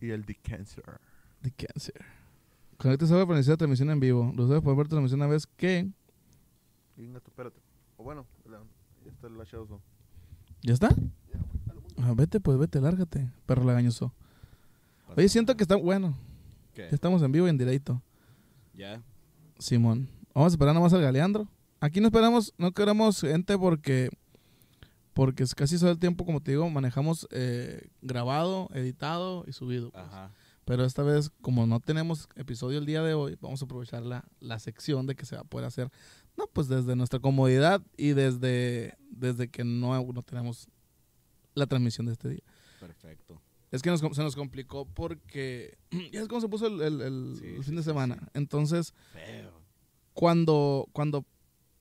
y el The Cancer. The Cancer. Conéctese ahora para iniciar la transmisión en vivo. Los debes poder ver transmisión una vez que... Venga, tú, espérate. O bueno, ya está el H2O. ¿Ya está? Ah, vete, pues vete, lárgate, perro lagañoso. Oye, siento que está bueno. ¿Qué? Ya estamos en vivo y en directo. Ya. Simón. Vamos a esperar nada más al Galeandro. Aquí no esperamos, no queremos gente porque porque casi todo el tiempo, como te digo, manejamos eh, grabado, editado y subido. pues. Ajá. Pero esta vez, como no tenemos episodio el día de hoy, vamos a aprovechar la, la sección de que se va a poder hacer, no, pues desde nuestra comodidad y desde, desde que no, no tenemos la transmisión de este día. Perfecto. Es que nos, se nos complicó porque ya es como se puso el, el- el- Sí, el sí, fin de sí, semana. sí. Entonces, Feo. cuando, cuando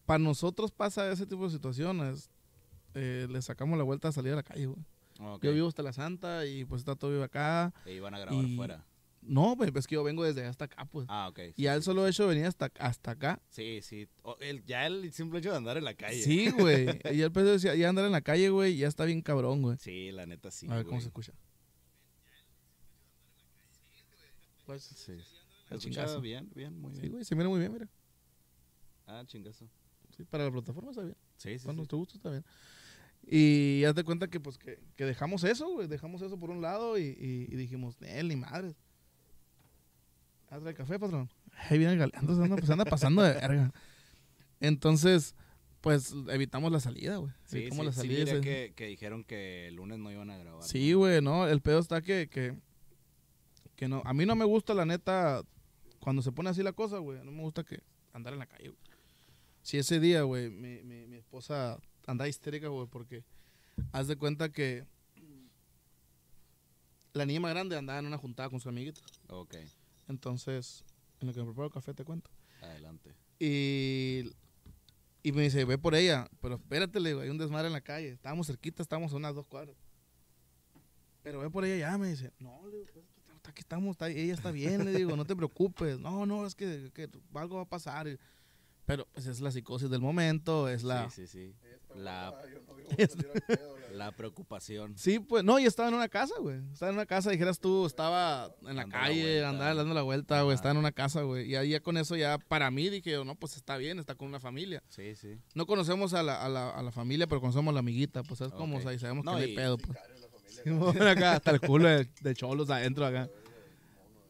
para nosotros pasa ese tipo de situaciones, eh, le sacamos la vuelta a salir a la calle, güey. Yo vivo hasta la Santa y pues está todo vivo acá. E iban a grabar y- fuera. No, pues es que yo vengo desde hasta acá, pues. Ah, ok. y al solo hecho de venir hasta, hasta acá. Sí, sí. O- el- ya el simple hecho de andar en la calle. Sí, güey. y el pedo decía, ya andar en la calle, güey, ya está bien cabrón, güey. Sí, la neta sí. a ver cómo se escucha. Pues, Sí. El ¿Se escucha chingazo. bien? Bien, muy sí, bien. güey, se mira muy bien, mira. Ah, chingazo. Sí, para la plataforma está bien. Sí, sí, Para sí. nuestro gusto está bien. Y haz de cuenta que pues que, que dejamos eso, güey. Dejamos eso por un lado y, y- y dijimos, él ni madre. Ah, trae café, patrón. Ahí viene el galeando, se anda, pues, anda pasando de verga. Entonces, pues evitamos la salida, güey. Sí, evitamos sí, la sí, salida. ese- que, que dijeron que el lunes no iban a grabar. Sí, güey, no. El pedo está que, que, que no. A mí no me gusta, la neta, cuando se pone así la cosa, güey. No me gusta que andar en la calle, güey. Si ese día, güey, mi, mi, mi esposa anda histérica, güey, porque haz de cuenta que la niña más grande andaba en una juntada con su amiguita. Ok, Entonces, en lo que me preparo el café te cuento. adelante. Y, y me dice, ve por ella. Pero espérate, le digo, hay un desmadre en la calle. Estábamos cerquita, estábamos a unas dos cuadras. Pero ve por ella ya, me dice. No, le digo, pues, aquí estamos, está- ella está bien, le digo, no te preocupes. No, no, es que, que algo va a pasar. Pero pues es la psicosis del momento, es la... Sí, sí, sí. La, la preocupación. Sí, pues, no, y estaba en una casa, güey. Estaba en una casa, dijeras tú, estaba en la Dando la calle, vuelta. andaba dando la vuelta, güey, estaba en una casa, güey. Y ahí ya con eso ya, para mí, dije, yo, no, pues está bien, está con una familia. Sí, sí. No conocemos a la, a la, a la familia, pero conocemos a la amiguita, pues es como, o sea, y sabemos No, que no hay pedo, pues. Acá hasta el culo de, de cholos adentro acá.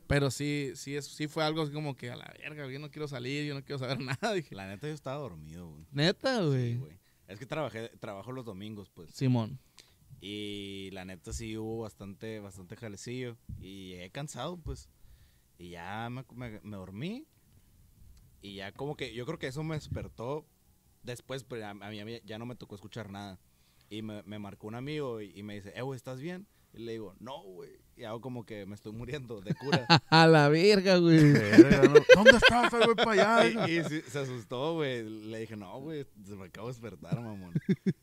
Pero sí, sí, es, sí fue algo así como que a la verga, yo no quiero salir, yo no quiero saber nada. Dije, La neta yo estaba dormido, güey. neta, güey. Es que trabajé, trabajo los domingos, pues. Simón. Y la neta sí hubo bastante, bastante jalecillo. Y llegué cansado, pues. Y ya me, me- me dormí. Y ya como que yo creo que eso me despertó. Después, pero a, a mí, a mí ya no me tocó escuchar nada. Y me, me marcó un amigo y, y me dice, eh, güey, ¿estás bien? Y le digo, no, güey. Y hago como que me estoy muriendo de cura. A la verga, güey. Verga. ¿Dónde estás, güey, para allá? y y sí, se asustó, güey. Le dije, no, güey, se me acabo de despertar, mamón.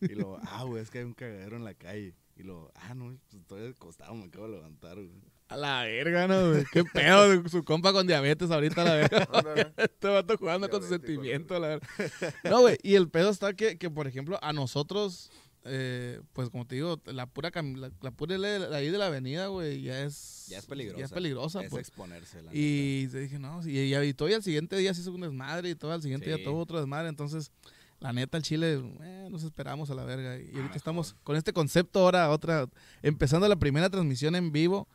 Y luego, ah, güey, es que hay un cagadero en la calle. Y luego, ah, no, pues estoy acostado, me acabo de levantar, güey. A la verga, ¿no, güey? Qué pedo, su compa con diabetes ahorita, la verga. Este vato jugando con sus Diabético, sentimientos, la verdad. No, güey, y el pedo está que, que, por ejemplo, a nosotros, eh, pues como te digo, la pura, cam- la, la pura ley de la, ahí de la avenida, güey, ya es... Ya es peligrosa. Ya es peligrosa, Es pues. exponerse, la Y te dije, no, y, y, y todo y al siguiente día se hizo un desmadre y todo al siguiente Sí. día todo otro desmadre. Entonces, la neta, el Chile, eh, nos esperamos a la verga. Y ahorita mejor. estamos con este concepto ahora, otra, empezando la primera transmisión en vivo,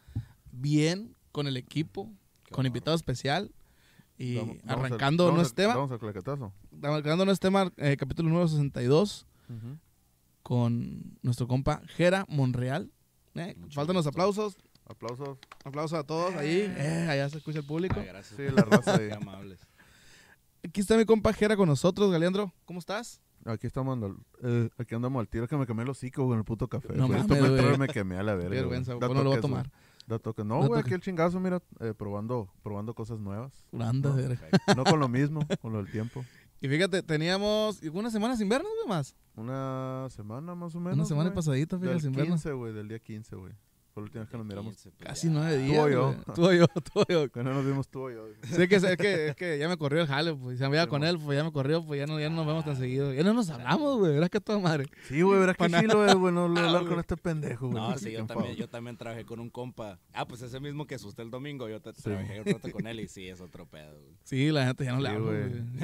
bien, con el equipo, Qué con honor. invitado especial. Y Vamos- arrancando vamos nuestro tema, Vamos al claquetazo. arrancando nuestro tema, eh, capítulo número 62, Ujú. Con nuestro compa Jera Monreal. Eh, faltan los aplausos, Aplausos. aplausos a todos ahí, eh, allá se escucha el público. Ay, gracias. Sí, la raza ahí. Qué amables. Aquí está mi compa Jera con nosotros, Galeandro, ¿cómo estás? Aquí estamos, eh, aquí andamos al tiro que me quemé el hocico con el puto café. No güey. mames, tres, me quemé a la verga. Qué vergüenza, Da ¿cómo no lo voy a tomar? Toque. No, güey, aquí el chingazo, mira, eh, probando, probando cosas nuevas. Anda, No. No con lo mismo, con lo del tiempo. Y fíjate, teníamos una semana sin vernos, güey, más. Una semana más o menos. Una semana güey. pasadita, fíjate, Del sin vernos. 15, güey, del día 15, güey. Fue la última vez que nos miramos. 15, pues Casi nueve días. Tuvo yo. Tuvo yo, tuvo yo. Que no nos vimos tú yo. Sé que, es, que, es que ya me corrió el jale, pues. Si me iba con él, pues ya me corrió, pues ya no, ya no nos vemos tan seguido. Ya no nos hablamos, güey. Verás que toda madre. Sí, güey, verás que sí lo es, güey, no lo Ah, hablar con este pendejo, güey. No, sí, yo también, yo también trabajé con un compa. Ah, pues ese mismo que asusté el domingo, yo te- Sí. trabajé un rato con él y sí, es otro pedo. güey. Sí, la gente ya no le Sí, habla, güey.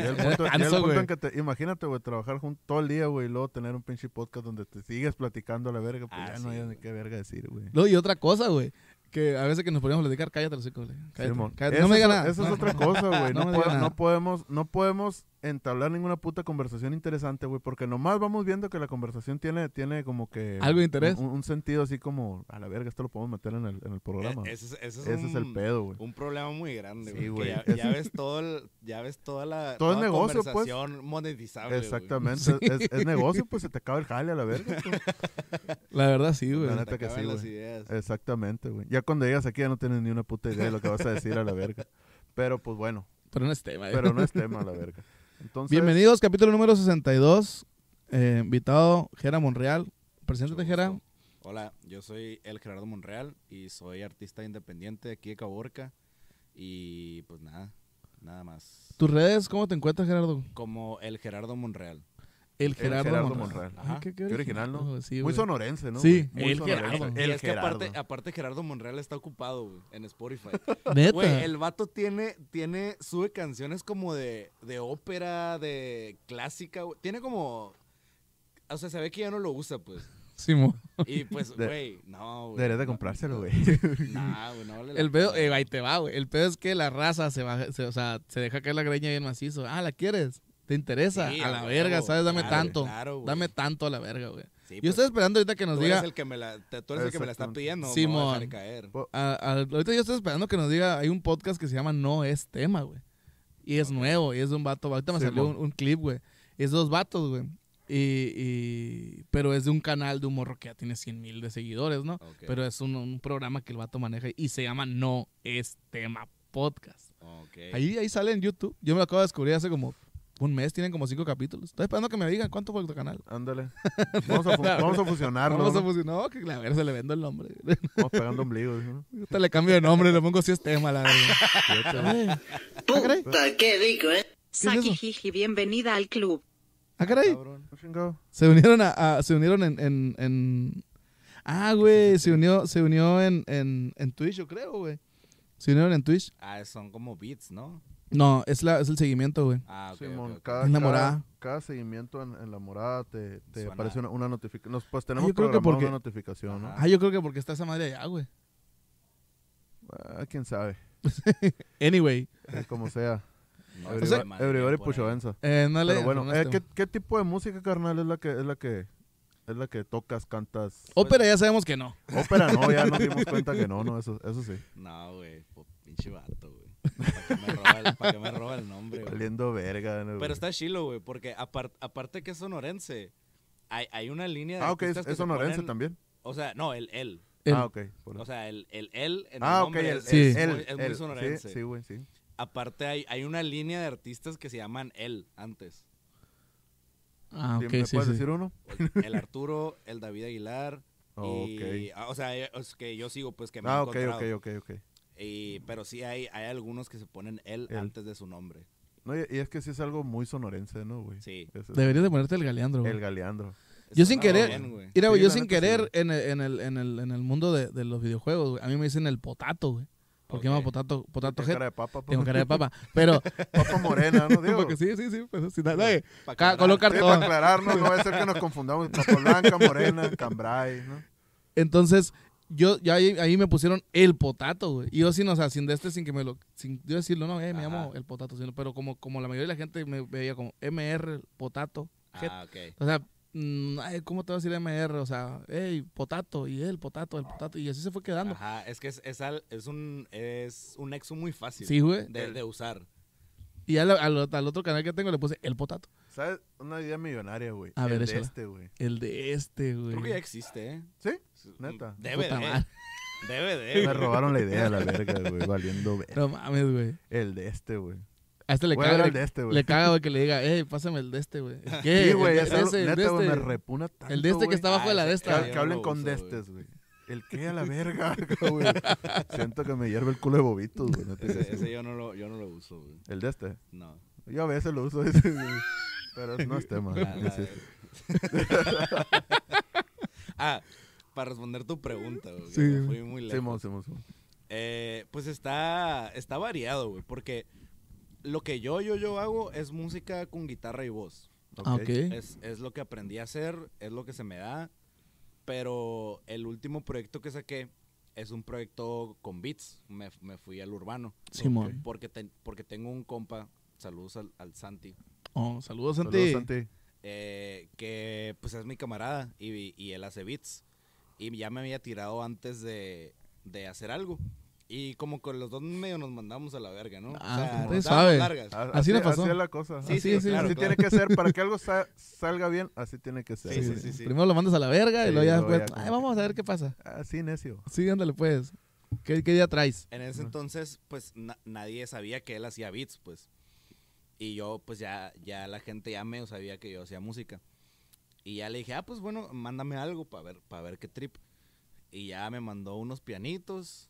el punto, en que te, imagínate, güey, trabajar junto todo el día, güey, y luego tener un pinche podcast donde te sigues platicando a la verga, pues Ah, ya no sí, hay ni qué verga decir, güey. Otra cosa, güey. Que a veces que nos poníamos a platicar, cállate, los hijos, güey. Cállate, cállate. No me es- digas nada. Eso es No, otra cosa, güey. No No, no podemos, no podemos entablar ninguna puta conversación interesante, güey, porque nomás vamos viendo que la conversación tiene, tiene como que... Algo de interés. Un, un sentido así como, a la verga, esto lo podemos meter en el, en el programa. E- ese, es- ese es, Ese es el pedo, güey. Un problema muy grande, Sí, güey. Ya, Es- ya ves todo el, ya ves toda la Todo es toda negocio, pues. conversación monetizable. Exactamente. Es, es negocio, pues se te acaba el jale a la verga. La verdad, sí, güey. La neta que sí, las güey. ideas. Exactamente, güey. Ya cuando llegas aquí ya no tienes ni una puta idea de lo que vas a decir a la verga. Pero pues bueno, Pero no es tema. pero no es tema a la verga. Entonces, Bienvenidos, capítulo número 62. Eh, invitado Gera Monreal. Preséntate, gusto. Hola, yo soy el Gerardo Monreal y soy artista independiente de aquí de Caborca. Y pues nada, nada más. ¿Tus redes cómo te encuentras, Gerardo? Como el Gerardo Monreal. El Gerardo, Gerardo Monreal. Monreal. Ay, Ajá. qué, Qué original, ¿no? Sí, muy sonorense, ¿no? Sí? Muy el sonorense. Gerardo. El es que aparte, Gerardo. aparte Gerardo Monreal está ocupado güey, en Spotify. Neta. Güey, el vato tiene, tiene, sube canciones como de, de ópera, de clásica, güey. Tiene como, o sea, se ve que ya no lo usa, pues. Simón. Y pues, güey, no, güey. Deberías de no, comprárselo, güey. Nah, güey, no vale la El pedo, eh, ahí te va, güey. El pedo es que la raza se baja, se- o sea, se deja caer la greña bien macizo. Ah, ¿la quieres? ¿Te interesa? Sí, a la huevo, verga, ¿sabes? Dame claro, tanto. claro, güey. Dame tanto a la verga, güey. Sí, Yo pues, estoy esperando ahorita que nos tú diga. eres el que me la, te- tú eres el que me la está pidiendo. Simón. No voy a dejar caer. a- a- ahorita yo estoy esperando que nos diga. Hay un podcast que se llama No es tema, güey. Y es nuevo, y es de un vato. Ahorita me Sí, salió un, un clip, güey. Es dos vatos, güey. Y, y- pero es de un canal de un morro que ya tiene 100 mil de seguidores, ¿no? Pero es un, un programa que el vato maneja y se llama No es tema podcast. Ahí, ahí sale en YouTube. Yo me lo acabo de descubrir hace como un mes, tienen como cinco capítulos. Estoy esperando que me digan cuánto fue el canal. Ándale. Vamos a, fu- vamos a fusionarlo. Vamos a ¿no? fusionar. No, que la verga se le vendo el nombre. Vamos pegando ombligos. ¿no? Le cambio de nombre, le pongo si es tema, la verdad. Ah. Puta, qué rico, ¿eh? Saki? Jiji, bienvenida al club. Ah, caray. Se unieron a, a- se unieron en, en, en- Ah, güey, se unió, se unió en, en, en Twitch, yo creo, güey. Se unieron en Twitch. Ah, son como beats, ¿no? No, es la, es el seguimiento, güey. Ah, ok, Simón. Cada, En la cada- morada. Cada, seguimiento en, en la morada te, te Suena- aparece una, una notificación. Pues tenemos yo creo que porque- una notificación, ¿no? Ah, yo creo que porque está esa madre allá, güey. Ah, quién sabe. Anyway, Eh, como sea. No, Everybody, eh, no le Pero bueno, no eh, ¿qué, qué tipo de música, carnal, es la que es la que es la que tocas, cantas? Ópera ya sabemos que no. Ópera no, ya nos dimos cuenta que no, no, eso, eso sí. No, güey, pinche vato. ¿Para qué me roba el, el nombre, güey? Valiendo verga. Pero está chilo, güey, porque apar- aparte que es sonorense, hay, hay una línea de Ah, ok, es, artistas que es se sonorense ponen- también. O sea, no, el él. El- Ah, ok. por O sea, el, el él en ah, el ok, nombre el, es, Sí. es el, muy, es muy el, sonorense. Sí, güey, sí. Aparte hay, hay una línea de artistas que se llaman él antes. Ah, ok, ¿Me sí, puedes sí. decir uno? El, el Arturo, el David Aguilar. Oh, y, ok. ah, o sea, es que yo sigo, pues, que me Ah, he ok, encontrado. ok, ok, ok. Y, pero sí hay, hay algunos que se ponen él, Él. antes de su nombre. No, y, y es que sí es algo muy sonorense, ¿no, güey? Sí. Es- Deberías de ponerte el galeandro, güey. el galeandro. Yo sin querer- bien, güey. Mira, güey, Sí, yo sin sí, querer güey. en el, en el, en el, en el mundo de, de los videojuegos, güey, a mí me dicen el potato, güey. Porque Ok. llama potato, potato head. cara de papa. Tengo pues. cara de papa. Pero, Papa morena, ¿no? Digo, porque sí, sí, sí. Pues, sí, dale, Pa' ca- aclarar. colocar Sí, todo. para aclararnos, no va a ser que nos confundamos. Papa blanca, morena, cambray, ¿no? Entonces, yo ya ahí, ahí me pusieron el potato, güey. Y yo sin, o sea, sin de este, sin que me lo, sin yo decirlo, no, eh, me Ajá. llamo el potato, sino, pero como, como la mayoría de la gente me veía como MR, potato. Ah, ok. O sea, mm, ay, ¿cómo te va a decir MR? O sea, hey, potato, y el potato, el potato, y así se fue quedando. Ajá, es que es, es, al- es un, es un nexo muy fácil Sí, güey. de, de usar. Y al, al- al otro canal que tengo le puse el potato. ¿Sabes? Una idea millonaria, güey. A ver, El de échala. este, güey. El de este, güey. Creo que ya existe, ¿eh? ¿Sí? Neta. Debe de. Debe de. Me robaron la idea, la verga, güey. Valiendo verga. No mames, güey. El de este, güey. A este le ver caga, el de este, güey. le caga, güey, que le diga, hey, pásame el de este, güey. ¿Qué? Sí, güey. El es de el de neta, güey, me este. repuna tanto, El de este que está abajo de la Ah, de Que, esta. que no hablen con de güey. estes, güey. ¿El qué a la verga? güey? Siento que me hierve el culo de bobitos, güey. no Ese, creas, ese güey. yo no lo, yo no lo uso, güey. El de este. No. Yo a veces lo uso ese, güey. Pero no es tema. Ah, para responder tu pregunta, güey. Sí. fui muy lejos. Simón, Simón, Simón. Eh, pues está, está variado, güey, porque lo que yo, yo, yo hago es música con guitarra y voz. Ah, ok. Es, es lo que aprendí a hacer, es lo que se me da, pero el último proyecto que saqué es un proyecto con beats, me, me fui al urbano, Simón. porque, ten- porque tengo un compa, saludos al, al Santi, Oh, saludos, Santi. Saludos, Santi. eh, que pues es mi camarada y, y él hace beats. Y ya me había tirado antes de, de hacer algo. Y como con los dos medio nos mandamos a la verga, ¿no? Ah, nos usted dábamos sabe. largas. A- Así le pasó. Así es la cosa. Sí, Así sí, sí, claro, así claro. tiene que ser. Para que algo sa- salga bien, así tiene que ser. Sí, Sí, sí, sí, sí, sí. Primero lo mandas a la verga y luego ya después, ay, vamos a ver qué pasa. Así necio. Sí, ándale pues. ¿Qué, qué día traes? En ese entonces, pues na- nadie sabía que él hacía beats, pues. Y yo, pues ya, ya la gente ya medio sabía que yo hacía música. Y ya le dije, ah, pues bueno, mándame algo para ver, para ver qué trip. Y ya me mandó unos pianitos.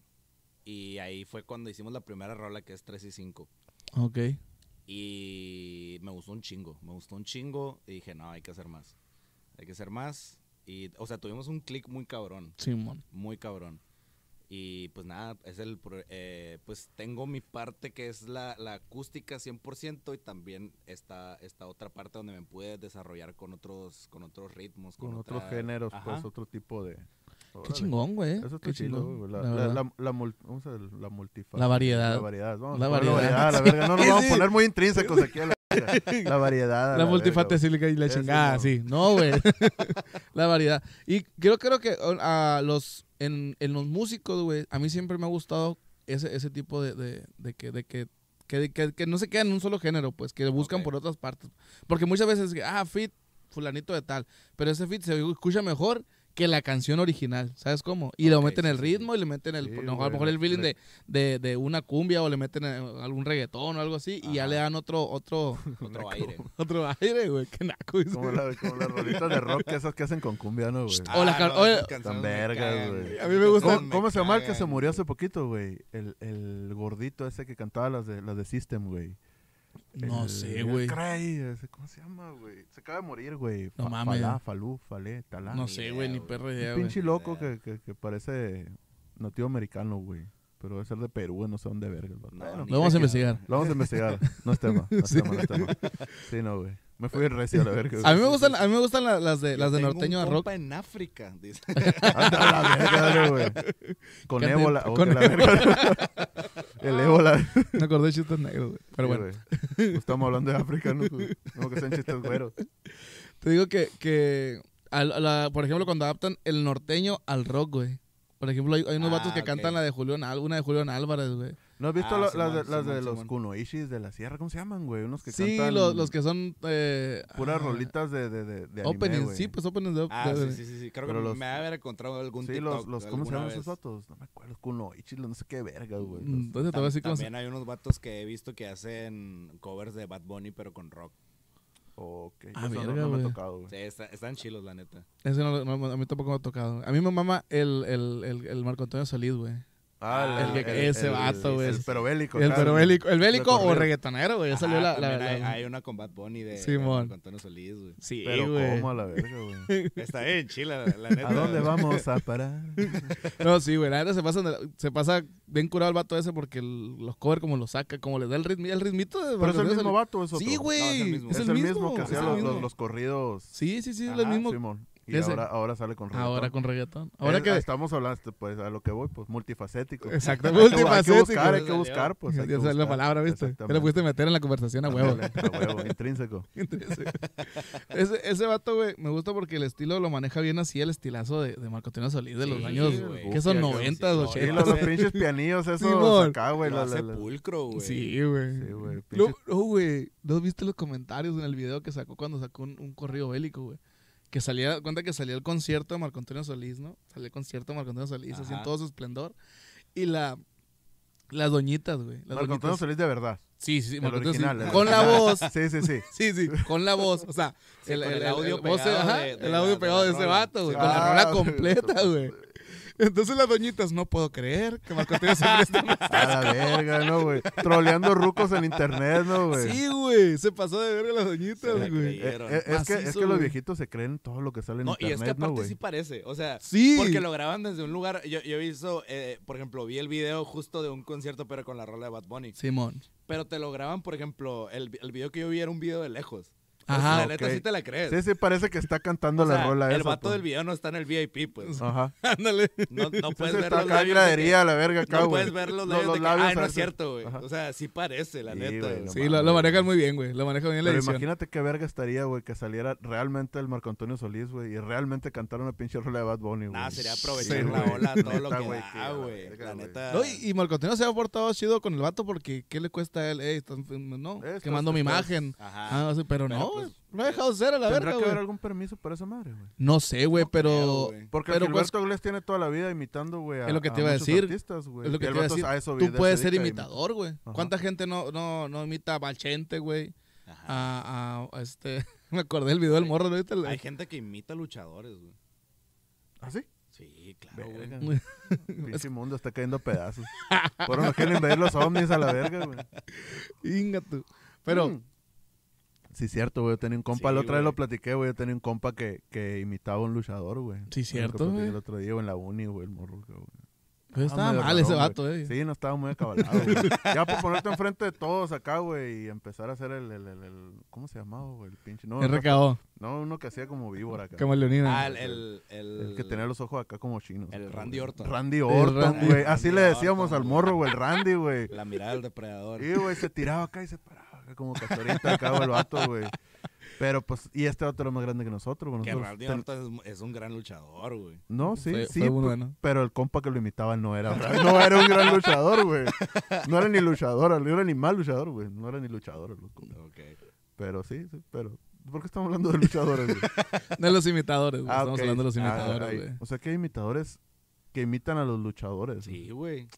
Y ahí fue cuando hicimos la primera rola que es 3 y 5. Ok. Y me gustó un chingo, me gustó un chingo. Y dije, no, hay que hacer más. Hay que hacer más. Y, o sea, tuvimos un click muy cabrón Simón. muy cabrón. Y pues nada, es el pro- eh, pues tengo mi parte que es la, la acústica 100% y también esta, esta otra parte donde me pude desarrollar con otros con otros ritmos, con, Con otros géneros, Ajá. pues otro tipo de. Qué Órale. chingón, güey. Eso está Qué chido. La, la la, la, mul- vamos a ver, la multifacción. La variedad. La variedad. Vamos La a poner variedad. la verga. No nos vamos a poner muy intrínsecos aquí a la verga. La variedad. La multifacética y la chingada, sí. No, güey. la variedad. Y creo, creo que a los en, en los músicos, güey, a mí siempre me ha gustado ese, ese tipo de, de, de que, de que, que, que- que no se quedan en un solo género, pues, que buscan por otras partes. Porque muchas veces, ah, fit, fulanito de tal. Pero ese fit se escucha mejor que la canción original, ¿sabes cómo? Y le Ok, meten sí, el sí, ritmo y le meten el, Sí, no, a lo mejor el le- feeling le- de, de, de una cumbia o le meten eh, algún reggaetón o algo así y ya le dan otro, otro, otro aire. otro aire, güey. Qué naco. Como, la, como las rolitas de rock esas que hacen con cumbia, ¿no, güey? O la can- no, canciones vergas, güey. A mí me gusta- ¿Cómo, cómo se llama el que se murió hace poquito, güey? El, el gordito ese que cantaba las de, las de System, güey. No El- sé, güey. ¿Cómo se llama, güey? Se acaba de morir, güey. No Fa- mames. Falá, Falú, Falé, Talá. No sé, güey, ni Un idea, güey. pinche loco que, que, que parece nativo americano, güey. Pero debe ser de Perú, güey, no sé dónde verga. No, Lo vamos a investigar. lo vamos a investigar. No es tema, no es Sí. tema, no es tema. Sí, no, güey. Me fui recio a la verga. A mí me gustan, a mí me gustan la- las de, las de tengo norteño un a rock. compa en África, dice. Anda a la verga, dale, güey. Con Cante- ébola. oh, con- que la verga. El ébola. Me acordé de chistes negros, güey. Pero Sí, bueno, güey. Estamos hablando de África, ¿no? No que sean chistes güeros. te digo que, que a la- la- por ejemplo, cuando adaptan el norteño al rock, güey. Por ejemplo, hay, hay unos Ah, vatos que ok. cantan la de Julián Al- una de Julián Álvarez, güey. ¿No has visto Ah, la- Simón, las de, las de Simón, los Simón. kunoishis de la sierra? ¿Cómo se llaman, güey? Unos que Sí, cantan los, los que son eh, puras ah, rolitas de, de, de, de anime, openings, güey. sí, pues openings de, Ah, de- sí, sí, sí. Creo Pero que los- me va a haber encontrado algún Sí, TikTok los, los ¿cómo se llaman esos vatos? No me acuerdo, kunoichis, no sé qué verga, güey. Mm, Los- Entonces te voy a decir cómo se- También hay unos vatos que he visto que hacen covers de Bad Bunny, pero con rock. Ok, Ah, eso no- me ha tocado, güey. Sí, está- están chilos, la neta. Ese no, no, a mí tampoco me ha tocado. A mí me mama el, el, el, el Marco Antonio Solís, güey. Ah, el que- ese vato, güey. El pero bélico. El bélico, el bélico o reggaetonero, güey. Ya salió la, la, hay, la- hay una con Bad Bunny de, Simón. Marco Antonio Solís, güey. Sí, Pero güey. cómo a la verga, güey. Está bien chila, la, la neta. ¿A dónde vamos a parar? No, sí, güey. La neta se pasa, se pasa bien curado el vato ese porque el- los covers como los saca, como le da el, ritmo, el ritmito. De Pero es el mismo vato, es otro. Sí, güey. No, es el mismo. es, Es, el mismo que hacía el los, mismo. los, los corridos. Sí, sí, sí, es el mismo. Simón. Y Ese. ahora, ahora sale con reggaetón. Ahora con reggaetón. Ahora Es- que... Estamos hablando, pues, a lo que voy, pues, multifacético. Exacto, Hay que- Hay que multifacético. buscar, hay que buscar, pues. ya sabes la palabra, ¿viste? Lo Exactamente. pudiste meter en la conversación a huevo. A huevo, intrínseco. ese, ese vato, güey, me gusta porque el estilo lo maneja bien así, el estilazo de, de Marco Antonio Solís de los Sí, años, güey. que son Uf, ya, 90, sí, 80. Sí, los, los pinches pianillos, esos Simón. acá, güey. Lo la- hace la- la- pulcro, güey. Sí, güey. Sí, güey. No, güey. ¿No viste los comentarios en el video que sacó cuando sacó un, un corrido bélico, güey? Que salía, cuenta que salía el concierto de Marco Antonio Solís, ¿no? Salía el concierto de Marco Antonio Solís, así en Ajá. todo su esplendor. Y la, las doñitas, güey. Las Marco Antonio. Solís de verdad. Sí, sí, sí. el Marco Antonio original, Solís. el Con la voz. Sí, sí, sí. Sí, sí, con la voz. O sea, Sí, el audio voz- pegado ajá, de- de el audio de pegado de ese rola. vato, güey. Sí. Con la Ah, rola completa, güey. Entonces las doñitas, no puedo creer que Marco Antonio se preste una- A la verga, ¿no, güey? Troleando rucos en internet, ¿no, güey? Sí, güey, se pasó de verga las doñitas, güey. Eh, eh, es, que, es que los viejitos se creen todo lo que sale en No, y es que internet, ¿no, aparte güey? sí parece. O sea, Sí. porque lo graban desde un lugar. Yo, yo he visto, eh, por ejemplo, vi el video justo de un concierto, pero con la rola de Bad Bunny. Simón. Pero te lo graban, por ejemplo, el, el video que yo vi era un video de lejos. Ajá, la neta sí te la crees. Sí, sí, parece que está cantando O sea, la rola el esa, vato pues. del video no está en el VIP, pues. Ajá. Ándale. No, puedes sí, ver está los acá labios que- gradería, la verga, acá, No puedes ver los Los- labios los de que, ay, no es cierto, güey. O sea, sí parece, la Sí, neta. no Sí, lo, lo manejan muy bien, güey. Lo manejan bien la Pero edición. imagínate qué verga estaría, güey, que saliera realmente el Marco Antonio Solís, güey, y realmente cantara una pinche rola de Bad Bunny, güey. Nada, sería Sí, aprovechar la ola, todo lo Neta, que da, güey. La neta. No, y, Marco Antonio se ha portado chido con el vato porque ¿qué le cuesta a él? Ey, están, no, quemando mi imagen. Ajá. Ah, sí, pero, no, pues, güey. lo ha dejado ser a la ¿Tendrá verga, que haber güey. algún permiso para esa madre, güey? No sé, güey, No pero... güey. Porque Pero, Gilberto Glés tiene toda la vida imitando, güey, a Es lo que te iba a decir. artistas, güey. Es lo que Y te iba a decir. a eso Tú puedes se ser imitador, güey. ¿Cuánta gente no, no, no imita a Malchente, güey? Ajá. A, a, este... Me acordé del video del morro, ¿no viste? El- Hay gente que imita luchadores, güey. ¿Ah, sí? Sí, claro, güey. Pinche mundo está cayendo a pedazos. Fueron los que quieren invadir los ovnis a la verga, güey. Inga tú. Pero... Mm. Sí, cierto, güey. Yo tenía un compa, Sí, la otra vez lo platiqué, güey. Yo tenía un compa que, que imitaba a un luchador, güey. Sí, cierto, güey. El otro día, güey, en la uni, güey, el morro, güey. Pero Ah, estaba mal ese güey. vato, eh. Sí, no estaba muy acabalado, güey. Ya por ponerte enfrente de todos acá, güey, y empezar a hacer el, el, el, el- ¿cómo se llamaba, güey? El pinche, no, RKO, no, uno que hacía como víbora acá. Ah, el, el, el, El que tenía los ojos acá como chinos. el acá, Randy. Orton. Randy Orton, güey. Así Randy le decíamos Orton, al morro, güey, el Randy, güey. La mirada del depredador. Y, güey, se tiraba acá y se paraba como castorita acá, el vato, güey. Pero, pues, y este otro era más grande que nosotros, güey. Que Randy ten- Orton es, es un gran luchador, güey. No, sí, Fue- sí, fue bueno. pero el compa que lo imitaba no era, no era un gran luchador, güey. No era ni luchador, no era ni mal luchador, güey. No era ni luchador, loco. Ok. Pero sí, sí, pero... ¿Por qué estamos hablando de luchadores, güey? De los imitadores, güey. Estamos ok. hablando de los Ah, imitadores, güey. O sea que hay imitadores que imitan a los luchadores. Sí, güey.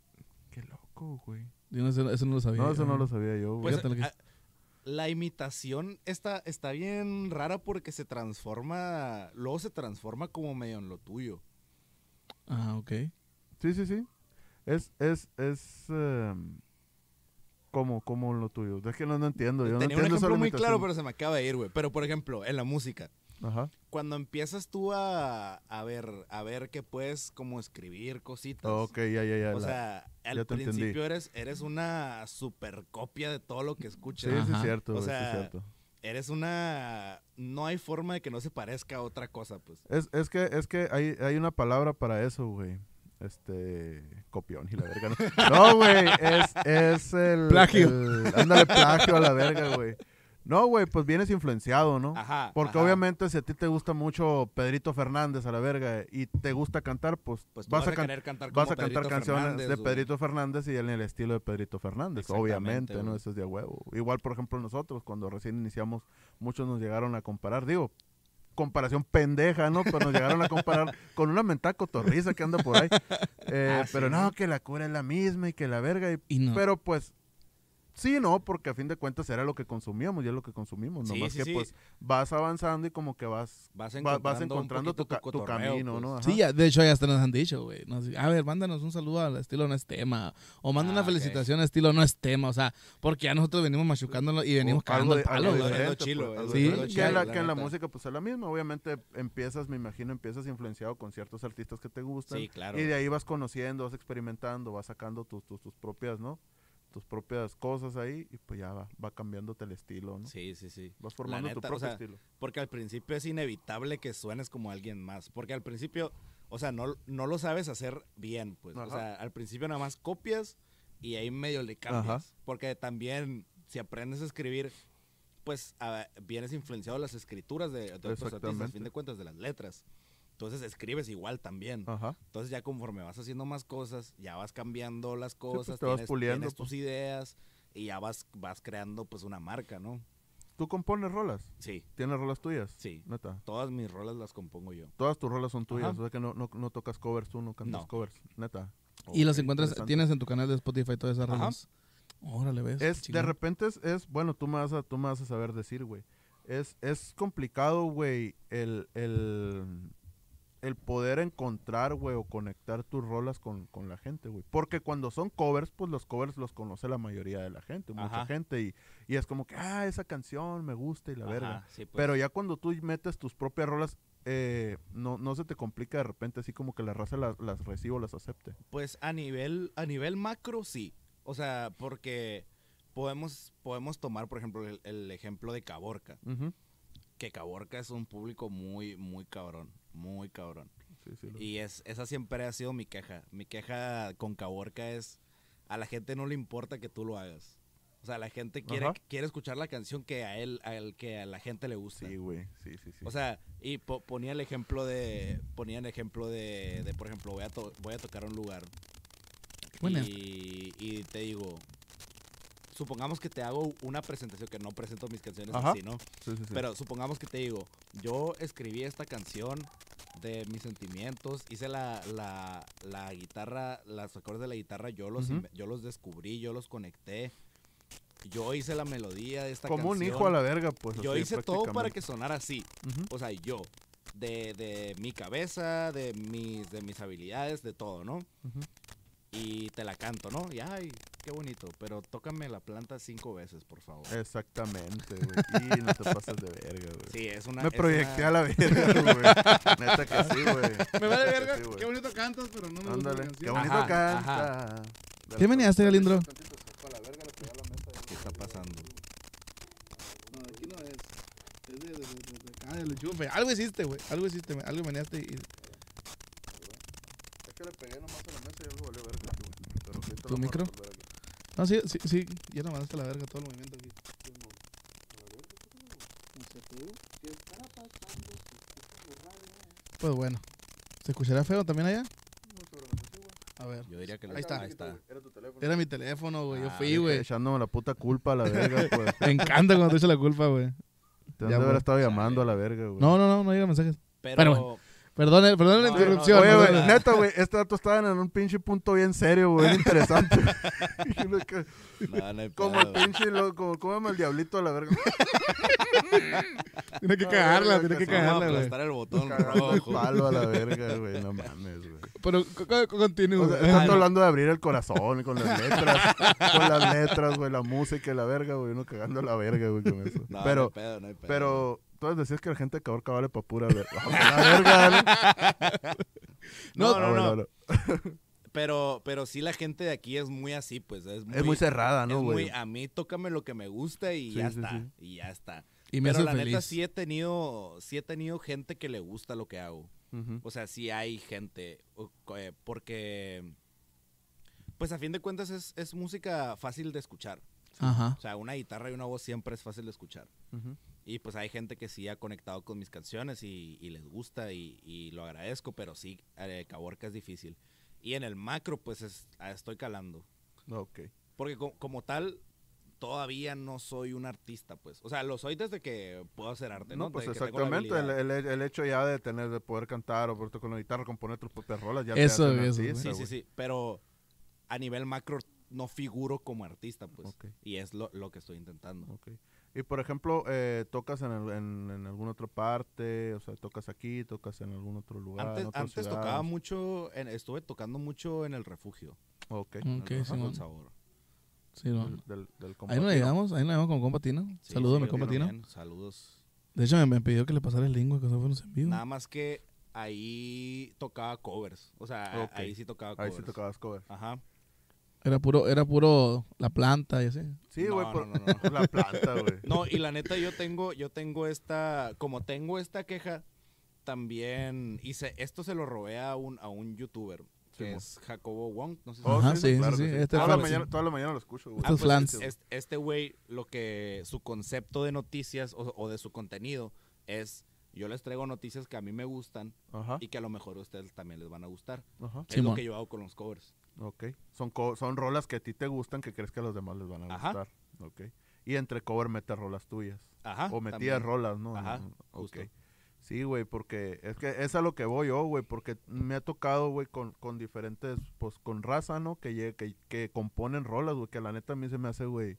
Qué loco, güey. Yo no, sé- eso no lo sabía. No, eso no güey. lo sabía yo, güey. Pues, Fíjate lo que- ah, la imitación está, está bien rara porque se transforma, luego se transforma como medio en lo tuyo. Ah, ok. Sí, sí, sí. Es, es, es... em, ¿Cómo, cómo lo tuyo? Es que no, no entiendo. Yo no Tenía un entiendo esa ejemplo muy claro, pero se me acaba de ir, güey. Pero, por ejemplo, en la música. Ajá. Cuando empiezas tú a, a ver a ver que puedes como escribir cositas. Ok, ya, ya, ya. O la- sea, al principio eres, eres una super copia de todo lo que sí, escuchas. sí, es Ajá. cierto, O sí sea, es cierto. Eres una... No hay forma de que no se parezca a otra cosa, pues. Es, es que, es que hay, hay una palabra para eso, güey. Este... Copión y la verga. No, No, güey. Es, es el... Plagio. el- ándale, plagio a la verga, güey. No, güey, pues vienes influenciado, ¿no? Ajá. Porque ajá. obviamente si a ti te gusta mucho Pedrito Fernández a la verga y te gusta cantar, pues, Pues vas, a, can- querer cantar vas a cantar canciones Fernández, de. Pedrito Fernández y en el estilo de Pedrito Fernández, obviamente, ¿no? Eso es de huevo. Igual, por ejemplo, nosotros, cuando recién iniciamos, muchos nos llegaron a comparar, digo, comparación pendeja, ¿no? Pero nos llegaron a comparar con una mentada cotorriza que anda por ahí. Eh, Ah, sí, pero no, que la cura es la misma y que la verga. Y, Y no. Pero pues, sí, no, porque a fin de cuentas era lo que consumíamos, ya es lo que consumimos. Sí, Nomás sí, que sí. pues vas avanzando y como que vas Vas va- encontrando, vas un encontrando tu, tu cotorreo, camino, pues. ¿no? Ajá. Sí, ya, de hecho ya hasta nos han dicho, güey. A ver, mándanos un saludo al estilo no es tema. O manda Ah, una ok. felicitación al estilo no es tema. O sea, porque ya nosotros venimos machucándolo y venimos cagando el palo, güey. chilo, pues, Sí, que, en la, que en la música pues es la misma. Obviamente empiezas, me imagino, empiezas influenciado con ciertos artistas que te gustan. Sí, claro. Y de ahí vas conociendo, vas experimentando, vas sacando tus, tus, tus propias, ¿no? Tus propias cosas ahí y pues ya va, va cambiándote el estilo, ¿no? Sí, sí, sí. Vas formando tu o propio sea, estilo. Porque al principio es inevitable que suenes como alguien más. Porque al principio, o sea, no, no lo sabes hacer bien, pues. O sea, al principio nada más copias y ahí medio le cambias. Ajá. Porque también, si aprendes a escribir, pues a- vienes influenciado de las escrituras de, de otros artistas, a fin de cuentas, de las letras. Entonces escribes igual también. Ajá. Entonces ya conforme vas haciendo más cosas, ya vas cambiando las pues, cosas, te vas tienes, puliendo, tienes pues. tus ideas y ya vas, vas creando pues una marca, ¿no? ¿Tú compones rolas? Sí, ¿Tienes rolas tuyas? sí. Neta. Todas mis rolas las compongo yo. Todas tus rolas son tuyas, Ajá. o sea que no, no, no tocas covers tú, no cantas No. covers, neta. Y Ok, encuentras, tienes en tu canal de Spotify todas esas rolas. Órale, ves. Es, de repente es, es- bueno, tú me vas a, tú me vas a saber decir, güey. Es, es complicado, güey, el, el, el poder encontrar, güey, o conectar tus rolas con, con la gente, güey. Porque cuando son covers, pues los covers los conoce la mayoría de la gente, mucha gente, y, y es como que, ah, esa canción me gusta y la verga. Ajá, sí, pues. Pero ya cuando tú metes tus propias rolas, eh, no, no se te complica de repente así como que la raza las, las reciba o las acepte. Pues a nivel, a nivel macro, sí. O sea, porque podemos, podemos tomar, por ejemplo, el, el ejemplo de Caborca. Que Caborca es un público muy, muy cabrón. Muy cabrón. Sí, sí, lo- Y es, esa siempre ha sido mi queja. Mi queja con Caborca es, a la gente no le importa que tú lo hagas. O sea, la gente quiere, Ajá. quiere escuchar la canción que a él, a él, que a la gente le gusta. Sí, güey, sí, sí, sí. O sea, y po- ponía el ejemplo de, ponía el ejemplo de, de, por ejemplo, voy a, to- voy a tocar un lugar Buena. y, y te digo, supongamos que te hago una presentación, que no presento mis canciones Ajá. así, ¿no? Sí, sí, sí. Pero supongamos que te digo, yo escribí esta canción de mis sentimientos, hice la, la, la guitarra, las acordes de la guitarra, yo los, yo los descubrí, yo los conecté, yo hice la melodía de esta como canción. un hijo a la verga, pues. Yo así, hice todo para que sonara así. O sea, yo. De, de mi cabeza, de mis, de mis habilidades, de todo, ¿no? Y te la canto, ¿no? Y ay, qué bonito. Pero tócame la planta cinco veces, por favor. Exactamente, güey. Y no te pasas de verga, güey. Sí, es una. Me es proyecté una- a la verga, güey. Neta que sí, güey. Me vale verga. sí, güey. Qué bonito cantas, pero no me gusta Ándale, qué bonito Ajá, canta. ¿Qué meneaste, Galindro? ¿Qué está pasando? No, aquí no es. Es de, de, de, de- acá, del enchufe. Algo hiciste, güey. Algo hiciste, algo meneaste y. Es que le pegué nomás a la mesa y algo valió verga, güey. ¿Tu micro? No, sí, sí, sí. Ya no mandaste a la verga todo el movimiento aquí. Pues bueno. ¿Se escuchará feo también allá? A ver. Yo diría que Ahí está. Ahí está. Era tu teléfono. Era mi teléfono, güey. Yo Ah, fui, güey. Echándome la puta culpa a la verga, pues. Me encanta cuando te echa la culpa, güey. Te Ya, han de haber estado llamando a la verga, güey. No, no, no, no llega mensajes. Pero. Perdón, perdón la No, interrupción. Oye, güey, neta, güey, este dato estaban en un pinche punto bien serio, güey, bien interesante. No, no hay como el pinche, lo- como, ¿cómo se llama el diablito a la verga? Tiene que No, cagarla, tiene que a cagarla, güey. aplastar el botón Cagando el rojo. palo a la verga, güey, no mames, güey. Pero co- co- continúa. O sea, no. hablando de abrir el corazón con las letras, con las letras, güey, la música y la verga, güey, uno cagando la verga, güey, con eso. No, no hay pero, pedo, no hay pedo. pero, entonces decías que la gente de Caborca vale pa' pura verga, ¿no? No, no, no. Pero, pero sí la gente de aquí es muy así, pues. Es muy, Es muy cerrada, ¿no, muy- güey? a mí tócame lo que me gusta y Sí, ya sí, está. sí. Y ya está. Y me pero la feliz. neta sí he tenido, sí he tenido gente que le gusta lo que hago. O sea, sí hay gente. eh, Porque, pues a fin de cuentas es, es música fácil de escuchar. Ajá. O sea, una guitarra y una voz siempre es fácil de escuchar. Ujú. Y pues hay gente que sí ha conectado con mis canciones y, y les gusta y, y lo agradezco, pero sí, eh, Caborca es difícil. Y en el macro, pues es- ah, estoy calando. Ok. Porque co- como tal, todavía no soy un artista, pues. O sea, lo soy desde que puedo hacer arte, ¿no? No, pues exactamente, el, habilidad. el- el hecho ya de tener, de poder cantar o con la guitarra, componer tus propias rolas, ya Eso, te eso, artista, Sí, sí, sí. Pero a nivel macro no figuro como artista, pues. Ok. Y es lo, lo que estoy intentando. Ok. Y por ejemplo, eh, tocas en, el- en, en alguna otra parte, o sea, tocas aquí, tocas en algún otro lugar. Antes, en antes tocaba mucho, en- estuve tocando mucho en el refugio. Ok. en el Ok, refugio Simón. del sabor. Sí, no. Del, del, del Ahí nos llegamos, ahí nos llegamos con compa Tino. Sí, Saludos a sí, mi yo compa Tino. también, Saludos. De hecho, me, me pidió que le pasara el que eso fuéramos en vivo. Nada más que ahí tocaba covers. O sea, Ok. ahí sí tocaba Ahí covers. sí tocabas covers. Ajá. Era puro, era puro la planta y así. Sí, No, güey, no, por- no, no. la planta, güey. No, y la neta yo tengo, yo tengo esta, como tengo esta queja, también hice, esto se lo robé a un, a un youtuber, que Sí, es Jacobo Wong, no sé si Ajá, sí, claro sí, sí, este toda, la mañana, toda la mañana lo escucho, güey. Estos pues, flans. Sí, es- este güey, lo que su concepto de noticias o, o de su contenido es, yo les traigo noticias que a mí me gustan Ajá, y que a lo mejor a ustedes también les van a gustar. ajá. Es lo que yo hago con los covers. Ok. Son, co- son rolas que a ti te gustan que crees que a los demás les van a Ajá. gustar. Ok. Y entre cover metes rolas tuyas. Ajá. o metías también. rolas, ¿no? Ajá, justo. Ok. Sí, güey, porque es que es a lo que voy yo, güey, porque me ha tocado, güey, con, con diferentes, pues, con raza, ¿no? Que, que, que componen rolas, güey, que la neta a mí se me hace, güey,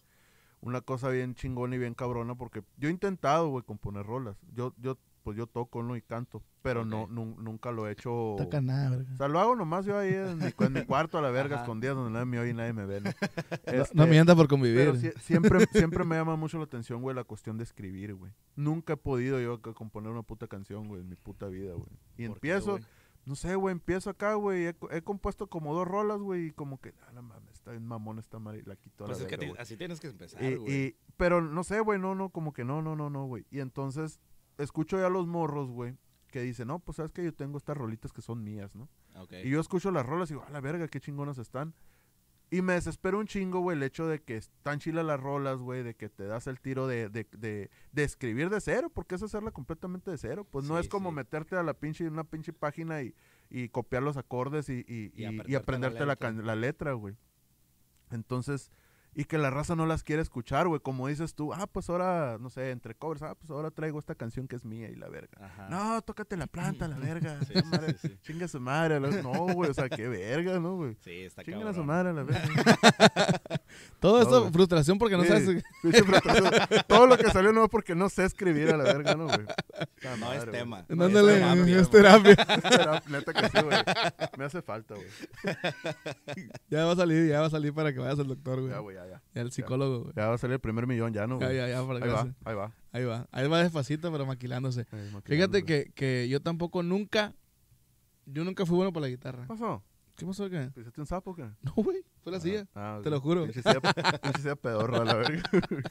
una cosa bien chingona y bien cabrona, porque yo he intentado, güey, componer rolas. Yo, yo, pues yo toco, ¿no? Y canto, pero no, nun- nunca lo he hecho... Taca nada, verga. O sea, lo hago nomás yo ahí en mi, en mi cuarto a la verga, Ajá. escondidas donde nadie me oye y nadie me ve, ¿no? No- Este, No mientas por convivir. pero sie- siempre, siempre me llama mucho la atención, güey, la cuestión de escribir, güey. Nunca he podido yo componer una puta canción, güey, en mi puta vida, güey. Y ¿Por qué, empiezo, güey? no sé, güey, empiezo acá, güey. He, co- he compuesto como dos rolas, güey, y como que, ah, la mames, está bien mamón esta madre, y la quito a Pues la es verga, así tienes que empezar, Y- güey. y- pero no sé, güey, no, no, como que no, no, no, no, güey. Y entonces escucho ya a los morros, güey, que dicen, no, pues sabes que yo tengo estas rolitas que son mías, ¿no? Y yo escucho las rolas y digo, a la verga, qué chingonas están. Y me desespera un chingo, güey, el hecho de que están chilas las rolas, güey, de que te das el tiro de, de, de, de escribir de cero, porque es hacerla completamente de cero. Pues no es como sí. meterte a la pinche, una pinche página y, y copiar los acordes y, y, Y aprenderte la aprenderte la, letra. can- la letra, güey. Entonces, y que la raza no las quiere escuchar, güey, como dices tú, ah, pues ahora, no sé, entre covers, ah, pues ahora traigo esta canción que es mía y la verga. Ajá. No, tócate la planta, la verga. Sí, madre, sí, sí. Chinga su madre. la- No, güey, o sea, qué verga, ¿no, güey? Sí, está Chinga su madre, la verga. Todo No, esto, güey. frustración porque no Sí, sabes. frustración. Todo lo que salió no es porque no sé escribir a la verga, ¿no, güey? No madre, es tema. No, es terapia, es terapia. Era- Neta que sí, güey. Me hace falta, güey. Ya va a salir, ya va a salir para que vayas al doctor, güey. Ya, güey, ya, ya. Ya el psicólogo, güey. Ya va a salir el primer millón, ya, ¿no, Ya, güey? ya, ya, para que Ahí va, ahí va. Ahí va. Ahí va despacito, pero maquilándose. Ahí, Fíjate que, que yo tampoco nunca. Yo nunca fui bueno para la guitarra. ¿Qué pasó? ¿Qué pasó qué? ¿Pisaste un sapo qué? No, güey. Fue la silla. Ah, te lo juro. Pinche silla pedorra, la verga.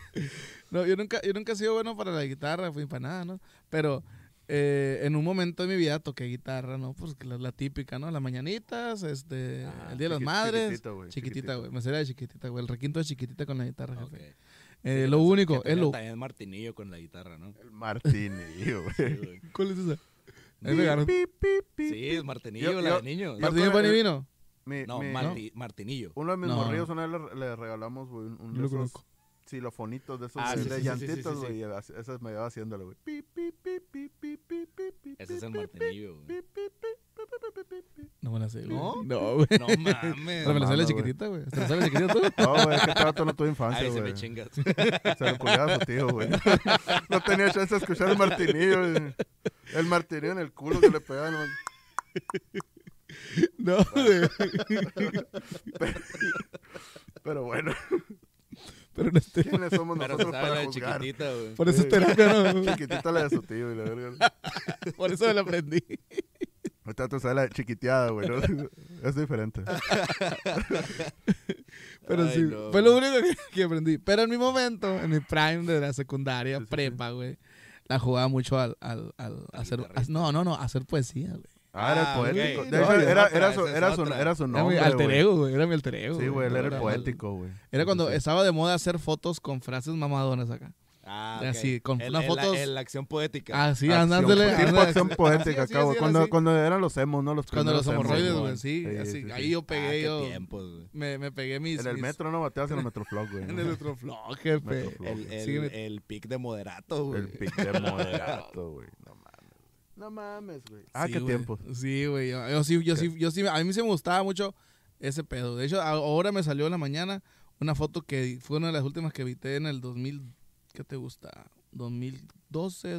No, yo nunca, yo nunca he sido bueno para la guitarra, fui para nada, ¿no? Pero eh, en un momento de mi vida toqué guitarra, ¿no? Pues la, la típica, ¿no? Las mañanitas, este, Ah, el Día de las Madres. chiquitito, güey, Chiquitita, güey. Me sería de chiquitita, güey. El requinto de chiquitita con la guitarra, jefe. Sí, Eh, lo único, es lo... También martinillo con la guitarra, ¿no? El martinillo, Sí, güey. güey. ¿Cuál es esa? Ahí me Sí, es martinillo, Yo- la yo- de ¿Martillo con pan y el- vino? Mi- No, mi- Marti- martinillo. Uno de mis No. morrillos una vez le, le regalamos, güey, un, un Yo de lo esos xilofonitos de esos Ah, de, sí, de sí, sí, sí, güey. Esas me iba haciéndolo, güey. Pi, pi, pi, pi, pi, pi, pi, pi, Ese es el martinillo, güey. No me la sé, güey. ¿No? No, güey. No mames. Pero me la sé la güey. chiquitita, güey. ¿Te la sabes chiquitita tú? No, güey, es que trato no tuve infancia, Ahí se güey. me chingas. Se lo cuidaba a su tío, güey. No tenía chance de escuchar el martinillo. güey. El martinillo en el culo que le pegaban. güey. No, güey. Pero bueno, Pero no esté. ¿quiénes somos Pero nosotros para la juzgar? chiquitita, güey. Por eso es Sí. terapia, ¿no? Chiquitita la de su tío y la verga. Por eso me la aprendí. Ahorita tú sabes la chiquiteada, güey. ¿no? Es diferente. Pero Ay, sí, no, fue lo único que, que aprendí. Pero en mi momento, en mi prime de la secundaria, Sí, prepa, güey, la jugaba mucho al, al, al hacer... no, no, no, hacer poesía, güey. Ah, era el Ah, poético. ok. De No, hecho, es era, otra, era, su, era, su, era su Era mi nombre, alter güey. ego, güey, era mi alter ego. Sí, güey, él era el poético, güey. Era Sí, cuando sí, sí. estaba de moda hacer fotos con frases mamadonas acá. Ah, Así, ok. con El- unas el- fotos- el- La acción poética. Ah, sí, Acción, andándole. tipo acción así, poética así, acá, güey. así, Cuando, así. cuando eran los emos, ¿no? Los Cuando los hemorroides, güey. sí, Sí, así. sí, sí. Ahí yo Ah, pegué qué yo. tiempos. Me, me pegué mis. En el mis- metro no bateabas en el Metroflog, güey. En ¿no? el Metroflog, jefe. El, el, el pic de moderato, güey. El pic de moderato, güey. No mames. Güey. Ah, Sí, qué güey. tiempos. Sí, güey. Yo, yo sí, yo sí, yo sí, a mí sí me gustaba mucho ese pedo. De hecho, ahora me salió en la mañana una foto que fue una de las últimas que evité en el 2000, ¿qué te gusta? 2012,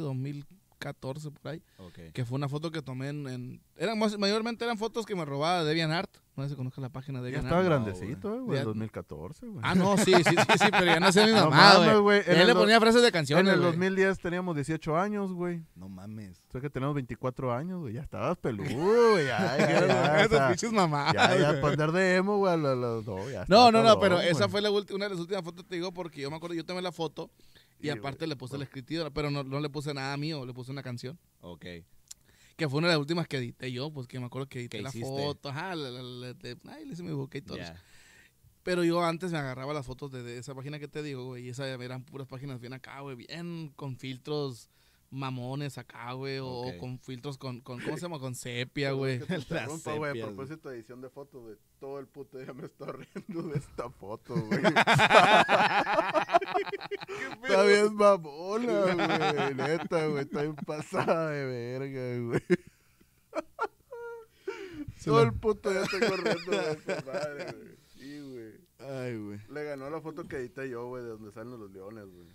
2014, por ahí. Ok. Que fue una foto que tomé en... en- eran mayormente eran fotos que me robaba DeviantArt. No sé si conozcas la página de Ya estaba grandecito, eh, güey. En 2014, güey. Ah, no, sí, sí, sí, sí, pero ya no hacía mi No mamá, mames, güey. En Él el le ponía frases de En canciones, el güey. 2010 teníamos 18 años, güey. No mames. O sea que tenemos 24 años, güey. Ya estabas peludo, güey. Ya, ya, Esas pinches mamadas, Ya, ya, para andar de emo, güey. a los- dos, No, no, no, pero esa fue la una de las últimas fotos, te digo, porque yo me acuerdo, yo tomé la foto y aparte le puse la escritura, pero no, no le puse nada mío, le puse una canción. Ok. Que fue una de las últimas que edité yo, pues que me acuerdo que edité ¿Qué la hiciste? foto, ajá, le- ay, le hice mi boca y todo. eso. Ya. Pero yo antes me agarraba las fotos de, de esa página que te digo, güey, y esas eran puras páginas bien acá, güey, bien con filtros mamones acá, güey, o, con filtros con, con, ¿cómo se llama? Con sepia, güey. que te güey. A propósito de edición de fotos, güey. Todo el puto día me está riendo de esta foto, güey. está bien mamona, güey. Neta, güey. Está bien pasada de verga, güey. Todo el puto día estoy corriendo de esta madre, güey. Sí, güey. Ay, güey. Le ganó la foto que edité yo, güey, de donde salen los leones, güey.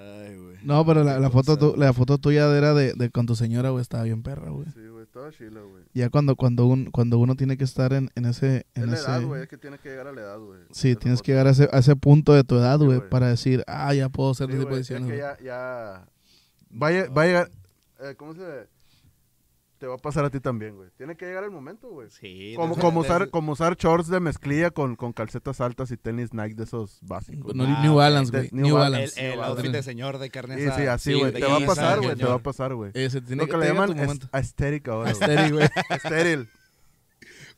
Ay, güey. No, pero la, foto tu- la foto tuya era de, de con tu señora, güey, estaba bien perra, güey. Sí, güey, estaba chila, güey. Ya cuando, cuando, un, cuando uno tiene que estar en, en ese... Es En la ese edad, güey, es que tiene que llegar a la edad, güey. sí, Esa tienes que llegar a ese, a ese punto de tu edad, Sí, güey, güey. para decir, ah, ya puedo hacer Sí, ese tipo de güey, es decisiones. que ya, ya... Va a, va a llegar... eh, ¿Cómo se...? Te va a pasar a ti también, güey. Tiene que llegar el momento, güey. Sí. Como, de- como, de- usar, como usar shorts de mezclilla con, con calcetas altas y tenis Nike de esos básicos. No. Ah, New. Balance, güey. New New Balance. El, outfit de señor de carne Sí, sí, así, güey. te va a pasar, güey. Te va a pasar, güey. Lo que que le llaman aesthetic ahora, güey. Estéril, güey. Estéril.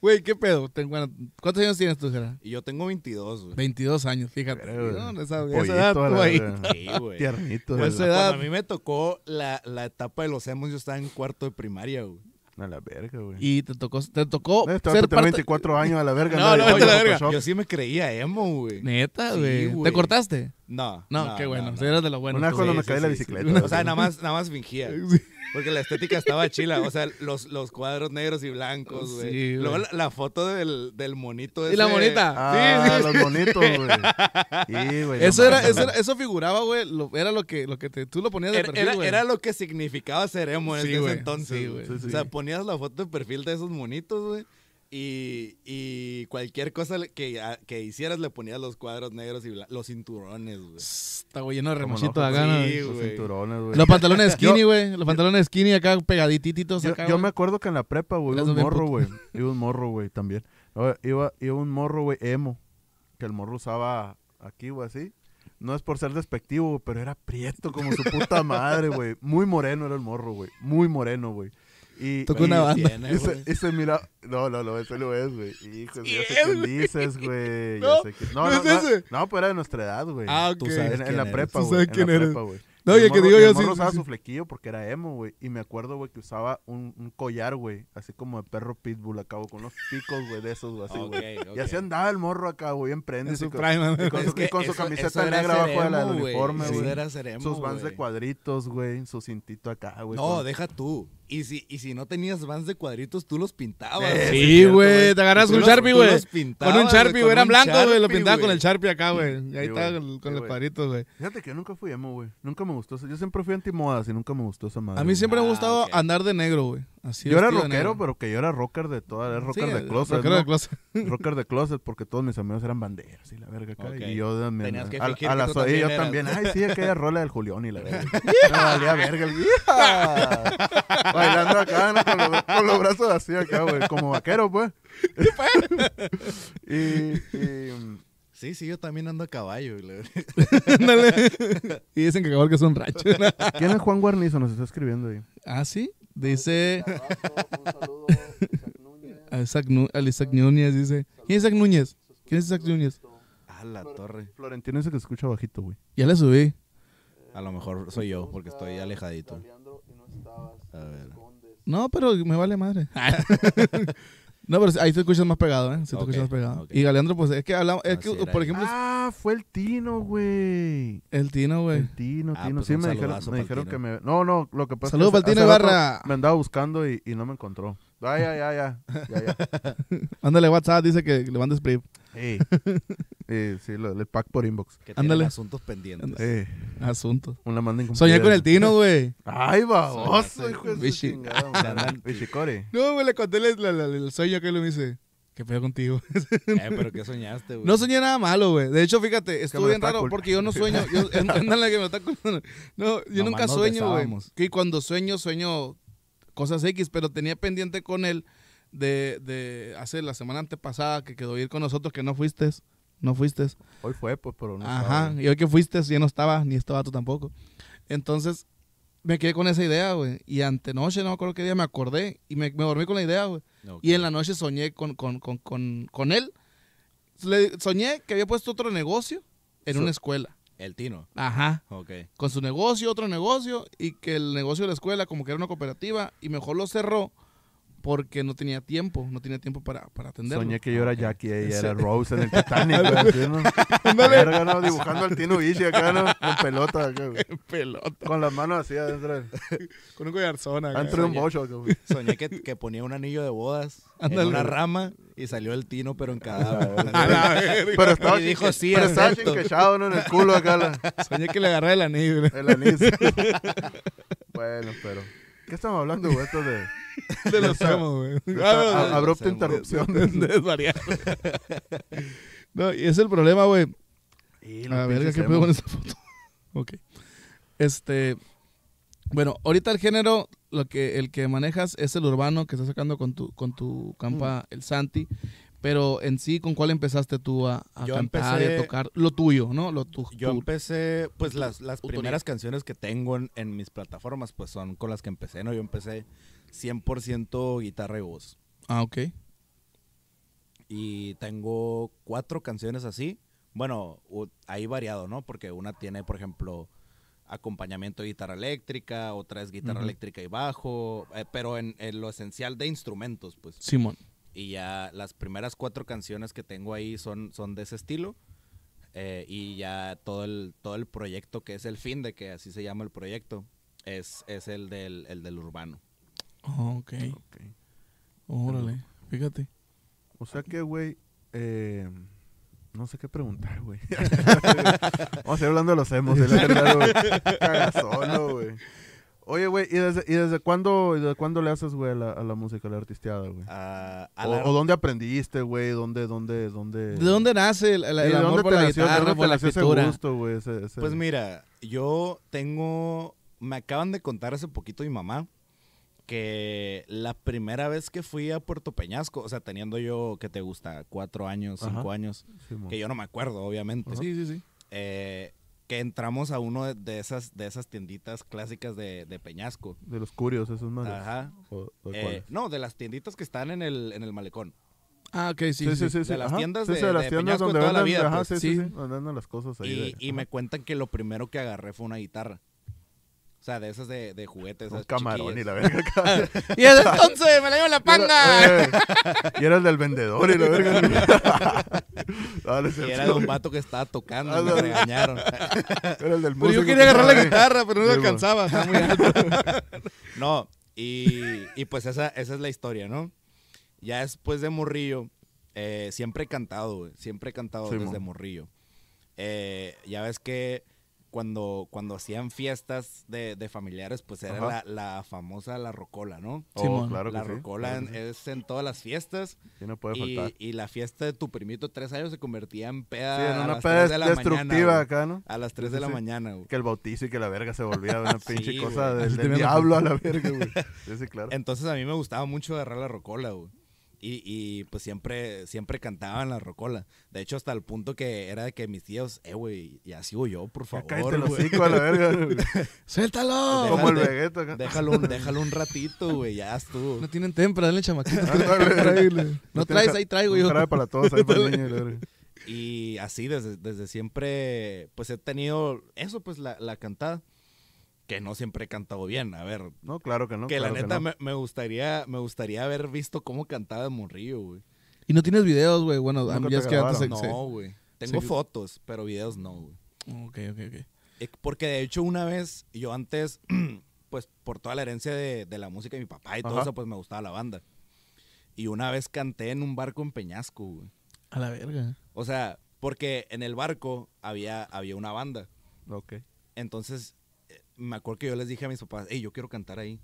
Güey, ¿qué pedo? Ten- bueno, ¿Cuántos años tienes tú, Gerard? Y yo tengo 22, güey. 22 años, fíjate. Verga, No, esa, esa Pollito, edad, a la tú ahí. Sí, güey. Tiernito. Pues, güey. eh, edad. Cuando a mí me tocó la, la etapa de los emos, yo estaba en cuarto de primaria, güey. A la verga, güey. Y te tocó, te tocó vato ser parte... 24 años a la verga. No, no, vete a la verga. Yo sí me creía emo, güey. Neta, Sí, güey. ¿Te cortaste? No. No, qué bueno. no, Si no. eras de lo bueno. Una vez cuando Sí, me caí la sí, sí. bicicleta. O sea, nada más, nada más fingía. Porque la estética estaba chila. O sea, los, los cuadros negros y blancos, güey. Sí, Luego güey. la, la foto del, del monito Y la monita. Ah, sí, sí. los bonitos, güey. Sí, güey. Eso era, eso era, eso figuraba, güey. lo- Era lo que, lo que te, tú lo ponías de Era, perfil, era, güey. era lo que significaba ser emo en Sí, ese güey. entonces. Sí, güey. O sea, ponías la foto de perfil de esos monitos, güey. Y, y cualquier cosa que, a- que hicieras le ponías los cuadros negros y bla- los cinturones, güey. Está güey lleno de remochito no, acá. Los cinturones, güey. Los pantalones skinny, güey. Los pantalones skinny acá pegadititos Yo, acá, yo me acuerdo que en la prepa, güey, iba un morro, güey. Iba un morro, güey, también. Iba, iba un morro, güey, emo. Que el morro usaba aquí, güey, así. No es por ser despectivo, güey, pero era prieto como su puta madre, güey. Muy moreno era el morro, güey. Muy moreno, güey. Y, Tocó una banda. Tiene, y se, güey. y se mira. No, no, no, ese lo es, güey. Hijo, ya sé quién güey. dices, güey. No, sé quién- No, no no, es no, ese. no, pero era de nuestra edad, güey. Ah, ok. Tú sabes En, en la prepa, Tú güey. sabes En quién la eres. prepa, güey. No, Y el que digo yo el sí, usaba sí. su flequillo porque era emo, güey. Y me acuerdo, güey, que usaba un, un collar, güey. Así como de perro pitbull güey. Con unos picos, güey, de esos, güey. Así, güey. Ok, ok. Y así andaba el morro acá, güey, en prendes. En y su con- y con, su, y que con su eso- camiseta negra abajo de la- del uniforme, güey. Sus vans de cuadritos, güey. Su cintito acá, güey. No, con- deja tú. Y si, y si no tenías vans de cuadritos, tú los pintabas. Eh, Sí, güey. Te agarras Tú un Sharpie, güey. los Con un Sharpie, con güey. Eran blancos, güey. Lo pintaba con el Sharpie acá, güey. Y ahí güey. con, con Sí, los cuadritos, güey. Fíjate que yo nunca fui emo, güey. Nunca me gustó eso. Yo siempre fui antimodas y nunca me gustó esa madre. A mí siempre me ha Ah, gustado andar de negro, güey. Así Yo era rockero, pero que yo era rocker de toda, era rocker Sí, de closet, rockero ¿no? de closet. rocker de closet porque todos mis amigos eran banderas y la verga. Y yo también. Tenías que a, fingir a que la tú so- y también yo eras. también. Ay, sí, aquella rola del Julián y la verga. Me valía verga el. Bailando acá, ¿no? con, los, con los brazos así acá, güey. Como vaquero, pues. y, y, Sí, sí, yo también ando a caballo. y dicen que acabó que es un racho. ¿Quién es Juan Guarnizo? Nos está escribiendo ahí. ah, sí. Dice. A Isaac, Nu- al Isaac Núñez dice. ¿Quién es Isaac Núñez? ¿Quién es Isaac Núñez? A la torre. Florentino dice que se escucha bajito, güey. Ya le subí. A lo mejor soy yo, porque estoy alejadito. A ver. No, pero me vale madre. no, pero ahí te escuchas más pegado, ¿eh? Sí te escuchas más pegado. Y Galeandro, pues es que hablamos. Es que, Así era por ahí. ejemplo, Ah, fue el Tino, güey. el Tino, güey. El Tino, Ah, Tino. pues sí, me dijeron, me dijeron Tino. que me... No, no, lo que pasa Saludos es que pa'l Tino hace rato Ibarra. Me andaba buscando y, y no me encontró. Ah, ya, ya, ya. ya, ya. Mándale WhatsApp, dice que le mandes spray. Ey. Eh, sí, lo, el pack por inbox. Que Ándale. asuntos pendientes. Eh, Asunto. una manda. Soñé con el Tino, güey. Ay, baboso, hijo de Bichi. Bichicori. No, güey, le conté el, sueño que él me dice. ¿Qué pedo contigo? Eh, pero ¿qué soñaste, güey? No soñé nada malo, güey. De hecho, fíjate, estuvo me bien raro porque yo no sueño. Yo, ándale que me está. No, yo Nomás nunca sueño, güey. Que cuando sueño, sueño cosas X, pero tenía pendiente con él de, de hace la semana antepasada que quedó ir con nosotros, que no fuiste. No fuiste. Hoy fue, pues, pero no Ajá. estaba. Y hoy que fuiste, ya no estaba, ni estaba tú tampoco. Entonces, me quedé con esa idea, güey. Y antenoche, no me acuerdo qué día, me acordé y me, me dormí con la idea, güey. Y en la noche soñé con, con, con, con, con él. Le- soñé que había puesto otro negocio en So- una escuela. El Tino. Ajá. Ok. Con su negocio, otro negocio, y que el negocio de la escuela como que era una cooperativa y mejor lo cerró porque no tenía tiempo, no tenía tiempo para, para atenderlo. Soñé que yo era Jackie y ella era Rose en el Titanic, güey. ¿no? Verga, ¿no? Dibujando al Tino Ishi acá, ¿no? Con pelota, acá, güey. pelota. Con las manos así adentro, del- Con un collarzón acá. adentro de un bocho, acá, güey. Soñé que, que ponía un anillo de bodas Ándale. en una rama y salió el tino, pero en cadáver. A la verga. Pero estaba, Y dijo, chinque- sí, pero estaba acepto. chinquechado, ¿no? En el culo acá, la, Soñé que le agarré el anillo. el anís. bueno, pero... ¿Qué estamos hablando, güey? Esto de... De los temas, güey. de esta a- abrupta de- interrupción. De desvariar. No, y es el problema, güey. A los ver, ¿qué pedo con esta foto? ok. Este. Bueno, ahorita el género, lo que, el que manejas es el urbano que estás sacando con tu, con tu campa, el Santi. Pero en sí, ¿con cuál empezaste tú a, a Yo cantar y a tocar? Lo tuyo, ¿no? Lo tu, Yo tu- empecé, pues las, las primeras canciones que tengo en, en mis plataformas, pues son con las que empecé, ¿no? Yo empecé 100% guitarra y voz. Ah, ok. Y tengo cuatro canciones así. Bueno, ahí variado, ¿no? Porque una tiene, por ejemplo, acompañamiento de guitarra eléctrica, otra es guitarra eléctrica y bajo, eh, pero en, en lo esencial de instrumentos, pues. Simón. Y ya las primeras cuatro canciones que tengo ahí son, son de ese estilo. Eh, y ya todo el, todo el proyecto que es el fin de que así se llama el proyecto es, es el, del, el del urbano. Ah, ok. Ok. Órale. Fíjate. O sea que, güey, eh, no sé qué preguntar, güey. Vamos a seguir hablando de los emos, de la verdad, güey. Cagazón, ¿no, güey. Oye, güey, ¿y desde, ¿y desde cuándo, y desde cuándo le haces, güey, a la, a la música, a la artisteada, güey? Ah, a O, la- o dónde aprendiste, güey? ¿Dónde, dónde, dónde? ¿De dónde nace el, el- el ¿de amor dónde por te la nació- guitarra, dónde por te la nació ese gusto, güey? ese- ese- Pues mira, yo tengo, me acaban de contar hace poquito mi mamá que la primera vez que fui a Puerto Peñasco, o sea, teniendo yo, que te gusta? Cuatro años, cinco Ajá. años, que yo no me acuerdo, obviamente. Sí, sí, sí. eh, que entramos a uno de- de esas, de esas tienditas clásicas de, de Peñasco. De los curios, esos madres. Ajá. ¿O, o de Eh, no, de las tienditas que están en el, en el malecón. Ah, ok, sí, Sí, sí, sí, sí. de las ajá. tiendas de- sí, de las de tiendas Peñasco donde toda la venden, vida, ajá, pues. sí, sí, Sí. donde las cosas ahí. Y, de- y ajá. me cuentan que lo primero que agarré fue una guitarra. O sea, de esas de, de juguetes. Un esas camarón y la verga. Y desde entonces me la llevo la Y panga. era, y era el del vendedor y la verga. Dale, Y era de un vato que estaba tocando y me regañaron. Era el del Pero músico yo que quería agarrar la estaba guitarra, pero no Sí, alcanzaba. Está muy alto. No, y, y pues esa, esa es la historia, ¿no? Ya después de Morrillo, eh, siempre he cantado, güey. Siempre he cantado Sí, desde mo. Morrillo. Eh, ya ves que cuando, cuando hacían fiestas de, de familiares, pues era la, la famosa La Rocola, ¿no? Oh, Simón. claro que la sí, Rocola claro en- que sí. es en todas las fiestas. Sí, no puede Y, faltar. y la fiesta de tu primito tres años se convertía en peda Sí, en a una las peda 3 de la destructiva mañana. güey. acá, ¿no? A las 3 Sí, de sí, la sí. mañana, güey. Que el bautizo y que la verga se volvía una pinche Sí, cosa del, diablo a la verga, güey. Sí, sí, claro. Entonces a mí me gustaba mucho agarrar la rocola, güey. Y, y pues siempre, siempre cantaban la rocola. De hecho, hasta el punto que era de que mis tíos, eh, güey, ya sigo yo, por favor. cállate los güey. hocico a la verga. ¡Suéltalo! Como el. Vegeta acá. Déjalo un, déjalo un ratito, güey, ya estuvo. No tienen tempra, dale chamaquito. Tráele. No traes, ahí traigo yo. jarabe para todos ahí para el niño, y la verga. Y así desde, desde siempre, pues he tenido eso, pues la, la cantada. Que no siempre he cantado bien. A ver, No, claro que no. que claro la neta no. me, me gustaría me gustaría haber visto cómo cantaba Morrillo, güey. Y no tienes videos, güey. Bueno, Nunca ya es que antes. No, güey. Tengo sí. fotos, pero videos no, güey. Ok, ok, ok. Eh, Porque de hecho una vez, yo antes, pues por toda la herencia de, de la música de mi papá y todo Ajá. eso, pues me gustaba la banda. Y una vez canté en un barco en Peñasco, güey. A la verga. O sea, porque en el barco había, había una banda. Ok. Entonces, me acuerdo que yo les dije a mis papás, hey, yo quiero cantar ahí.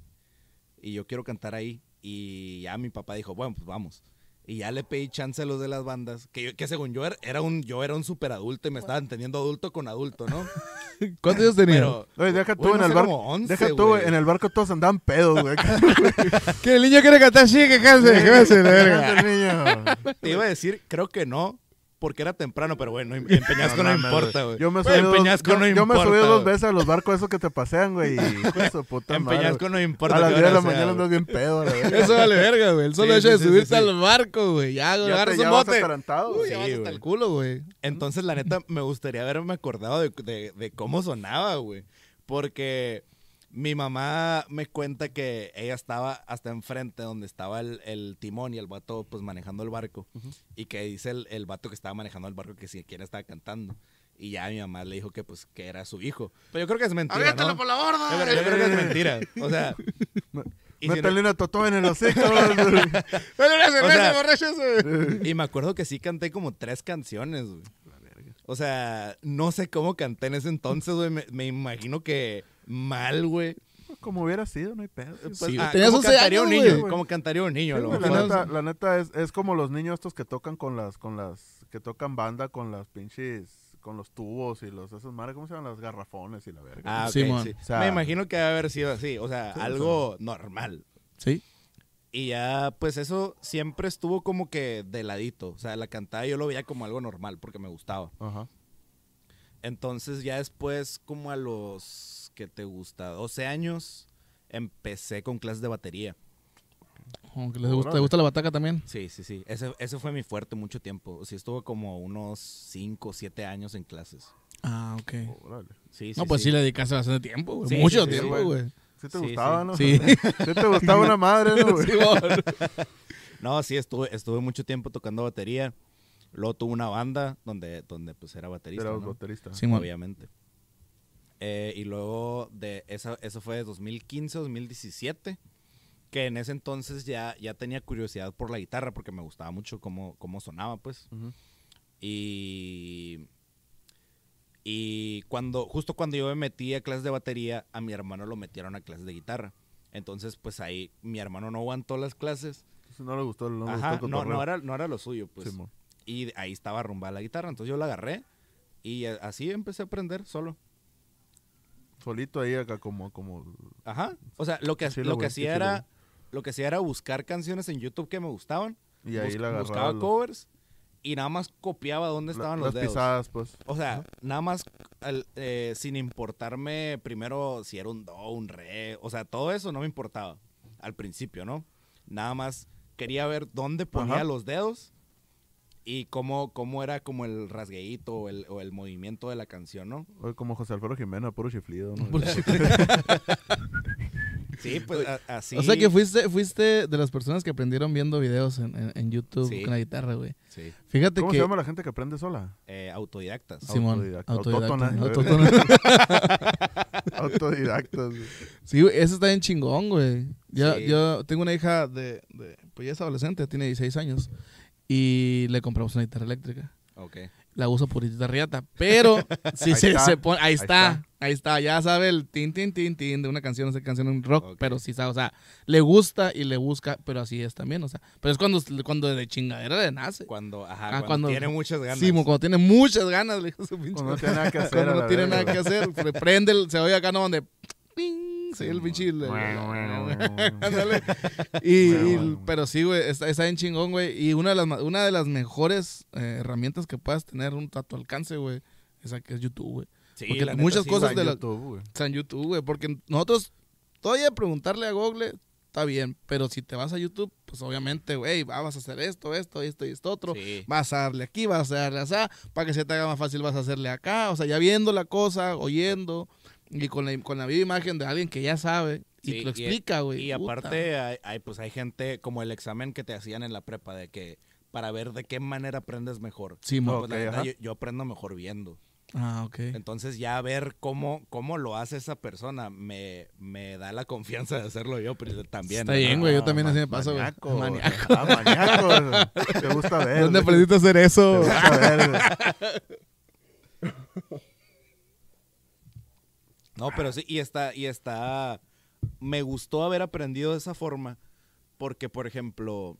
Y yo quiero cantar ahí. Y ya mi papá dijo, bueno, pues vamos. Y ya le pedí chance a los de las bandas, que, yo- que según yo era, era un yo era un super adulto y me estaba entendiendo adulto con adulto, ¿no? ¿Cuántos años tenías? Pero Oye, deja tú en el barco. como 11, deja tú. En el barco todos andaban pedos, güey. Que el niño quiere cantar, sí, que canse, que canse, la verga. el niño. te iba a decir, creo que no, porque era temprano, pero bueno, en en Peñasco no, mames, importa, güey. Yo me Güey, subí en dos, yo, no yo me subí dos güey. veces a los barcos esos que te pasean, güey. De su puta En madre, Peñasco güey. no importa. A las qué 10 de la mañana güey. andas bien pedo, la verga. Eso vale verga, güey. El solo Sí, hecho de sí, sí, subirte sí, sí. al barco, güey. Ya, güey, Ya agarras te un bote. Uy, güey. ya Sí, vas hasta güey. el culo, güey. Entonces, la neta, me gustaría haberme acordado de, de- de cómo sonaba, güey. Porque Mi mamá me cuenta que ella estaba hasta enfrente donde estaba el, el timón y el vato pues manejando el barco. Y que dice el, el vato que estaba manejando el barco que si quién estaba cantando. Y ya mi mamá le dijo que pues que era su hijo. Pero yo creo que es mentira, ¡Aviéntalo ¿no? por la borda! Yo, creo- yo creo que es mentira. O sea... y si no- Métale una totó en el hocico. ¡Dale una cerveza, sea- ese! Y me acuerdo que sí canté como tres canciones, güey. O sea, no sé cómo canté en ese entonces, güey. Me, me imagino que mal, güey. Como hubiera sido, no hay pedo. Pues, Sí, ah, tenías como 11 cantaría un años, niño, como cantaría un niño. a Sí, lo güey, mejor. la, neta, la neta es, es como los niños estos que tocan con las, con las, que tocan banda con las pinches, con los tubos y los, esas madres, ¿cómo se llaman? Las garrafones y la verga. Ah, sí. O sea- me imagino que debe haber sido así. O sea, Sí, algo normal. Sí. Y ya, pues eso siempre estuvo como que de ladito. O sea, la cantada yo lo veía como algo normal porque me gustaba. Ajá. Entonces ya después, como a los que te gusta, 12 años, empecé con clases de batería. Aunque les gusta. ¿te gusta la bataca también? Sí, sí, sí. Ese, ese fue mi fuerte mucho tiempo. Sí, estuve como unos 5 o 7 años en clases. Ah, ok. Órale. Sí, sí, No, pues sí, sí. le dedicaste bastante tiempo, güey. Sí, Mucho sí, sí, tiempo, güey. Sí te Sí, gustaba, sí. ¿no? Sí. Sí te gustaba una madre, ¿no, güey? No, sí, estuve, estuve mucho tiempo tocando batería. Luego tuve una banda donde, donde pues era baterista, Era ¿no? baterista. Simón. obviamente. Eh, y luego de esa, eso fue de 2015, 2017, que en ese entonces ya, ya tenía curiosidad por la guitarra porque me gustaba mucho cómo, cómo sonaba, pues. Ujú. Y, y cuando, justo cuando yo me metí a clases de batería, a mi hermano lo metieron a clases de guitarra. Entonces, pues ahí mi hermano no aguantó las clases. Entonces no le gustó, no Ajá, gustó no, era, no era lo suyo, pues. Simón. Y ahí estaba arrumbada la guitarra. Entonces yo la agarré y así empecé a aprender solo. Solito ahí acá como, como... Ajá. O sea, lo que, lo güey, que hacía era lo que hacía era buscar canciones en YouTube que me gustaban. Y ahí bus- la agarraba. buscaba los- covers y nada más copiaba dónde la- estaban las los dedos. pisadas, pues. O sea, nada más eh, sin importarme primero si era un do, un re, o sea, todo eso no me importaba al principio, ¿no? Nada más quería ver dónde ponía Ajá. los dedos y cómo, cómo era como el rasgueíto o el, o el movimiento de la canción, ¿no? Oye, como José Alfredo Jiménez, puro chiflido, ¿no? Sí, pues a- así. O sea que fuiste, fuiste de las personas que aprendieron viendo videos en, en- en YouTube Sí. con la guitarra, güey. Sí, Fíjate ¿Cómo que... se llama la gente que aprende sola? eh, autodidactas. Simón, Autodidacta. autodidacta. Autótona. Autótona. Autodidactas. güey. Sí, güey, eso está bien chingón, güey. Yo, Sí. yo tengo una hija de, de- Pues ya es adolescente, tiene 16 años. Y le compramos una guitarra eléctrica. Ok. La uso por riata. Pero si se, está, se pone. Ahí ahí está, está. ahí está. Ya sabe el tin, tin, tin, tin de una canción, no sé canción, un rock. Pero sí sabe, o sea, le gusta y le busca, pero así es también, o sea. Pero es cuando, cuando de chingadera le nace. Cuando, ajá, Ah, cuando, cuando- tiene muchas ganas. Sí, cuando tiene muchas ganas, le dijo su pinche. Cuando no tiene nada que hacer. Cuando no tiene nada que hacer, pre- prende, el- se oye acá, ¿no? Donde. Oye el Sí, pinche. Y, pero sí, güey, está, está bien chingón, güey. Y una de las, una de las mejores eh, herramientas que puedas tener un, a tu alcance, güey, esa que es YouTube, güey. Sí, Porque la muchas sí, cosas de la- YouTube, güey. Está en YouTube, güey. Porque nosotros, todavía preguntarle a Google, está bien. Pero si te vas a YouTube, pues obviamente, güey, va, vas a hacer esto, esto, esto y esto otro. Sí. Vas a darle aquí, vas a darle allá. Para que se te haga más fácil, vas a hacerle acá. O sea, ya viendo la cosa, oyendo. Y con la, con la viva imagen de alguien que ya sabe. Y Sí, te lo y- explica, güey. Y aparte, hay, hay, pues hay gente como el examen que te hacían en la prepa de que para ver de qué manera aprendes mejor. Sí, mo. Pues, la yo, yo aprendo mejor viendo. Ah, ok. Entonces ya ver cómo, cómo lo hace esa persona me, me da la confianza de hacerlo yo pero también. Está ¿no? bien, güey. Yo Ah, también así ma- me pasa, güey. maníaco, güey. Maníaco. Ah, maníaco. Te gusta ver. ¿Dónde aprendiste a hacer Te eso? gusta ver, güey. No, pero sí, y está, y está, me gustó haber aprendido de esa forma, porque, por ejemplo,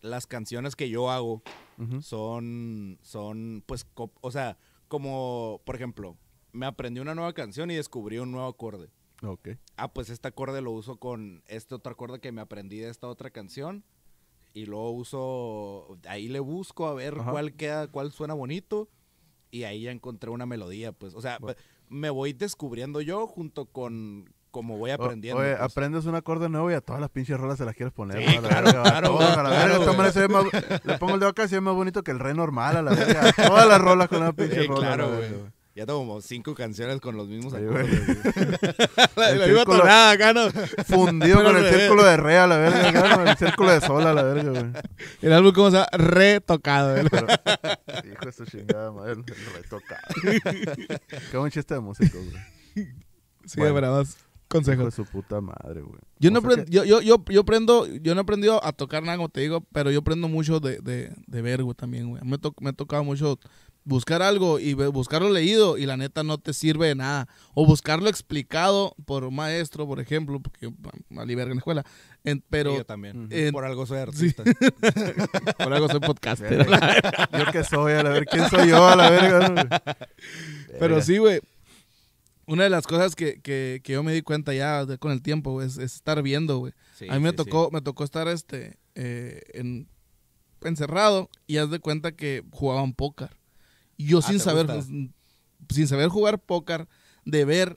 las canciones que yo hago son, son, pues, o sea, como, por ejemplo, me aprendí una nueva canción y descubrí un nuevo acorde. Ok. Ah, pues este acorde lo uso con este otro acorde que me aprendí de esta otra canción. Y luego uso, ahí le busco a ver Ajá. cuál queda, cuál suena bonito. Y ahí ya encontré una melodía, pues. O sea, Bueno. Me voy descubriendo yo junto con como voy O- aprendiendo. Oye, pues. aprendes un acorde nuevo y a todas las pinches rolas se las quieres poner. Sí. A la claro, verga, a claro, a la claro, verga. Esta güey. manera se ve más- le pongo el dedo acá y se ve más bonito que el re normal a la verga. Todas las rolas con una pinche Sí, rola. claro, la güey. Ya tengo como cinco canciones con los mismos acordes. La, la misma tonada acá, ¿no? Fundido Pero con el círculo de re a la verga, el círculo de sol a la verga, güey. El álbum, ¿cómo se llama? Retocado. güey. Pero- hijo de su chingada madre, retocado. Qué buen chiste de músicos, güey. Sí, Bueno. de verdad, consejos. de su puta madre, güey. Yo no, aprend- yo, yo, yo, yo aprendo, yo no he aprendido a tocar nada, como te digo, pero yo aprendo mucho de, de, de ver, güey, también, güey. Me, to- me ha tocado mucho buscar algo y buscarlo leído y la neta no te sirve de nada. O buscarlo explicado por un maestro, por ejemplo, porque yo valí verga en la escuela. En- pero Sí, yo también. En- Por algo soy sí. artista. por algo soy podcaster. Yo qué soy, a la verga. ¿Quién soy yo, a la verga? Pero sí, güey. Una de las cosas que, que, que yo me di cuenta ya de- con el tiempo, es, es estar viendo, güey. Sí, a mí me sí, tocó, me tocó estar este eh, en, encerrado y haz de cuenta que jugaban póker. Yo Ah, sin ¿te saber, gusta? sin saber jugar póker, de ver,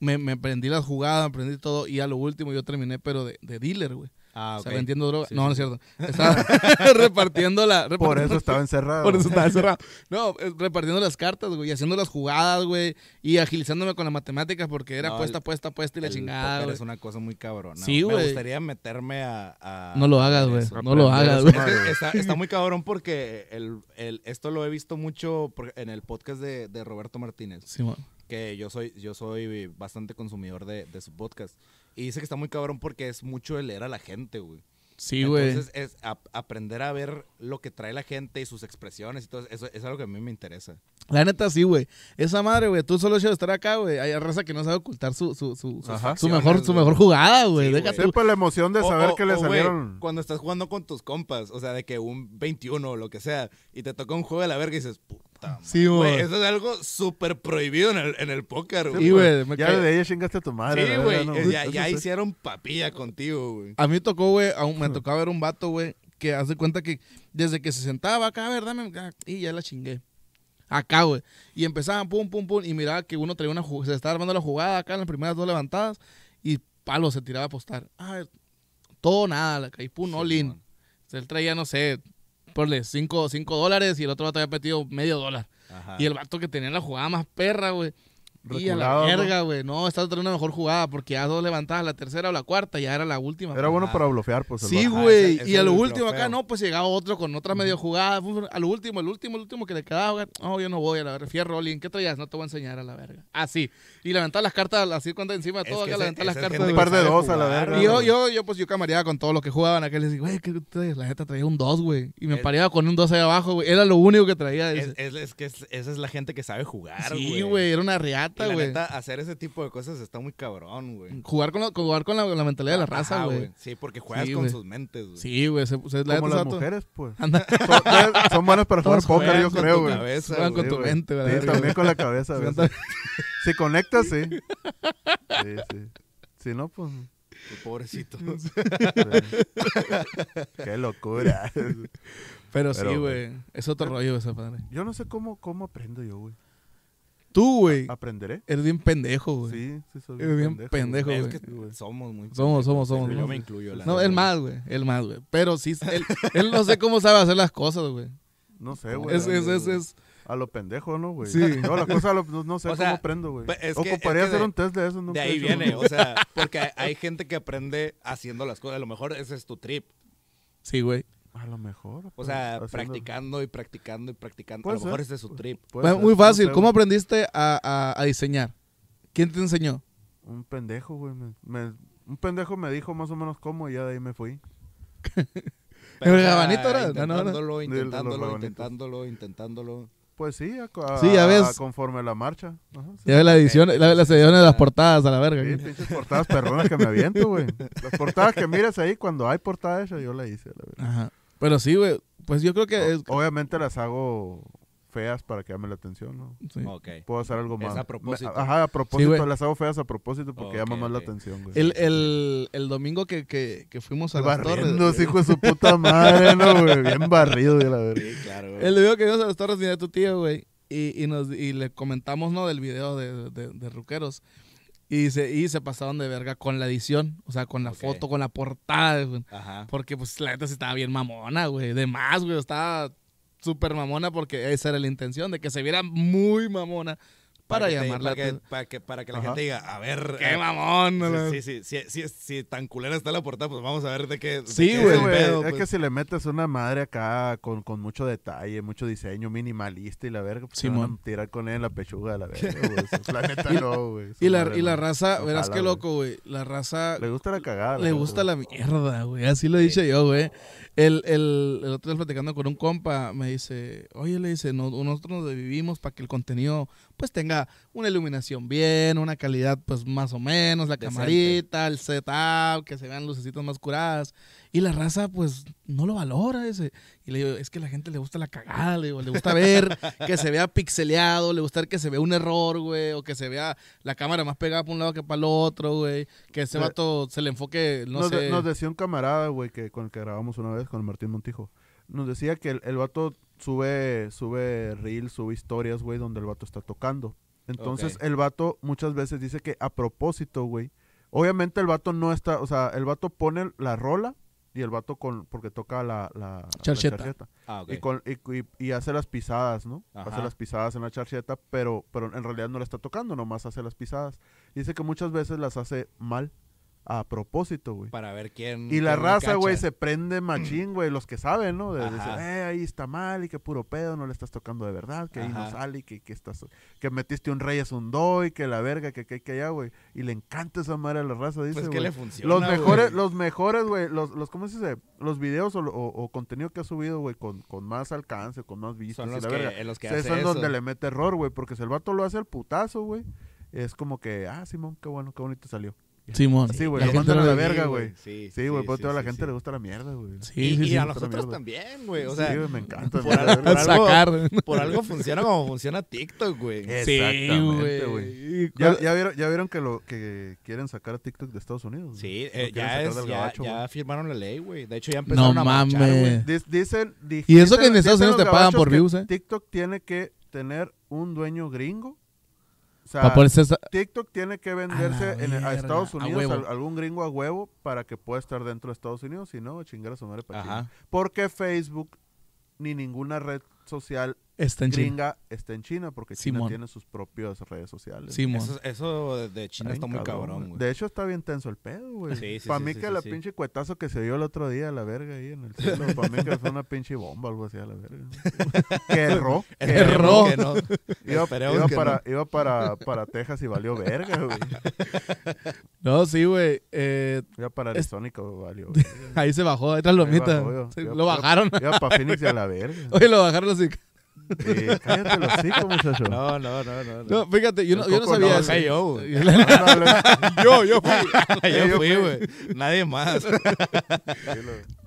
me, me aprendí las jugadas, me aprendí todo y a lo último yo terminé, pero de, de dealer, güey. Ah, O ok. sea, vendiendo droga. Sí, no, sí, no es sí. cierto. Estaba repartiendo la... Por repartiendo- eso estaba encerrado. por eso estaba encerrado. No, repartiendo las cartas, güey, y haciendo las jugadas, güey, y agilizándome con las matemáticas porque era No, puesta, el- puesta, puesta y la El chingada, es una cosa muy cabrona. Sí, Me güey. gustaría meterme a... a- No lo hagas, güey. No lo hagas, güey. Está, está muy cabrón porque el, el- esto lo he visto mucho por- en el podcast de, de Roberto Martínez, Simón. que yo soy, yo soy bastante consumidor de, de su podcast. Y dice que está muy cabrón porque es mucho de leer a la gente, güey. Sí, güey. Entonces es ap- aprender a ver lo que trae la gente y sus expresiones y todo eso. Es algo que a mí me interesa. La neta, sí, güey. Esa madre, güey. Tú solo hecho de estar acá, güey. Hay raza que no sabe ocultar su, su, su, su- Ajá. su mejor, su mejor jugada, güey. Sí, pues la emoción de O- saber o- que le güey, salieron. cuando estás jugando con tus compas, o sea, de que un 21 o lo que sea, y te toca un juego de la verga y dices, puta. Sí, madre". güey. Eso es algo súper prohibido en el, en el póker, Sí, güey. Ya cae- de ella chingaste a tu madre. Sí, güey. ¿no? ya sí. hicieron papilla contigo, güey. A mí tocó, güey, a un- me tocaba ver un vato, güey, que hace cuenta que desde que se sentaba acá, a ver, dame, acá, y ya la chingué. Acá, güey. Y empezaban pum, pum, pum, y miraba que uno traía una jugada, se estaba armando la jugada acá en las primeras dos levantadas, y palo, se tiraba a apostar. Ah, todo nada, la caí, pum, in. Simón. Él traía, no sé, ponle 5 dólares y el otro vato había metido medio dólar. Ajá. Y el vato que tenía la jugada más perra, güey. Y a la Reculado, ¿no? verga, güey. No, estaba teniendo una mejor jugada porque ya dos levantadas, la tercera o la cuarta, ya era la última. Era bueno Ajá. para blofear, pues. Sí, güey. ese- Y a lo último acá, no, pues llegaba otro con otra medio jugada. A lo último, el último, el último que le quedaba, güey. No, yo no voy a la verga. Fierro, Rolling. ¿Qué traías? No te voy a enseñar a la verga. Así. Y levantar las cartas así cuando encima de Es todo, que acá levantar las cartas. Un par de dos a la verga. Y yo, yo, yo, pues yo camareaba con todos los que jugaban acá. Les digo, güey, ¿qué traes? La neta traía un 2, güey. Y me pareaba con un 2 ahí abajo, güey. Era lo único que traía. Es, que es- esa es la gente que sabe jugar, güey. sí, güey. Era una La neta, hacer ese tipo de cosas está muy cabrón, güey. Jugar con, la, jugar con la, la mentalidad de la raza, güey. Sí, porque juegas Sí, con sus mentes, güey. Sí, güey. Como neta, las mujeres, pues. Anda, Son, son buenas para jugar póker, juegan yo con creo, tu güey. juegan con Sí, tu güey. mente, Sí, también con la cabeza, güey. Si conectas, sí. Sí, sí. Si no, pues. Pues, pobrecito. Qué locura. Pero sí, güey. Es otro rollo ese padre. Yo no sé cómo, cómo aprendo yo, güey. Tú, güey, ¿Aprenderé? eres bien pendejo, güey. Sí, sí, soy Eres bien güey. pendejo, Es que somos muy Somos, somos, somos, Yo somos. me incluyo, la No, él güey. más, güey. Él más, güey. Pero sí, él, él no sé cómo sabe hacer las cosas, güey. No sé, güey. Es, es, es, es. A lo pendejo, ¿no, güey? Sí. Yo las cosas a lo- no, no sé O cómo aprendo, güey. Ocuparía es que hacer de- un test de eso. nunca De he ahí hecho viene, o sea, porque hay, hay gente que aprende haciendo las cosas. A lo mejor ese es tu trip. Sí, güey. A lo mejor. O pues, sea, haciendo- practicando y practicando y practicando. A lo mejor ser. ese es su trip. puede Bueno, muy fácil. ¿Cómo aprendiste a, a, a diseñar? ¿Quién te enseñó? Un pendejo, güey. me- me- un pendejo me dijo más o menos cómo y ya de ahí me fui. Pero, ¿El rabanito era? No. Intentándolo, intentándolo, intentándolo, intentándolo. Pues sí, a, a- Sí, ya ves. a- conforme la marcha. Ajá, sí. Ya ves la edición, la, las ediciones de las portadas a la verga. Sí, pinches portadas perronas que me aviento, güey. Las portadas que miras ahí, cuando hay portada hecha, yo la hice. la verdad. Ajá. Pero sí, güey. Pues yo creo que es. Obviamente las hago feas para que llame la atención, ¿no? sí. Ok. Puedo hacer algo Es más. a propósito. Ajá, a propósito. güey. las hago feas a propósito porque Ok, llama más la ok. atención, güey. El, el, el domingo que, que, que fuimos a las torres. barriendo, hijo de su puta madre, ¿no, güey? Bien barrido, de la verdad. Sí, claro. güey. El video que vimos a las torres de tu tío, güey. Y, y, nos, y le comentamos, ¿no? Del video de, de, de Ruqueros. Y se, y se pasaron de verga con la edición. O sea, con la foto, con la portada, güey. Ajá. Porque, pues, la neta sí estaba bien mamona, güey. De más, güey. Estaba súper mamona porque esa era la intención, de que se viera muy mamona. Para que te- llamar la para que, para que, para que la Ajá. gente diga, a ver. ¡Qué eh, mamón! Sí, sí, sí, sí, tan culera está la portada, pues vamos a ver de qué. de Sí, es güey. es pues. que si le metes una madre acá con, con mucho detalle, mucho diseño, minimalista y la verga, pues se van a tirar con él en la pechuga de la verga, güey. La neta no, güey. Y la, y la raza, verás qué loco, güey. La raza Le gusta la cagada. le gusta la mierda, güey. Así lo he dicho yo, güey. El, el, el otro día platicando con un compa, me dice, oye, le dice, no, nosotros nos vivimos para que el contenido, pues, tenga una iluminación bien, una calidad, pues, más o menos, la Decente. camarita, el setup, que se vean lucecitas más curadas. Y la raza, pues, no lo valora ese. Y le digo, es que a la gente le gusta la cagada, le digo, le gusta ver que se vea pixeleado, le gusta ver que se vea un error, güey, o que se vea la cámara más pegada para un lado que para el otro, güey. Que ese vato se le enfoque, no nos, sé. de- nos decía un camarada, güey, que con el que grabamos una vez, con Martín Montijo. Nos decía que el, el vato sube, sube reels, sube historias, güey, donde el vato está tocando. Entonces, el vato muchas veces dice que a propósito, güey. Obviamente el vato no está, o sea, el vato pone la rola y el vato con, porque toca la, la, la Charcheta. Ah. Y, con- y- y- y hace las pisadas, ¿no? Hace las pisadas en la charcheta, pero, pero en realidad no la está tocando, nomás hace las pisadas. Dice que muchas veces las hace mal, a propósito, güey. Para ver quién. Y la quién raza, güey, se prende machín, güey, los que saben, ¿no? De, decir, eh, ahí está mal y que puro pedo, no le estás tocando de verdad, que ahí no sale y que, que estás, que metiste un rey es un do y que la verga, que que, que allá, güey. Y le encanta esa madre a la raza, dice, Pues que güey. le funciona. Los mejores, los mejores, güey, los, los, ¿cómo se dice? Los videos o, o- o contenido que ha subido, güey, con, con más alcance, con más vistas Son y los la que, verga. en los que hace son eso. donde le mete error, güey, porque si el vato lo hace al putazo, güey, es como que, ah, Simón, qué bueno, qué bonito salió. Simón. Así, güey, La lo gente mandan a no la verga, Sí, güey. Sí, Sí, güey, pero a toda la sí, gente sí. le gusta la mierda, güey. Sí, Y, sí, y sí. a nosotros también, güey. O Sí, sea, güey, me encanta. por, güey. al- por algo, Sacar. por algo funciona como funciona TikTok, güey. Exactamente, güey. güey. ¿Ya, ya vieron, ya vieron que lo que quieren sacar a TikTok de Estados Unidos. Sí, eh, ya, es, ya, gabacho, ya güey. firmaron la ley, güey. De hecho, ya No empezaron a marchar, güey. mames. Dis- Dicen, di- Y eso que en dicen- Estados dicen Unidos te pagan por views, ¿eh? TikTok tiene que tener un dueño gringo. O sea, TikTok tiene que venderse en- a, Estados a Unidos, al- algún gringo a huevo, para que pueda estar dentro de Estados Unidos. Si no, chingar a su madre para. Porque Facebook ni ninguna red social Está en China. gringa está en China, porque China Simón. tiene sus propias redes sociales. Simón. Eso, eso de- China está muy cabrón, güey. De hecho, está bien tenso el pedo, güey. Sí, sí, Para sí, mí sí, que sí, la sí. pinche cuetazo que se dio el otro día, la verga ahí en el cielo. Para mí que fue una pinche bomba, algo así a la verga. que erró. que Erró. Que no. Iba, iba que para, iba para, para Texas y valió verga, güey. No, sí, güey. Eh, Iba para Es- Arizona y valió verga. ahí se bajó, ahí tras lomita. bajó, yo- Sí, yo- lo bajaron. Iba para Phoenix y a la verga. Oye, lo bajaron así. Sí, cállate los hocico, muchacho. No, no, no, no. No, fíjate, yo no, yo no sabía no, eso. yo, güey. Yo, yo fui. yo fui, güey. Nadie más.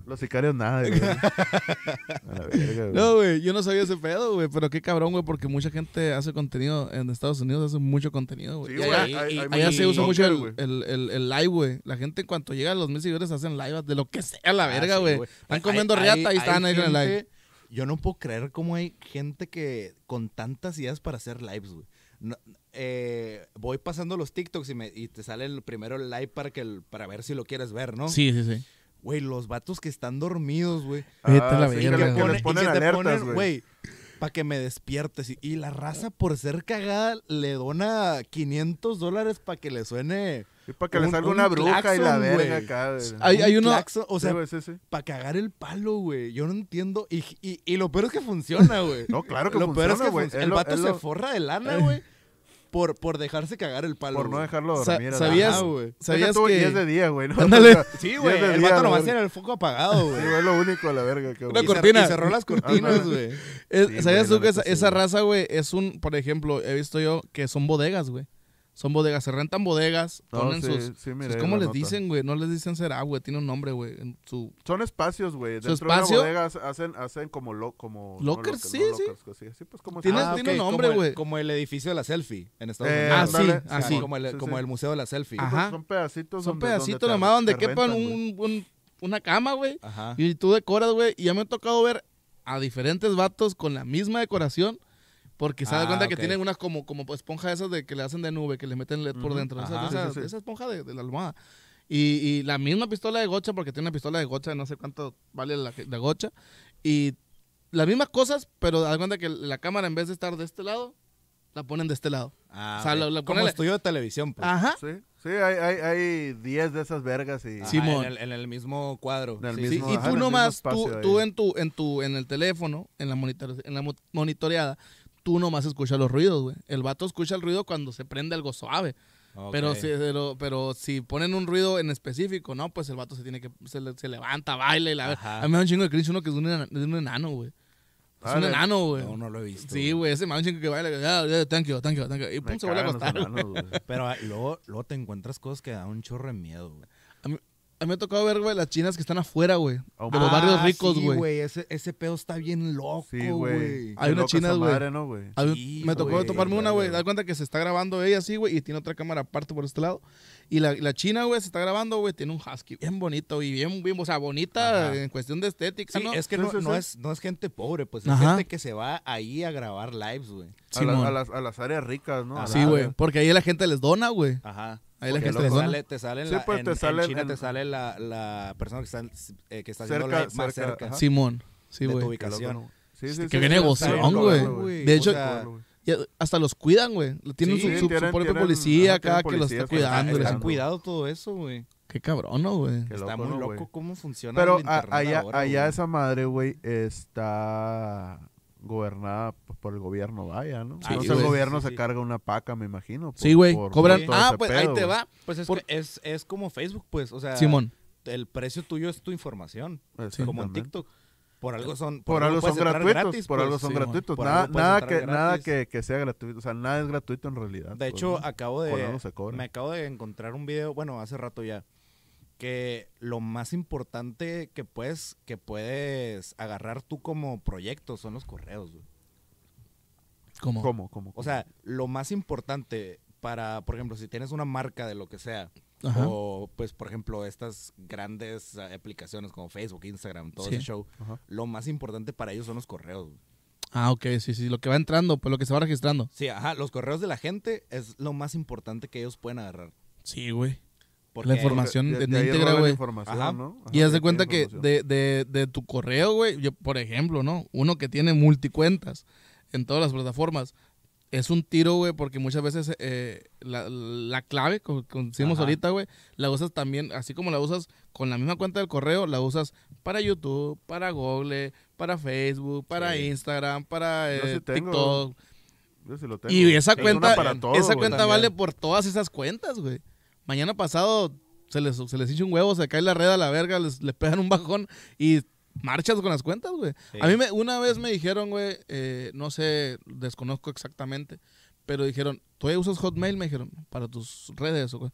Los sicarios nada, güey. A la verga, güey. No, güey, yo no sabía ese pedo, güey. Pero qué cabrón, güey, porque mucha gente hace contenido en Estados Unidos, hace mucho contenido, güey. Sí, Y güey, allá, hay- hay- hay allá mucho se usa mucho el, el, el, el live, güey. La gente en cuanto llega a los mil seguidores hacen live de lo que sea, la verga, Ah, sí, güey. Están comiendo Hay- riata y están ahí en el live. Yo no puedo creer cómo hay gente que con tantas ideas para hacer lives, güey. No, eh, voy pasando los TikToks y, me, y te sale el primero el live para que el- para ver si lo quieres ver, ¿no? Sí, sí, sí. Güey, los vatos que están dormidos, güey. Ah, sí, que, que les ponen alertas, güey. Para que me despiertes. Y, y la raza, por ser cagada, le dona 500 dólares para que le suene Y para que le un- salga un una bruja y la verga acá. Hay, hay un uno. claxon, O sea, sí, sí. para cagar el palo, güey. Yo no entiendo. Y, y, y lo peor es que funciona, güey. No, claro que lo peor es funciona, que funciona. Es el vato se lo- forra de lana, güey. Por, por dejarse cagar el palo. Por no dejarlo Sa- dormir. a la- ¿sabías- güey. ¿Sabías que es de día, güey. ¿no? Ándale. Sí, güey. El día, vato nomás tiene el foco apagado, Sí, güey. güey, es lo único, la verga. que, Una Y güey. cer- cortina. Y cerró las cortinas, güey. Sí, ¿Sabías tú que esa, sí, raza, güey, es un, por ejemplo, he visto yo que son bodegas, güey. Son bodegas, se rentan bodegas, No, ponen sí, sus... sí, sus- miré ¿Cómo les nota. dicen, güey? No les dicen será, güey, tiene un nombre, güey, su... Son espacios, güey. ¿Su Dentro espacio? de una bodega hace- hacen, hacen como... Lo, como no Lockers, sí, no sí. lockers, sí. Sí, pues como... Tiene- Ah, tiene un ok, nombre, güey. Como el edificio de la selfie en Estados Eh, Unidos. Ah, sí, así. Ajá, Como, el, Sí, como el museo de la selfie. Ajá. Son, pedacitos Son donde- pedacitos donde te- nomás donde quepan un, un- una cama, güey. Ajá. Y tú decoras, güey. Y ya me ha tocado ver a diferentes vatos con la misma decoración. Porque se da Ah, cuenta que ok. tienen unas como, como esponja esas de que le hacen de nube, que le meten LED por dentro. Esa, ajá. esa- Sí, sí, sí. esa esponja de, de la almohada. Y, y la misma pistola de gocha, porque tiene una pistola de gocha, no sé cuánto vale la, la gocha. Y las mismas cosas, pero da cuenta que la cámara en vez de estar de este lado, la ponen de este lado. Ah, O sea, lo- lo como ponele- estudio de televisión, pues. Ajá. Sí, sí, hay, hay, hay 10 de esas vergas y... Ajá, Simón. En el, en el mismo cuadro. En el Sí, Sí, mismo- y ajá, en tú nomás, tú, tú en tu, en tu, en el teléfono, en la, monitor- en la mo- monitoreada, tú nomás escuchas los ruidos, güey. El vato escucha el ruido cuando se prende algo suave. Pero, si, pero, pero si ponen un ruido en específico, ¿no? Pues el vato se tiene que, se, le- se levanta, baila y la. Ajá. A mí me da un chingo de cringe uno que es un, de un enano, güey. Es un enano, güey. No, no lo he visto. Sí, güey, ese un chingo que baila. ah, yeah, thank you, thank you, thank you. Y pum, se vuelve a acostar. enanos. Pero ah, luego, luego te encuentras cosas que dan un chorro de miedo, güey. Me ha tocado ver, güey, las chinas que están afuera, güey. Ah, De los barrios ricos, sí, güey. Ese, ese pedo está bien loco, Sí, güey. güey. Hay una china, güey. madre, ¿no, güey? Sí, me tocó güey, toparme una, güey. Da cuenta que se está grabando ella así, güey, y tiene otra cámara aparte por este lado. Y la, la china, güey, se está grabando, güey, tiene un husky bien bonito y bien, bien, o sea, bonita Ajá. en cuestión de estética, Sí, ¿no? es que Sí, no, sí, no sí. es, no es gente pobre, pues es Ajá. gente que se va ahí a grabar lives, güey. A, la- Simón. a las, a las áreas ricas, ¿no? A Ah, las Sí, güey, porque ahí la gente les dona, güey. Ajá. Ahí la gente sale, te sale en Sí, la, pues, en, te en sale China en- te sale la, la persona que está, eh, que está haciendo live más cerca. Simón. Sí, de tu güey. Qué loco, ubicación. Sí, sí, Que sí, qué sí, negoción, güey. De De hecho, Claro, güey. Y hasta los cuidan, güey. Tienen Sí, su, su, su tienen- propia tienen- policía acá que los está están cuidando. Está cuidando. cuidado todo eso, güey. Qué cabrón, ¿no, güey? Está loco, muy ¿no, loco cómo funciona Pero el a- internet allá, ahora, allá esa madre, güey, está gobernada pues, por el gobierno, vaya, ¿no? Sí, Entonces el gobierno sí, se sí. carga una paca, me imagino. por- Sí, güey. por- por Cobran. todo Ah, pues pedo, ahí te va. Pues es, Por- que es, es como Facebook, pues. O sea, Simón. el precio tuyo es tu información. Como en. TikTok. Por algo son, Por algo son entrar gratuitos, gratis, por pues. algo son sí, gratuitos. por Nada, algo que, nada que, que sea gratuito. O sea, nada es gratuito en realidad. De pues, hecho, ¿no? acabo Por de. algo se cobra. Me acabo de encontrar un video, bueno, hace rato ya. Que lo más importante que puedes, que puedes agarrar tú como proyecto son los correos, güey. ¿Cómo? ¿Cómo? ¿Cómo? O sea, lo más importante para, por ejemplo, si tienes una marca de lo que sea, Ajá. o pues, por ejemplo, estas grandes eh, aplicaciones como Facebook, Instagram, todo Sí. ese show, Ajá. lo más importante para ellos son los correos. güey. Ah, ok, sí, sí. Lo que va entrando, pues lo que se va registrando. Sí, ajá, los correos de la gente es lo más importante que ellos pueden agarrar. Sí, güey. Porque La información De- de- íntegra, güey. Y haz de cuenta que de, de, de tu correo, güey, yo, por ejemplo, ¿no? Uno que tiene multicuentas en todas las plataformas, es un tiro, güey, porque muchas veces eh, la, la clave, como como decimos Ajá. ahorita, güey, la usas también, así como la usas con la misma cuenta del correo, la usas para YouTube, para Google, para Facebook, para Sí. Instagram, para Yo eh, sí tengo, TikTok. Yo sí lo tengo. Y esa cuenta, para todo, esa cuenta También. vale por todas esas cuentas, güey. Mañana pasado se les, se les hincha un huevo, se cae la red a la verga, les, les pegan un bajón y marchas con las cuentas, güey. Sí. A mí me, una vez me dijeron, güey, eh, no sé, desconozco exactamente, pero dijeron, ¿tú usas Hotmail? Me dijeron, para tus redes. o qué?".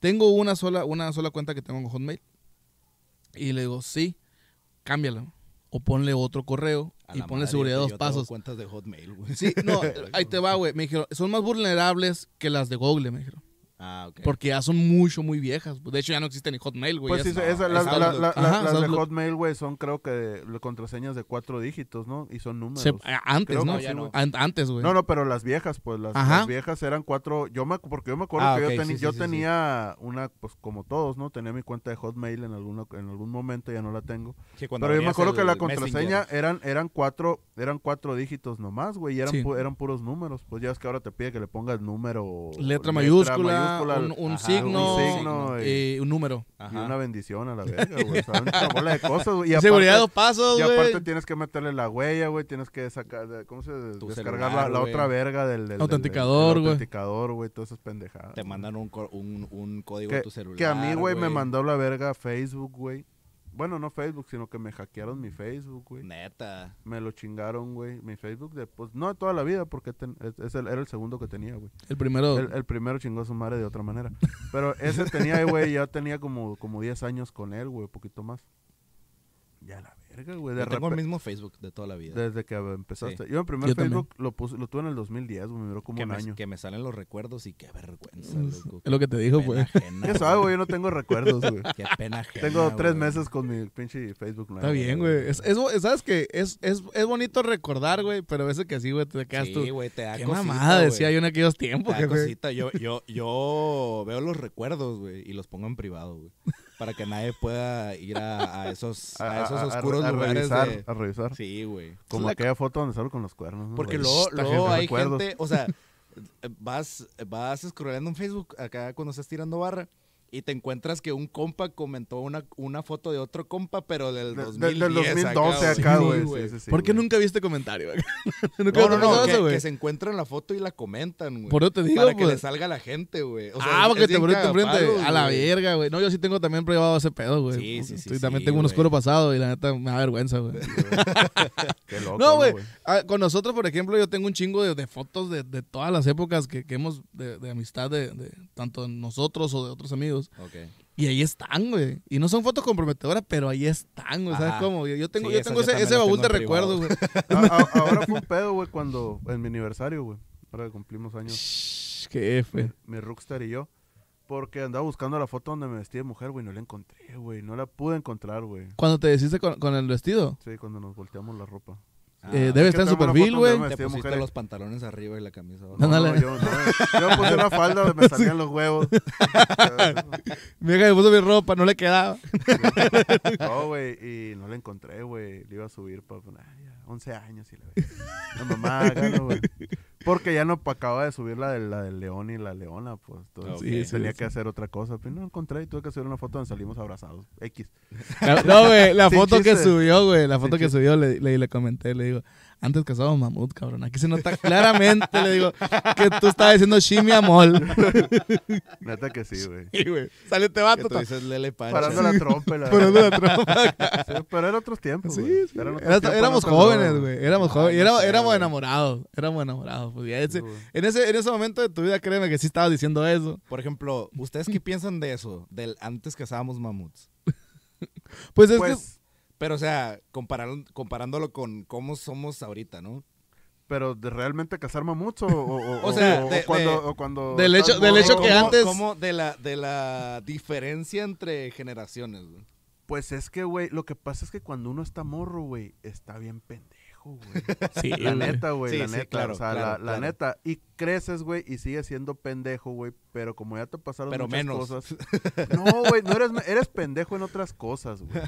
Tengo una sola, una sola cuenta que tengo en Hotmail. Y le digo, sí, cámbiala. O ponle otro correo A y ponle madre, seguridad dos pasos. cuentas de Hotmail, güey. Sí, no, ahí te va, güey. Me dijeron, son más vulnerables que las de Google, me dijeron. Ah. Porque ya son mucho, muy viejas. De hecho, ya no existe ni Hotmail, güey. Pues sí, es- esa- no, las, la- la- Ajá, de. Hotmail, güey, son creo que de- contraseñas de cuatro dígitos, ¿no? Y son números. se- a- antes, Creo ¿no? no. An- antes, güey. No, no, pero las viejas, pues las, viejas eran cuatro. Yo me, porque yo me acuerdo Ah, que yo, teni- sí, sí, yo sí, sí. tenía una, pues como todos, ¿no? Tenía mi cuenta de Hotmail en, alguno, en algún momento, ya no la tengo. Pero yo me acuerdo que la contraseña Messenger. eran, eran cuatro, eran cuatro dígitos nomás, güey, y eran, Sí. pu- eran puros números. Pues ya es que ahora te pide que le pongas número. Letra mayúscula, un, un Ajá, signo, un signo y- y un número. y una bendición a la verga, güey. Una bola de cosas, güey. Y Seguridad dos pasos, Y aparte tienes que meterle la huella, güey. Tienes que sacar, ¿cómo se Tu descargar celular, la, otra verga del, Autenticador, güey. autenticador, güey. Todas esas pendejadas. Te mandan un, un, un código que, a tu celular. que a mí, güey, me mandó la verga Facebook, güey. Bueno, no Facebook, sino que me hackearon mi Facebook, güey. Neta. Me lo chingaron, güey. Mi Facebook, de, pues no de toda la vida, porque ten- es, es el- era el segundo que tenía, güey. El primero. El, el primero chingó a su madre de otra manera. Pero ese tenía, güey, ya tenía como, como 10 años con él, güey, poquito más. Ya la verga, güey. De Yo tengo el mismo Facebook de toda la vida. Desde que empezaste. Sí. Yo el primer Yo también. Facebook lo puse, lo tuve en el 2010, güey, me duró como que, un me, año. que me salen los recuerdos y qué vergüenza, Es loco. es lo que te dijo, güey. ajena, ¿Qué sabe, güey? Yo no tengo recuerdos, güey. Qué pena ajena, Tengo tres güey. meses con mi pinche Facebook. Está bien, güey. Es, es ¿Sabes qué? Es, es, es bonito recordar, güey, pero a veces que así, güey, te quedas Sí, tú. güey, te da Qué cosita, mamada güey. decía yo en aquellos Te tiempos, da jefe. cosita. Yo, yo, yo veo los recuerdos, güey, y los pongo en privado, güey. Para que nadie pueda ir a, a esos, a, esos oscuros a lugares revisar, de... a revisar. Sí, güey. Como La- aquella foto donde salgo con los cuernos. ¿no, Porque luego, luego hay recuerdos. gente, o sea, vas, vas scrollando en Facebook acá cuando estás tirando barra y te encuentras que un compa comentó una, una foto de otro compa, pero del De- 2010 del 2012 acá, acá, güey. Sí, sí, sí, sí, ¿Por qué nunca viste comentario? nunca No, no, no, que, güey? que se encuentran la foto y la comentan, güey. Por eso te digo, Para que pues. le salga a la gente, güey. O sea, ah, porque te enfrente. cagapalos, A la verga, güey. No, yo sí tengo también privado ese pedo, güey. Sí, sí, sí, Y también sí, tengo un oscuro pasado y la neta me da vergüenza, güey. Qué loco, No, güey. Ah, Con nosotros, por ejemplo, yo tengo un chingo de, de fotos de, de todas las épocas que, que hemos de, de amistad de, de tanto de nosotros o de otros amigos. Y ahí están, güey. Y no son fotos comprometedoras, pero ahí están, güey. ¿Sabes cómo? Yo, tengo, Sí, yo tengo yo ese, ese baúl de recuerdos, güey. Ahora fue un pedo, güey, cuando en mi aniversario, güey. Ahora que cumplimos años. Shh, Qué F. mi Rockstar y yo. Porque andaba buscando la foto donde me vestí de mujer, güey. No la encontré, güey. No la pude encontrar, güey. Cuando te deciste con, con el vestido, Sí, cuando nos volteamos la ropa. Ah, eh, debe estar en su perfil, güey. Te pusiste mujer. los pantalones arriba y la camisa abajo. No, Ándale. no, yo, no. Yo puse una falda donde me salían los huevos. Mi hija me puso mi ropa, no le quedaba. No, güey, y no la encontré, güey. Le iba a subir para pues, ay, ya, 11 años y la ve. La mamá, gano, güey. Porque ya no acaba de subir la, de, la del león y la leona, pues. Entonces, sí, tenía sí. que hacer otra cosa. Pero no la encontré y tuve que subir una foto donde salimos abrazados. X. No, güey, la foto que subió, güey, la Sin foto que chiste. subió, le, le, le comenté, le digo, antes casábamos mamut, cabrón. Aquí se nota claramente, le digo, que tú estabas diciendo shimi amol. Neta que sí, güey. Sí, güey. Sale este Que vato. tú dices Lele Pancha. Parando la trompa. La Parando la trompa. Sí, pero era otros tiempos, Sí, güey. sí. Otros Era- tiempos, éramos jóvenes, güey. Éramos jóvenes. Éramos, éramos enamorados. Éramos enamorados. Pues ese- en, ese, en ese momento de tu vida, créeme que sí estabas diciendo eso. Por ejemplo, ¿ustedes qué piensan de eso? Del antes cazábamos mamuts. Pues es Pues, Pero, o sea, comparar- comparándolo con cómo somos ahorita, ¿no? pero de realmente cazar mamuts o, o, o- O sea, o- o de- cuando, de- o cuando Del hecho- del hecho que ¿Cómo- antes- cómo de la, de la diferencia entre generaciones, güey? Pues es que, güey, lo que pasa es que cuando uno está morro, güey, está bien pendejo, güey. que... Sí, La neta, güey, Sí, la sí, neta. claro, o sea, claro, la, neta. Y creces, güey, y sigues siendo pendejo, güey. Pero como ya te pasaron Pero muchas menos. cosas. No, güey, no eres, eres pendejo en otras cosas, güey.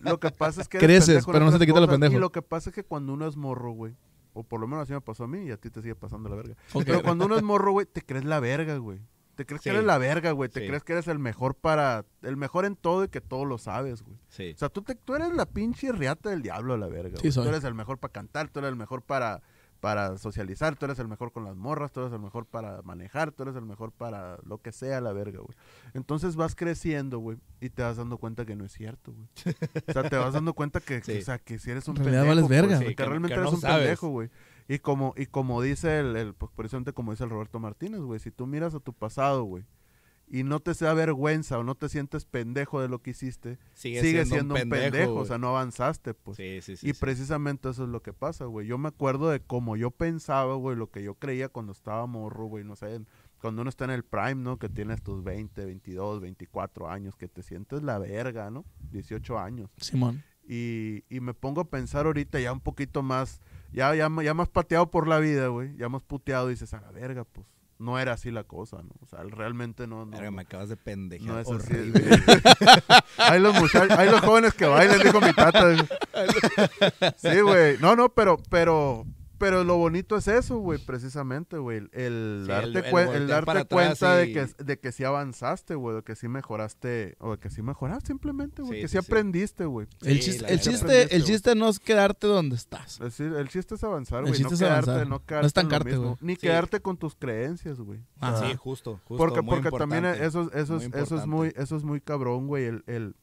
Lo que pasa es que eres Creces, pendejo en pero no se te quita lo pendejo. Y lo que pasa es que cuando uno es morro, güey. O por lo menos así me pasó a mí y a ti te sigue pasando la verga. Pero cuando uno es morro, güey, te crees la verga, güey. Te crees que eres la verga, güey. Te Sí. crees que eres el mejor para... El mejor en todo y que todo lo sabes, güey. Sí. O sea, tú, te, tú eres la pinche riata del diablo la verga. Sí, güey. soy. Tú eres el mejor para cantar, tú eres el mejor para, para socializar, tú eres el mejor con las morras, tú eres el mejor para manejar, tú eres el mejor para lo que sea la verga, güey. Entonces vas creciendo, güey, y te vas dando cuenta que no es cierto, güey. O sea, te vas dando cuenta que, o sea, que si eres un pendejo, vales verga. pues, Sí, que, que- realmente que eres un sabes. pendejo, güey. Y como, y como dice el, el, pues precisamente como dice el Roberto Martínez, güey, si tú miras a tu pasado, güey, y no te sea vergüenza o no te sientes pendejo de lo que hiciste, Sigue, sigue siendo, siendo un pendejo, o güey. sea, no avanzaste, pues. Sí, sí, sí. y sí. precisamente eso es lo que pasa, güey. Yo me acuerdo de cómo yo pensaba, güey, lo que yo creía cuando estaba morro, güey, no sé, cuando uno está en el prime, ¿no? Que tienes tus 20, 22, 24 años, que te sientes la verga, ¿no? 18 años. Simón. Y, y me pongo a pensar ahorita ya un poquito más, ya, ya, ya más pateado por la vida, güey, ya más puteado, y dices, a la verga, pues, no era así la cosa, ¿no? O sea, realmente no, no, Verga, me acabas de pendejar. no es así. horrible. hay los muchachos, hay los jóvenes que bailan, dijo mi tata. Sí, güey. No, no, pero, pero, pero lo bonito es eso, güey, precisamente, güey. El, el Sí, darte, el- el darte cuenta de y- que, de que sí avanzaste, güey, de que sí mejoraste, o de que sí mejoraste simplemente, güey, Sí, que sí, aprendiste, güey. El chiste, el chiste, Aprendiste, el güey. chiste no es quedarte donde estás. Es decir, el chiste es avanzar, güey, no es quedarte, avanzar. no No quedarte en lo estancarte, güey. ni Sí. quedarte con tus creencias, güey. Ajá. Sí, justo, justo. Porque, muy porque también eso, eso, Muy es, eso es muy, eso es muy cabrón, güey. El, el,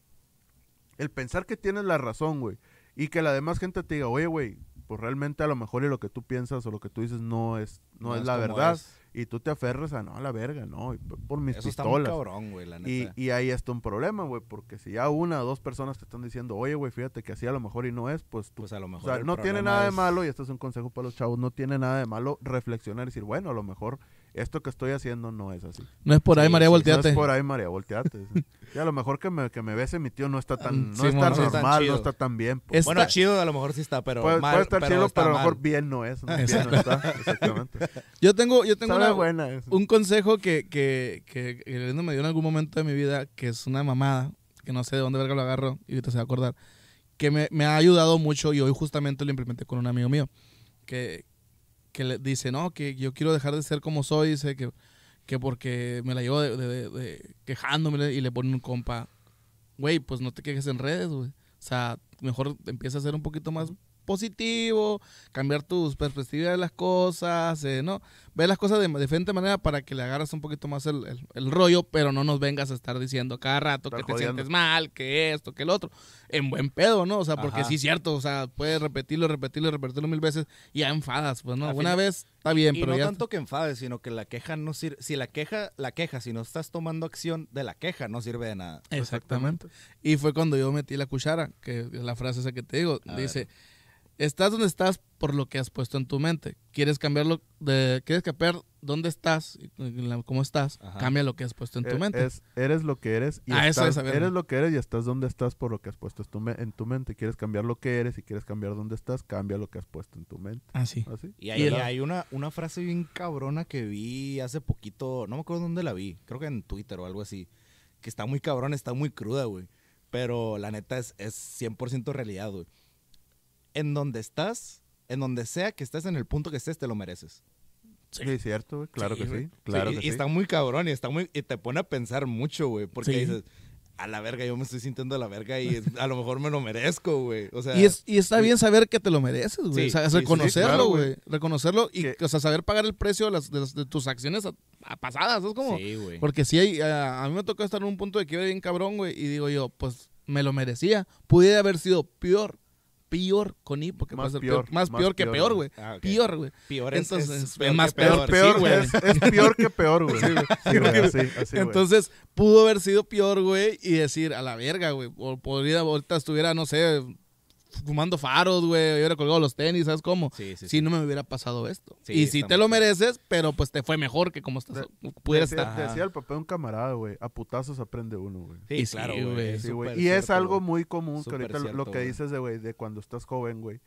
el pensar que tienes la razón, güey. Y que la demás gente te diga, oye, güey, pues realmente a lo mejor y lo que tú piensas o lo que tú dices no es, no, es la verdad. es. Y tú te aferras a, no, a la verga, no, por mis Eso está muy pistolas. cabrón, güey, la Y, neta. y ahí está un problema, güey, porque si ya una o dos personas te están diciendo, oye, güey, fíjate que así a lo mejor y no es, pues tú pues a lo o mejor sea, el no tiene nada de malo, y esto es un consejo para los chavos, no tiene nada de malo reflexionar y decir, bueno, a lo mejor esto que estoy haciendo no es así. No es por ahí, Sí, María, sí, no No volteate. es por ahí, María, volteate. sí. Y a lo mejor que me, que me bese mi tío no está tan, no Sí, está mon, no está tan normal, no chido. está tan bien. pues. Es- Bueno, Está- chido a lo mejor sí está, pero puede, mal, puede estar pero chido, está pero a lo mejor mal. bien no es. ¿no? Bien no está, exactamente. Yo tengo, yo tengo una- buena un consejo que, que, que, que me dio en algún momento de mi vida, que es una mamada, que no sé de dónde verga lo agarro, y ahorita se va a acordar, que me, me ha ayudado mucho y hoy justamente lo implementé con un amigo mío, que que le dice, no, que yo quiero dejar de ser como soy, dice que, que porque me la llevo de, de- de- quejándome y le pone un compa, güey, pues no te quejes en redes, güey. O sea, mejor empieza a ser un poquito más positivo, cambiar tus perspectivas de las cosas, eh, ¿no? Ve las cosas de diferente manera para que le agarras un poquito más el, el- el rollo, pero no nos vengas a estar diciendo cada rato que te sientes mal, que esto, que el otro. En buen pedo, ¿no? O sea, porque Ajá. sí es cierto, o sea, puedes repetirlo, repetirlo, repetirlo mil veces y ya enfadas, pues, ¿no? Una vez está bien, y pero no ya... tanto que enfades, sino que la queja no sirve. Si la queja, la queja, si no estás tomando acción de la queja, no sirve de nada. Exactamente. Y fue cuando yo metí la cuchara, que es la frase esa que te digo. A dice, estás donde estás por lo que has puesto en tu mente. ¿Quieres cambiarlo? De, ¿Quieres cambiar dónde estás? ¿Cómo estás? Ajá. Cambia lo que has puesto en tu Eh, mente. es- eres lo que eres y Ah, eso estás, es, a ver, eres ¿no? lo que eres y estás donde estás por lo que has puesto en tu, me- en tu mente. Quieres cambiar lo que eres y quieres cambiar dónde estás, cambia lo que has puesto en tu mente. Así. ¿Así? Y hay, Y hay una, una frase bien cabrona que vi hace poquito, no me acuerdo dónde la vi, creo que en Twitter o algo así, que está muy cabrón, está muy cruda, güey. Pero la neta es, es 100% realidad, güey. En donde estás, en donde sea que estés, en el punto que estés, te lo mereces. Sí, es cierto, güey. Claro Sí, que güey. sí. Claro Sí, que y sí. está muy cabrón y está muy y te pone a pensar mucho, güey, porque Sí. dices, a la verga, yo me estoy sintiendo a la verga y a lo mejor me lo merezco, güey. O sea, Y, es, y está sí. bien saber que te lo mereces, güey. Sí, o sea, sí, sí, sí, reconocerlo, claro, güey. güey. reconocerlo y, Que- o sea, saber pagar el precio de, las, de, las- de tus acciones a- a pasadas. Es como... sí, güey. Porque si hay, a, a mí me tocó estar en un punto de quiebre bien cabrón, güey, y digo yo, pues me lo merecía. Pudiera haber sido peor, peor con I, porque Más peor, más, peor que peor, güey. güey. Ah. Peor, güey. Peor es, Entonces, es es más peor, peor, güey. es, peor que peor, güey. Entonces, pudo haber sido peor, güey, y decir, a la verga, güey. O podría, ahorita estuviera, no sé, fumando faros, güey, hubiera colgado los tenis, ¿sabes cómo? Sí, sí, si sí. no me hubiera pasado esto. Sí, y si te lo mereces, pero pues te fue mejor que como estás, pudiera decía, estar. Ajá. decía el papá de un camarada, güey. A putazos aprende uno, güey. Sí, claro, güey. Y es cierto, algo muy común que ahorita lo- que dices de, güey, de cuando estás joven, güey.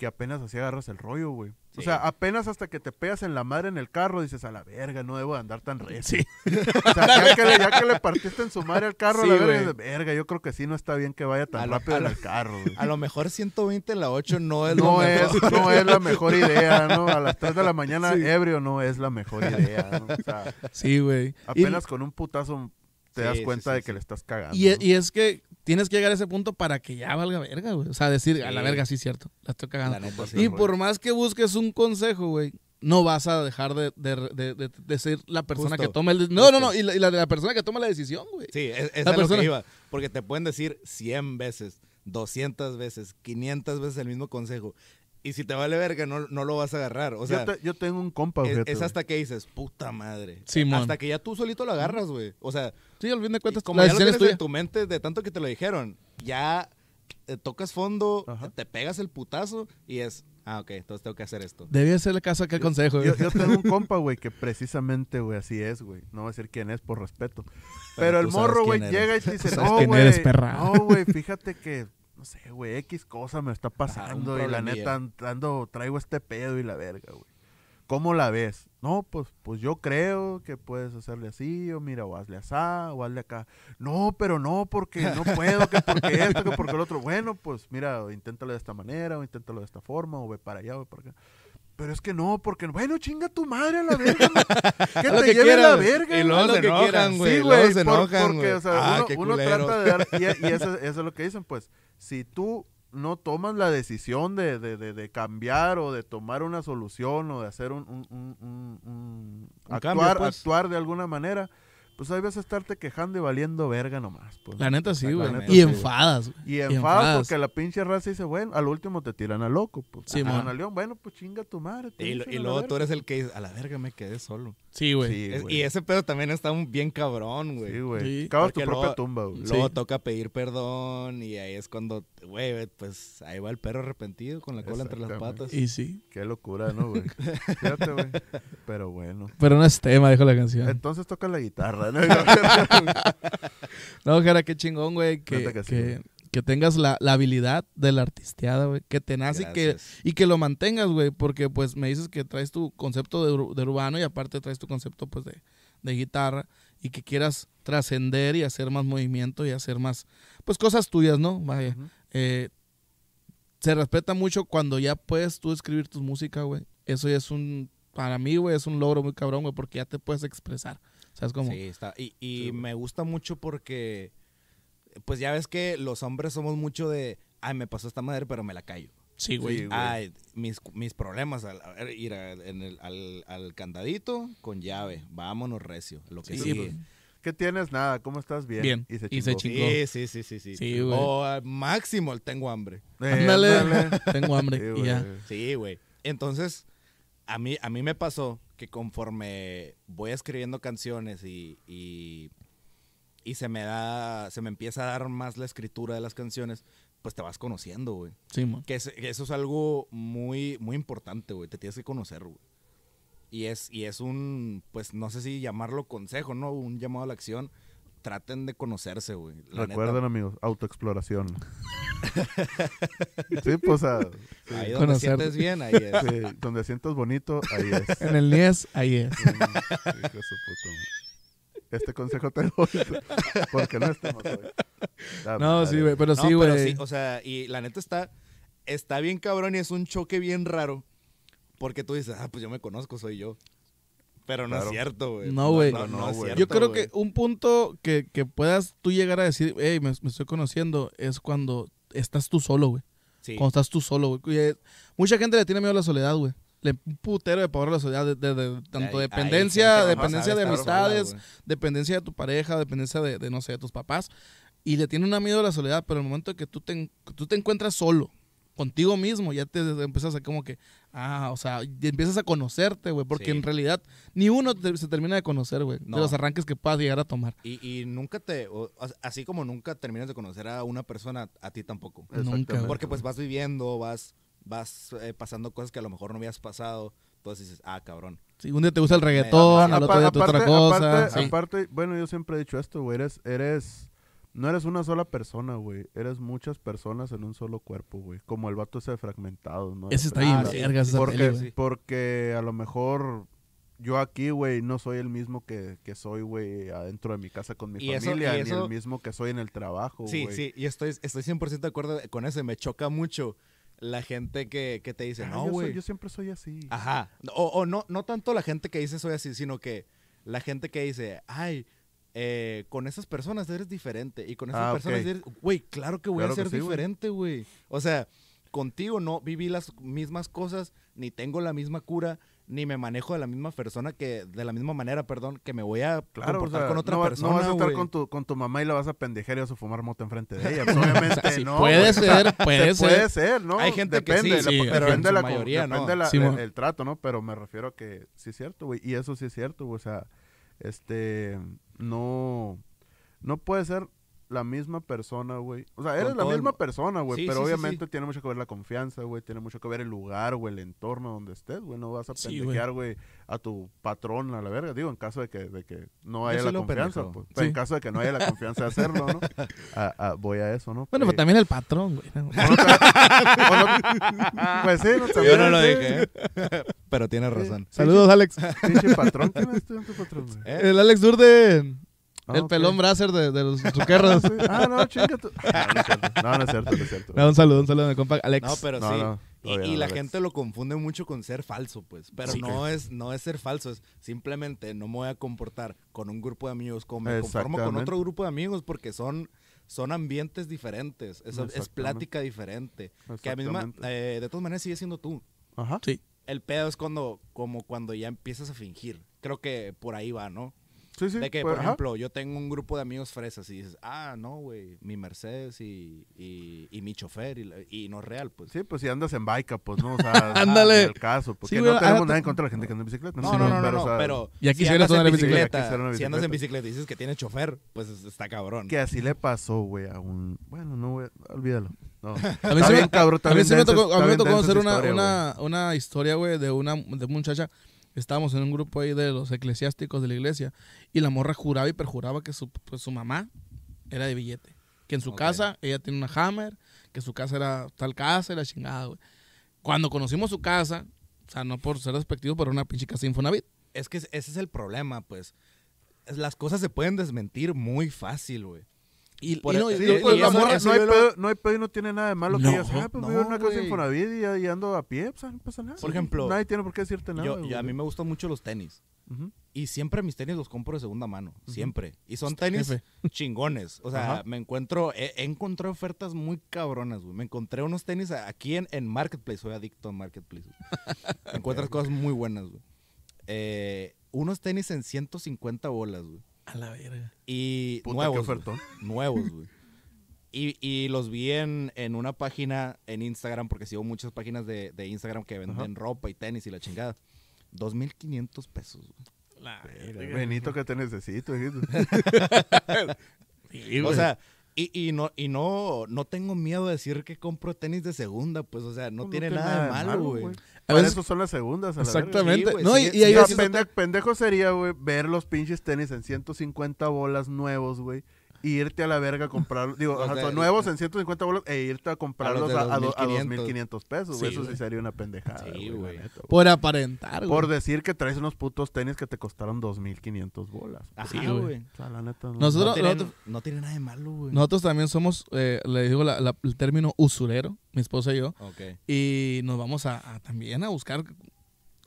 Que apenas así agarras el rollo, güey. O sea, apenas hasta que te pegas en la madre en el carro, dices, a la verga, no debo de andar tan recio. Sí. O sea, ya que, le, ya que le partiste en su madre al carro, Sí, la verga, dices, verga, yo creo que sí no está bien que vaya tan lo- rápido en lo- el carro, güey. A lo mejor 120 en la 8 no es lo No mejor. es, no es la mejor idea, ¿no? A las 3 de la mañana ebrio no es la mejor idea, ¿no? O sea, Sí, güey. Y- apenas con un putazo te Sí, das cuenta sí, de que le estás cagando. Y, ¿no? y es que tienes que llegar a ese punto para que ya valga verga, güey. O sea, decir, a la verga, sí, cierto. La estoy cagando. La neta, sí. y por más que busques un consejo, güey, no vas a dejar de, de, de- de- de ser la persona Justo, que toma el... No, no, no. Y la, y la, la persona que toma la decisión, güey. Sí, es, es La a lo persona- que iba. Porque te pueden decir 100 veces, 200 veces, 500 veces el mismo consejo. Y si te vale verga, no, no lo vas a agarrar. O sea, yo, te- yo tengo un compa, es, es hasta que dices, puta madre. Simón. Hasta que ya tú solito lo agarras, güey. O sea, Sí, al fin de cuentas, como ya lo tienes tuya. en tu mente de tanto que te lo dijeron, ya eh, tocas fondo, Ajá. te pegas el putazo y es, ah, ok, entonces tengo que hacer esto. Debía hacerle caso a aquel consejo, güey. Yo, yo tengo un compa, güey, que precisamente, güey, así es, güey. No voy a decir quién es por respeto. Pero, el morro, güey, llega y te dice, no, güey. eres, perra". No, güey, fíjate que, no sé, güey, X cosa me está pasando y la neta an- ando, traigo este pedo y la verga, güey. ¿Cómo la ves? No, pues, pues yo creo que puedes hacerle así, o mira, o hazle así, o hazle acá. No, pero no, porque no puedo, que porque esto, que porque el otro. Bueno, pues mira, inténtalo de esta manera, o inténtalo de esta forma, o ve para allá, o ve para acá. Pero es que no, porque, bueno, chinga tu madre a la verga. Que te que lleve la verga. Y luego lo se que enojan, güey. Sí, güey, se por- enojan, porque, güey. o sea, ah, uno, qué uno trata de dar, y, y eso, eso es lo que dicen, pues, si tú no tomas la decisión de, de, de, de cambiar o de tomar una solución o de hacer un, un, un- un- un- Un actuar, cambio, pues. actuar de alguna manera, pues ahí vas a estarte quejando y valiendo verga nomás. Pues. La neta sí, güey. Y sí, güey. enfadas, güey. Y y enfadas porque la pinche raza dice, bueno, al último te tiran a loco. Pues. Sí, Te man. tiran a león, bueno, pues chinga tu madre. Y, y luego tú eres el que dice, a la verga me quedé solo. Sí, güey. Sí, Es- güey. y ese pedo también está un- bien cabrón, güey. Sí, güey. Sí. Cavas tu propia luego- tumba, güey. Luego Sí. toca pedir perdón y ahí es cuando, güey, pues ahí va el perro arrepentido con la cola entre las patas. Y sí. Qué locura, ¿no, güey? Fíjate, güey. Pero bueno. Pero no es tema, dijo la canción. Entonces toca la guitarra, ¿no? No, Jera, qué chingón, güey. Que, que que, tengas la, la habilidad de la artisteada, güey. Que te nace y que, y que lo mantengas, güey. Porque, pues, me dices que traes tu concepto de, ur- de urbano y aparte traes tu concepto, pues, de, de guitarra. Y que quieras trascender y hacer más movimiento y hacer más, pues, cosas tuyas, ¿no? Vaya. Eh, se respeta mucho cuando ya puedes tú escribir tu música, güey. eso ya es un, para mí, güey, es un logro muy cabrón, güey, porque ya te puedes expresar. ¿Sabes cómo? Sí, está. Y, y Sí, me gusta mucho porque, pues ya ves que los hombres somos mucho de, ay, me pasó esta madre, pero me la callo. Sí, güey. Sí, güey. Ay, mis, mis problemas, al, a ver, ir a- en el- al, al candadito con llave, vámonos recio, lo que Sí, sigue. pues. ¿Qué tienes? Nada, ¿cómo estás? Bien. Bien. Y se Y se chingó. Sí, sí, sí, sí, sí. Sí, güey. O al máximo el tengo hambre. Eh, Ándale. ándale. Tengo hambre Sí, y güey. ya. Sí, güey. Entonces, a mí, a mí me pasó que conforme voy escribiendo canciones y, y, y se me da, se me empieza a dar más la escritura de las canciones, pues te vas conociendo, güey. Sí, man. Que, es- que eso es algo muy, muy importante, güey. Te tienes que conocer, güey. Y es, y es un, pues no sé si llamarlo consejo, ¿no? Un llamado a la acción. Traten de conocerse, güey. Recuerden, neta, amigos, autoexploración. sí, pues, ah, sí, ahí donde Conocer. sientes bien, ahí es. sí, donde sientas bonito, ahí es. En el NIES, ahí es. Este consejo te doy porque no estamos hoy. No, sí, güey, pero No, sí, pero güey. sí, o sea, y la neta está, está bien cabrón y es un choque bien raro. Porque tú dices, ah, pues yo me conozco, soy yo. Pero no Claro. es cierto, güey. No, güey. No, no No, Yo creo que un punto que, que puedas tú llegar a decir, hey, me, me estoy conociendo, es cuando estás tú solo, güey. Sí. Cuando estás tú solo, güey. Eh, Mucha gente le tiene miedo a la soledad, güey. Le un putero de pavor a la soledad, de, de- de- tanto dependencia, dependencia de amistades, dependencia de tu pareja, dependencia de, de, no sé, de tus papás. Y le tiene una miedo a la soledad, pero en el momento que tú te, en- que tú te encuentras solo, contigo mismo, ya te empiezas a como que, ah, o sea, empiezas a conocerte, güey, porque Sí. en realidad ni uno te- se termina de conocer, güey, No. de los arranques que puedas llegar a tomar. Y, y nunca te, o- así como nunca terminas de conocer a una persona, a ti tampoco. Nunca. Porque pues vas viviendo, vas, vas eh, pasando cosas que a lo mejor no habías pasado. Entonces dices, ah, cabrón. Si un día te gusta el reggaetón, al otro día te gusta otra cosa. aparte, sí. aparte, bueno, yo siempre he dicho esto, güey, eres, eres, no eres una sola persona, güey, eres muchas personas en un solo cuerpo, güey, como el vato ese de fragmentado, ¿no? Ese está Ah, bien, sí. vergas, esa porque, peli, güey. sí. porque a lo mejor yo aquí, güey, no soy el mismo que, que soy, güey, adentro de mi casa con mi Y eso- familia, ni el mismo que soy en el trabajo, Sí, güey. sí, y estoy, estoy 100% de acuerdo con eso. Me choca mucho la gente que, que te dice, Ah, no, yo, soy- güey. yo siempre soy así. Ajá. O, o no, no tanto la gente que dice soy así, sino que la gente que dice, ay, eh, con esas personas eres diferente. Y con esas Ah, personas eres, güey, claro que voy Claro a que ser sí, diferente, güey. O sea, contigo no viví las mismas cosas, ni tengo la misma cura, ni me manejo de la misma persona que, de la misma manera, perdón, que me voy a Claro, o comportar sea, con otra no, va- persona. no vas a estar con tu, con tu mamá y la vas a pendejar y vas a fumar moto enfrente de ella. Pues, obviamente no. puede ser, puede Se ser. puede ser, ¿no? Hay gente que depende, sí, la- sí, pero depende en la, mayoría, ¿no? depende la- Sí, el, el trato, ¿no? Pero me refiero a que sí es cierto, güey. Y eso sí es cierto, güey. O sea, este, no, no puede ser la misma persona, güey. O sea, eres la el misma persona, güey. Sí, pero sí, obviamente sí. tiene mucho que ver la confianza, güey. Tiene mucho que ver el lugar, güey, el entorno donde estés, güey. No vas a pendejear, güey, a tu patrón a la verga. Digo, en caso de que, de que no haya Yo la confianza, pues. Pero en caso de que no haya la confianza de hacerlo, ¿no? Ah, ah, voy a eso, ¿no? Bueno, Eh, pues también el patrón, güey. ¿no? no pues sí, no, Yo también, no lo sí. dije, ¿eh? pero tienes razón. Saludos, Alex. Pinche patrón, ¿quién es tu tu patrón, güey? ¿Eh? El Alex Durden. Ah, el ok. pelón bracer de, de los truquerros. Ah, sí. Ah, no, chinga tu- No, no es cierto. No, no es cierto, no es cierto. No, un saludo, un saludo a mi compa Alex. No, pero No, sí. no, Y- y no, la gente lo confunde mucho con ser falso, pues. Pero Sí. no es, no es ser falso, es simplemente no me voy a comportar con un grupo de amigos como me conformo con otro grupo de amigos porque son, son ambientes diferentes. Es, es plática diferente. Que a misma, eh, de todas maneras sigue siendo tú. Ajá. Sí. El pedo es cuando, como cuando ya empiezas a fingir. Creo que por ahí va, ¿no? Sí, sí. De que, pues, por ajá. ejemplo, yo tengo un grupo de amigos fresas y dices, ah, no, güey, mi Mercedes y, y, y mi chofer y, y no es real, pues. Sí, pues si andas en bike, pues no, o sea, Ándale. en el caso, porque Sí, no tenemos ah, nada en contra de la gente que anda en bicicleta. No, Sí, no, no, pero, no, o sea, pero Ya si andas en bicicleta. si andas en bicicleta. y dices que tiene chofer, pues es- está cabrón. Que así le pasó, güey, a un... Bueno, no, güey, olvídalo. No. A mí Está sí me- tocó, a está mí me bien tocó densa hacer una, historia, una, una historia, güey, de una de muchacha. Estábamos en un grupo ahí de los eclesiásticos de la iglesia y la morra juraba y perjuraba que su, pues, su mamá era de billete. Que en su casa ella tiene una Hammer, que su casa era tal casa la chingada, güey. Cuando conocimos su casa, o sea, no por ser despectivo, pero era una pinche casa Infonavit. Es que ese es el problema, pues. Es- Las cosas se pueden desmentir muy fácil, güey. Y, Por y e- no, y- sí, y- y pues, y- la morra, no, hay pedo, no hay pedo y no tiene nada de malo que No, digas, ah, pues no, vivo en una casa güey. Infonavit y, y ando a pie, pues ah, no pasa nada. Por ejemplo, nadie tiene por qué decirte nada. Yo, yo- a mí me gustan mucho los tenis. Ujú. Y siempre mis tenis los compro de segunda mano. Siempre. Y son tenis jefe. chingones. O sea, Ajá. me encuentro. He, he encontrado ofertas muy cabronas, güey. Me encontré unos tenis aquí en, en Marketplace. Soy adicto a Marketplace. Encuentras cosas muy buenas, güey. Eh, unos tenis en 150 bolas, güey. A la verga. Y Puta, nuevos. qué güey. Nuevos, güey. Y, y los vi en, en una página en Instagram, porque sigo muchas páginas de, de Instagram que venden ropa y tenis y la chingada. 2.500 pesos, güey. La Benito que te necesito. Sí, O sea, y, y no, y no, no tengo miedo de decir que compro tenis de segunda, pues, o sea, no, Pues tiene, nada de malo, güey. A Para veces- eso son las segundas. a la. Exactamente. Sí, güey, no, y, y pende- pendejo sería, güey, ver los pinches tenis en 150 bolas nuevos, güey. Y irte a la verga a comprarlos. Digo, Los o sea, de- nuevos en 150 bolas e irte a comprarlos a, a, do- a 2,500. 2.500 pesos. Sí, Eso sí sería una pendejada. Sí, güey, neta, por aparentar, Por güey. decir que traes unos putos tenis que te costaron 2.500 bolas. Ajá, Sí, güey. güey. O sea, la neta. No, Nosotros- No, tiene, nosotros- no tiene nada de malo, güey. Nosotros también somos, eh, le digo la- la- el término usurero, mi esposa y yo, Ok. y nos vamos a, a también a buscar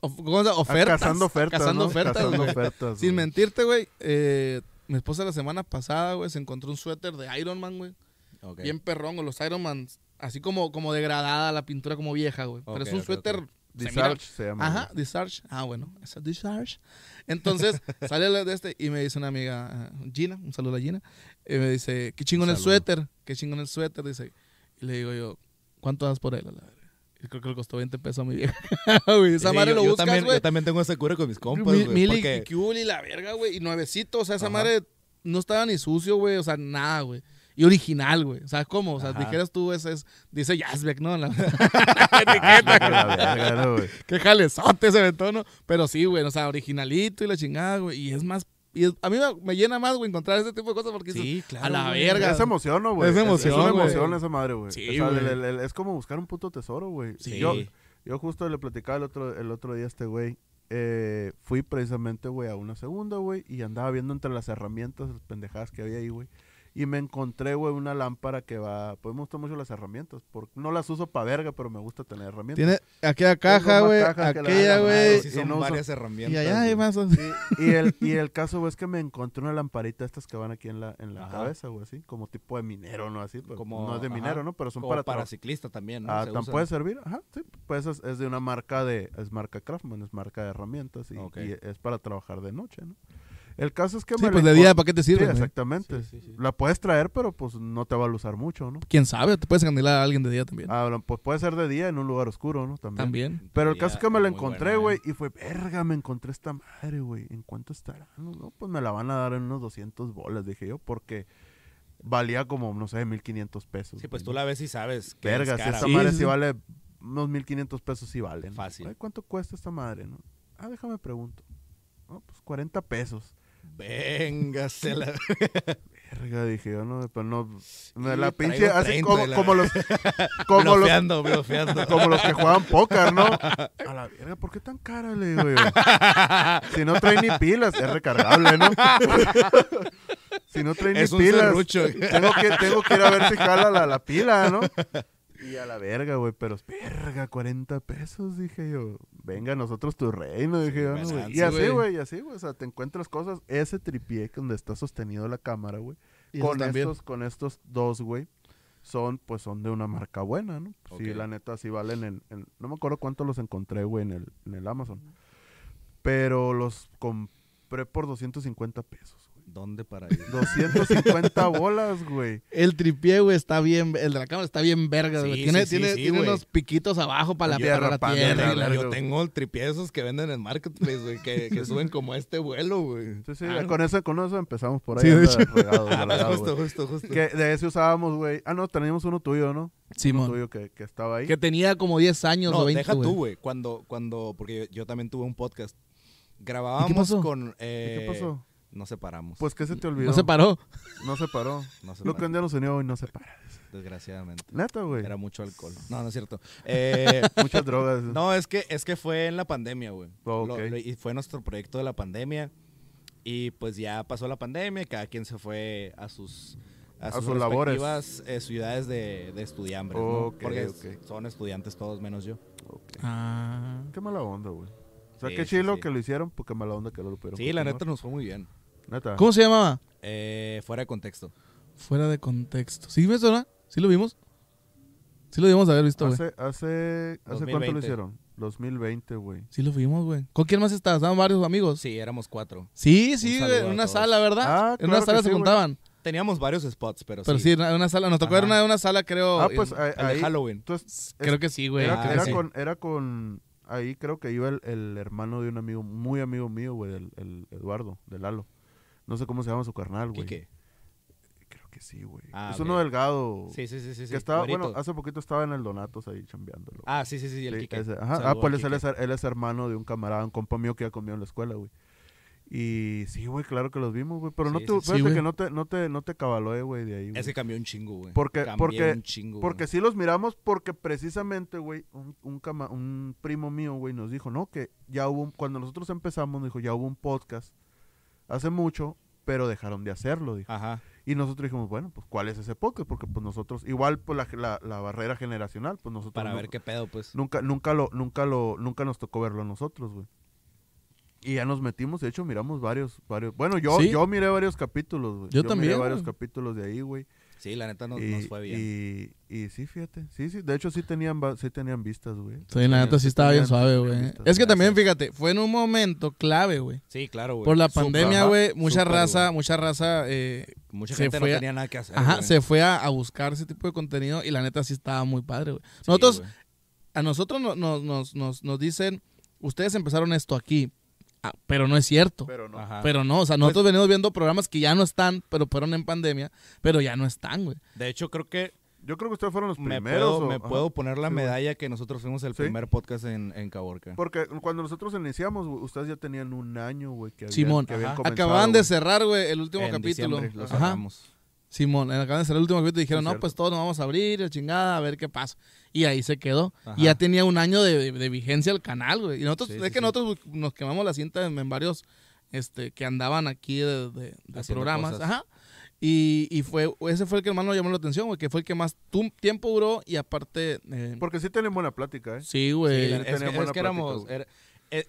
of- ¿cómo se llama? ofertas. Cazando ofertas. Cazando ¿no? ofertas, Cazando güey. ofertas, Sin mentirte, güey, eh, mi esposa la semana pasada, güey, se encontró un suéter de Iron Man, güey. ok. Bien perrón, güey, los Iron Man, así como, como degradada la pintura como vieja, güey. Pero es un suéter... ok. se llama. Ajá, Disarge. Ah, bueno, esa Disarge. Entonces, sale de este y me dice una amiga, ah, Gina, un saludo a Gina, y me dice, qué chingón el Saludo. suéter, qué chingón el suéter, dice. Y le digo yo, ¿cuánto das por él? Creo que le costó 20 pesos a mi vieja. Güey, esa Sí, madre yo, lo yo buscas, también, güey. yo también tengo esa cura con mis compas, güey. mil porque- y la verga, güey. Y nuevecito, o sea, esa Ajá. madre no estaba ni sucio, güey, o sea, nada, güey. Y original, güey. O sea, ¿cómo? O sea, Ajá. dijeras tú, ese es, dice Jazzbeck, ¿no? La, A la verga, ¿no, güey? Qué jalezote ese tono. Pero sí, güey, o sea, originalito y la chingada, güey. Y es más. Y a mí me, llena más, güey, encontrar ese tipo de cosas porque Sí, claro. a la güey. verga. Es emoción, ¿no, güey? Es emoción, Es una güey. esa madre, güey. Sí, O sea, güey. el- el- el- es como buscar un puto tesoro, güey. Sí. Yo, yo justo le platicaba el otro, el otro día a este güey. eh, fui precisamente, güey, a una segunda, güey. Y andaba viendo entre las herramientas, las pendejadas que había ahí, güey. Y me encontré, güey, una lámpara que va... Pues me gustan mucho las herramientas. Porque no las uso para verga, pero me gusta tener herramientas. Tiene aquella caja, güey, aquella, güey. Sí, y son no uso- varias herramientas. Y allá hay más. Y el, y el caso, güey, es que me encontré una lamparita estas que van aquí en la, en la Ajá. cabeza, güey, así. Como tipo de minero, ¿no? Así. pues, Como- no es de ajá. minero, ¿no? Pero son Como para... para, ciclista también, ¿no? Ah, Se ¿tan puede servir? Ajá, sí. Pues es, es de una marca de... Es marca Craftman, es marca de herramientas. Y, y es para trabajar de noche, ¿no? El caso es que Sí, me la pues de día, ¿para qué te Sí, sirve? exactamente. Sí, sí, sí. La puedes traer, pero pues no te va a usar mucho, ¿no? Quién sabe, te puedes encandilar a alguien de día también. Ah, bueno, pues puede ser de día en un lugar oscuro, ¿no? También. también. Pero el caso es que me la encontré, güey, ¿eh? y fue, verga, me encontré esta madre, güey. ¿En cuánto estará? No, no, pues me la van a dar en unos 200 bolas, dije yo, porque valía como, no sé, 1500 pesos. Sí, pues güey. tú la ves y sabes que Verga, es si cara, esta madre sí, sí, sí. vale unos 1500 pesos, sí vale. ¿no? Fácil. Ay, ¿Cuánto cuesta esta madre, no? Ah, déjame pregunto. No, pues 40 pesos. Véngase la... Verga, dije yo, no, pero no. me la pinche, así 30 como, la- como los. Como los, Blofeando, blofeando. como los que juegan póker, ¿no? A la verga, ¿por qué tan cara? Le digo yo. Si no trae ni pilas, es recargable, ¿no? si no trae Es ni pilas, serrucho. tengo que, tengo que ir a ver si jala la, la pila, ¿no? Y a la verga, güey, pero verga, 40 pesos, dije yo. Venga, nosotros tu reino, dije yo, ¿no, güey? Y sí, así, güey. y así, güey, o sea, te encuentras cosas. Ese tripié que donde está sostenido la cámara, güey, con también. estos, con estos dos, güey, son, pues, son de una marca buena, ¿no? Sí, Ok. la neta, sí valen en, en- no me acuerdo cuánto los encontré, güey, en el, en el Amazon. Pero los compré por 250 pesos. ¿Dónde para ir? 250 bolas, güey. El tripié, güey, está bien, el de la cámara está bien verga, Sí, güey. sí, tiene sí, tiene, sí, tiene güey. unos piquitos abajo para la, Tierra, para la pan, tierra. Yo tengo el tripié esos que venden en Marketplace, güey, que, que suben como a este vuelo, güey. Sí, sí, Ah, con eso, con eso empezamos por ahí. Sí, de anda hecho. regado, Ah, regado, justo, justo, justo. Que de ese usábamos, güey. Ah, no, teníamos uno tuyo, ¿no? Uno Simón. tuyo que, que estaba ahí. Que tenía como 10 años No, o 20, deja tú, güey. Cuando, cuando, porque yo, yo también tuve un podcast. Grabábamos pasó? con. ¿Y eh, ¿Qué pasó? Nos separamos. Pues que se te olvidó. No se paró. No se paró. no se Lo que paró, un día nos unió y no se para. desgraciadamente. Neta, güey. Era mucho alcohol. No, no es cierto. Eh, Muchas drogas. no, es que, es que fue en la pandemia, güey. Oh, Lo- ok. lo- y fue nuestro proyecto de la pandemia. Y pues ya pasó la pandemia, cada quien se fue a sus, a A sus, sus labores. respectivas eh, ciudades de, de estudiambres, ¿no? Ok, Porque son estudiantes todos menos yo. Ok. Ah. Qué mala onda, güey. O sea, Sí, qué chilo sí. que lo hicieron, porque mala onda que no lo pudieron Sí, la neta nos fue muy bien. Neta. ¿Cómo se llamaba? Eh, fuera de contexto. Fuera de contexto. ¿Sí ves, verdad? ¿Sí lo vimos? Sí lo vimos haber visto, güey. Hace, hace, ¿hace cuánto lo 2020. hicieron? 2020, güey. Sí lo vimos, güey. ¿Con quién más estabas? ¿Estaban varios amigos? Sí, éramos cuatro. Sí, sí, Un en una sala, ¿verdad? Ah, en una sala que se sí, juntaban. Teníamos varios spots, pero, Pero sí, en una sala. Nos tocó ver una, una sala, creo. Ah, pues en- ahí, El de Halloween. entonces, creo que sí, güey. era, Ah, sí. con, era con, ahí creo que iba el, el hermano de un amigo, muy amigo mío, güey, el, el Eduardo, de Lalo. No sé cómo se llama su carnal, güey. Quique. Creo que sí, güey. Ah, es uno delgado. Sí, sí, sí, sí. que estaba, bueno, hace poquito estaba en el Donatos ahí chambeándolo. Ah, sí, sí, sí, el Quique. ese, ajá. Saludo Ah, pues él es, él es hermano de un camarada, un compa mío que ya comió en la escuela, güey. Y sí, güey, claro que los vimos, güey. Pero no te, sí, fíjate que no te, no te, no te cabalé, güey, de ahí, güey. Ese cambió un chingo, güey. Porque- Cambió porque- un chingo, Porque sí los miramos porque precisamente, güey, un, un, cama- un primo mío, güey, nos dijo, no, que ya hubo, un- cuando nosotros empezamos, nos dijo, ya hubo un podcast hace mucho, pero dejaron de hacerlo, dijo. Ajá. Y nosotros dijimos, bueno, pues, ¿cuál es ese podcast? Porque, pues, nosotros, igual, pues, la, la, la barrera generacional, pues, nosotros Para no- ver qué pedo, pues. nunca, nunca lo, nunca lo, nunca nos tocó verlo a nosotros, güey. Y ya nos metimos, de hecho, miramos varios, varios, bueno, yo, Sí. yo miré varios capítulos, güey. Yo miré también, varios güey. capítulos de ahí, güey. Sí, la neta nos, y, nos fue bien. Y, y sí, fíjate. Sí, sí. De hecho, sí tenían, sí tenían vistas, güey. Sí, la neta sí estaba bien suave, güey. Es que también, fíjate, fue en un momento clave, güey. Sí, claro, güey. Por la pandemia, güey, mucha súper, raza, güey. mucha raza, eh, Mucha se gente fue no a- tenía nada que hacer. ajá, se fue a, a buscar ese tipo de contenido y la neta sí estaba muy padre, güey. Nosotros, a nosotros no- no- nos, nos, nos dicen, ustedes empezaron esto aquí, Ah, pero no es cierto. Pero no. Ajá. Pero no, o sea, nosotros venimos viendo programas que ya no están, pero fueron en pandemia, pero ya no están, güey. De hecho, creo que Yo creo que ustedes fueron los me primeros. puedo, o- me ajá. puedo poner la Sí, güey. medalla que nosotros fuimos el Sí. primer podcast en, en Caborca. Porque cuando nosotros iniciamos, güey, ustedes ya tenían un año, güey, que habían, Simón, que habían comenzado, Acababan de cerrar, güey, el último en capítulo. diciembre lo Ajá. cerramos. Simón, acaban de cerrar el último capítulo y dijeron, no, pues todos nos vamos a abrir, la chingada, a ver qué pasa. Y ahí se quedó. Ajá. Y ya tenía un año de, de- de vigencia el canal, güey. Y nosotros, Sí, es sí, que sí. nosotros nos quemamos la cinta en, en varios este, que andaban aquí de, de- de Haciendo programas. cosas. Ajá. Y, y fue, ese fue el que más nos llamó la atención, güey, que fue el que más tu- tiempo duró y aparte... eh, Porque sí tienen buena plática, ¿eh? sí, güey. es, que, es que plática, éramos... güey. era-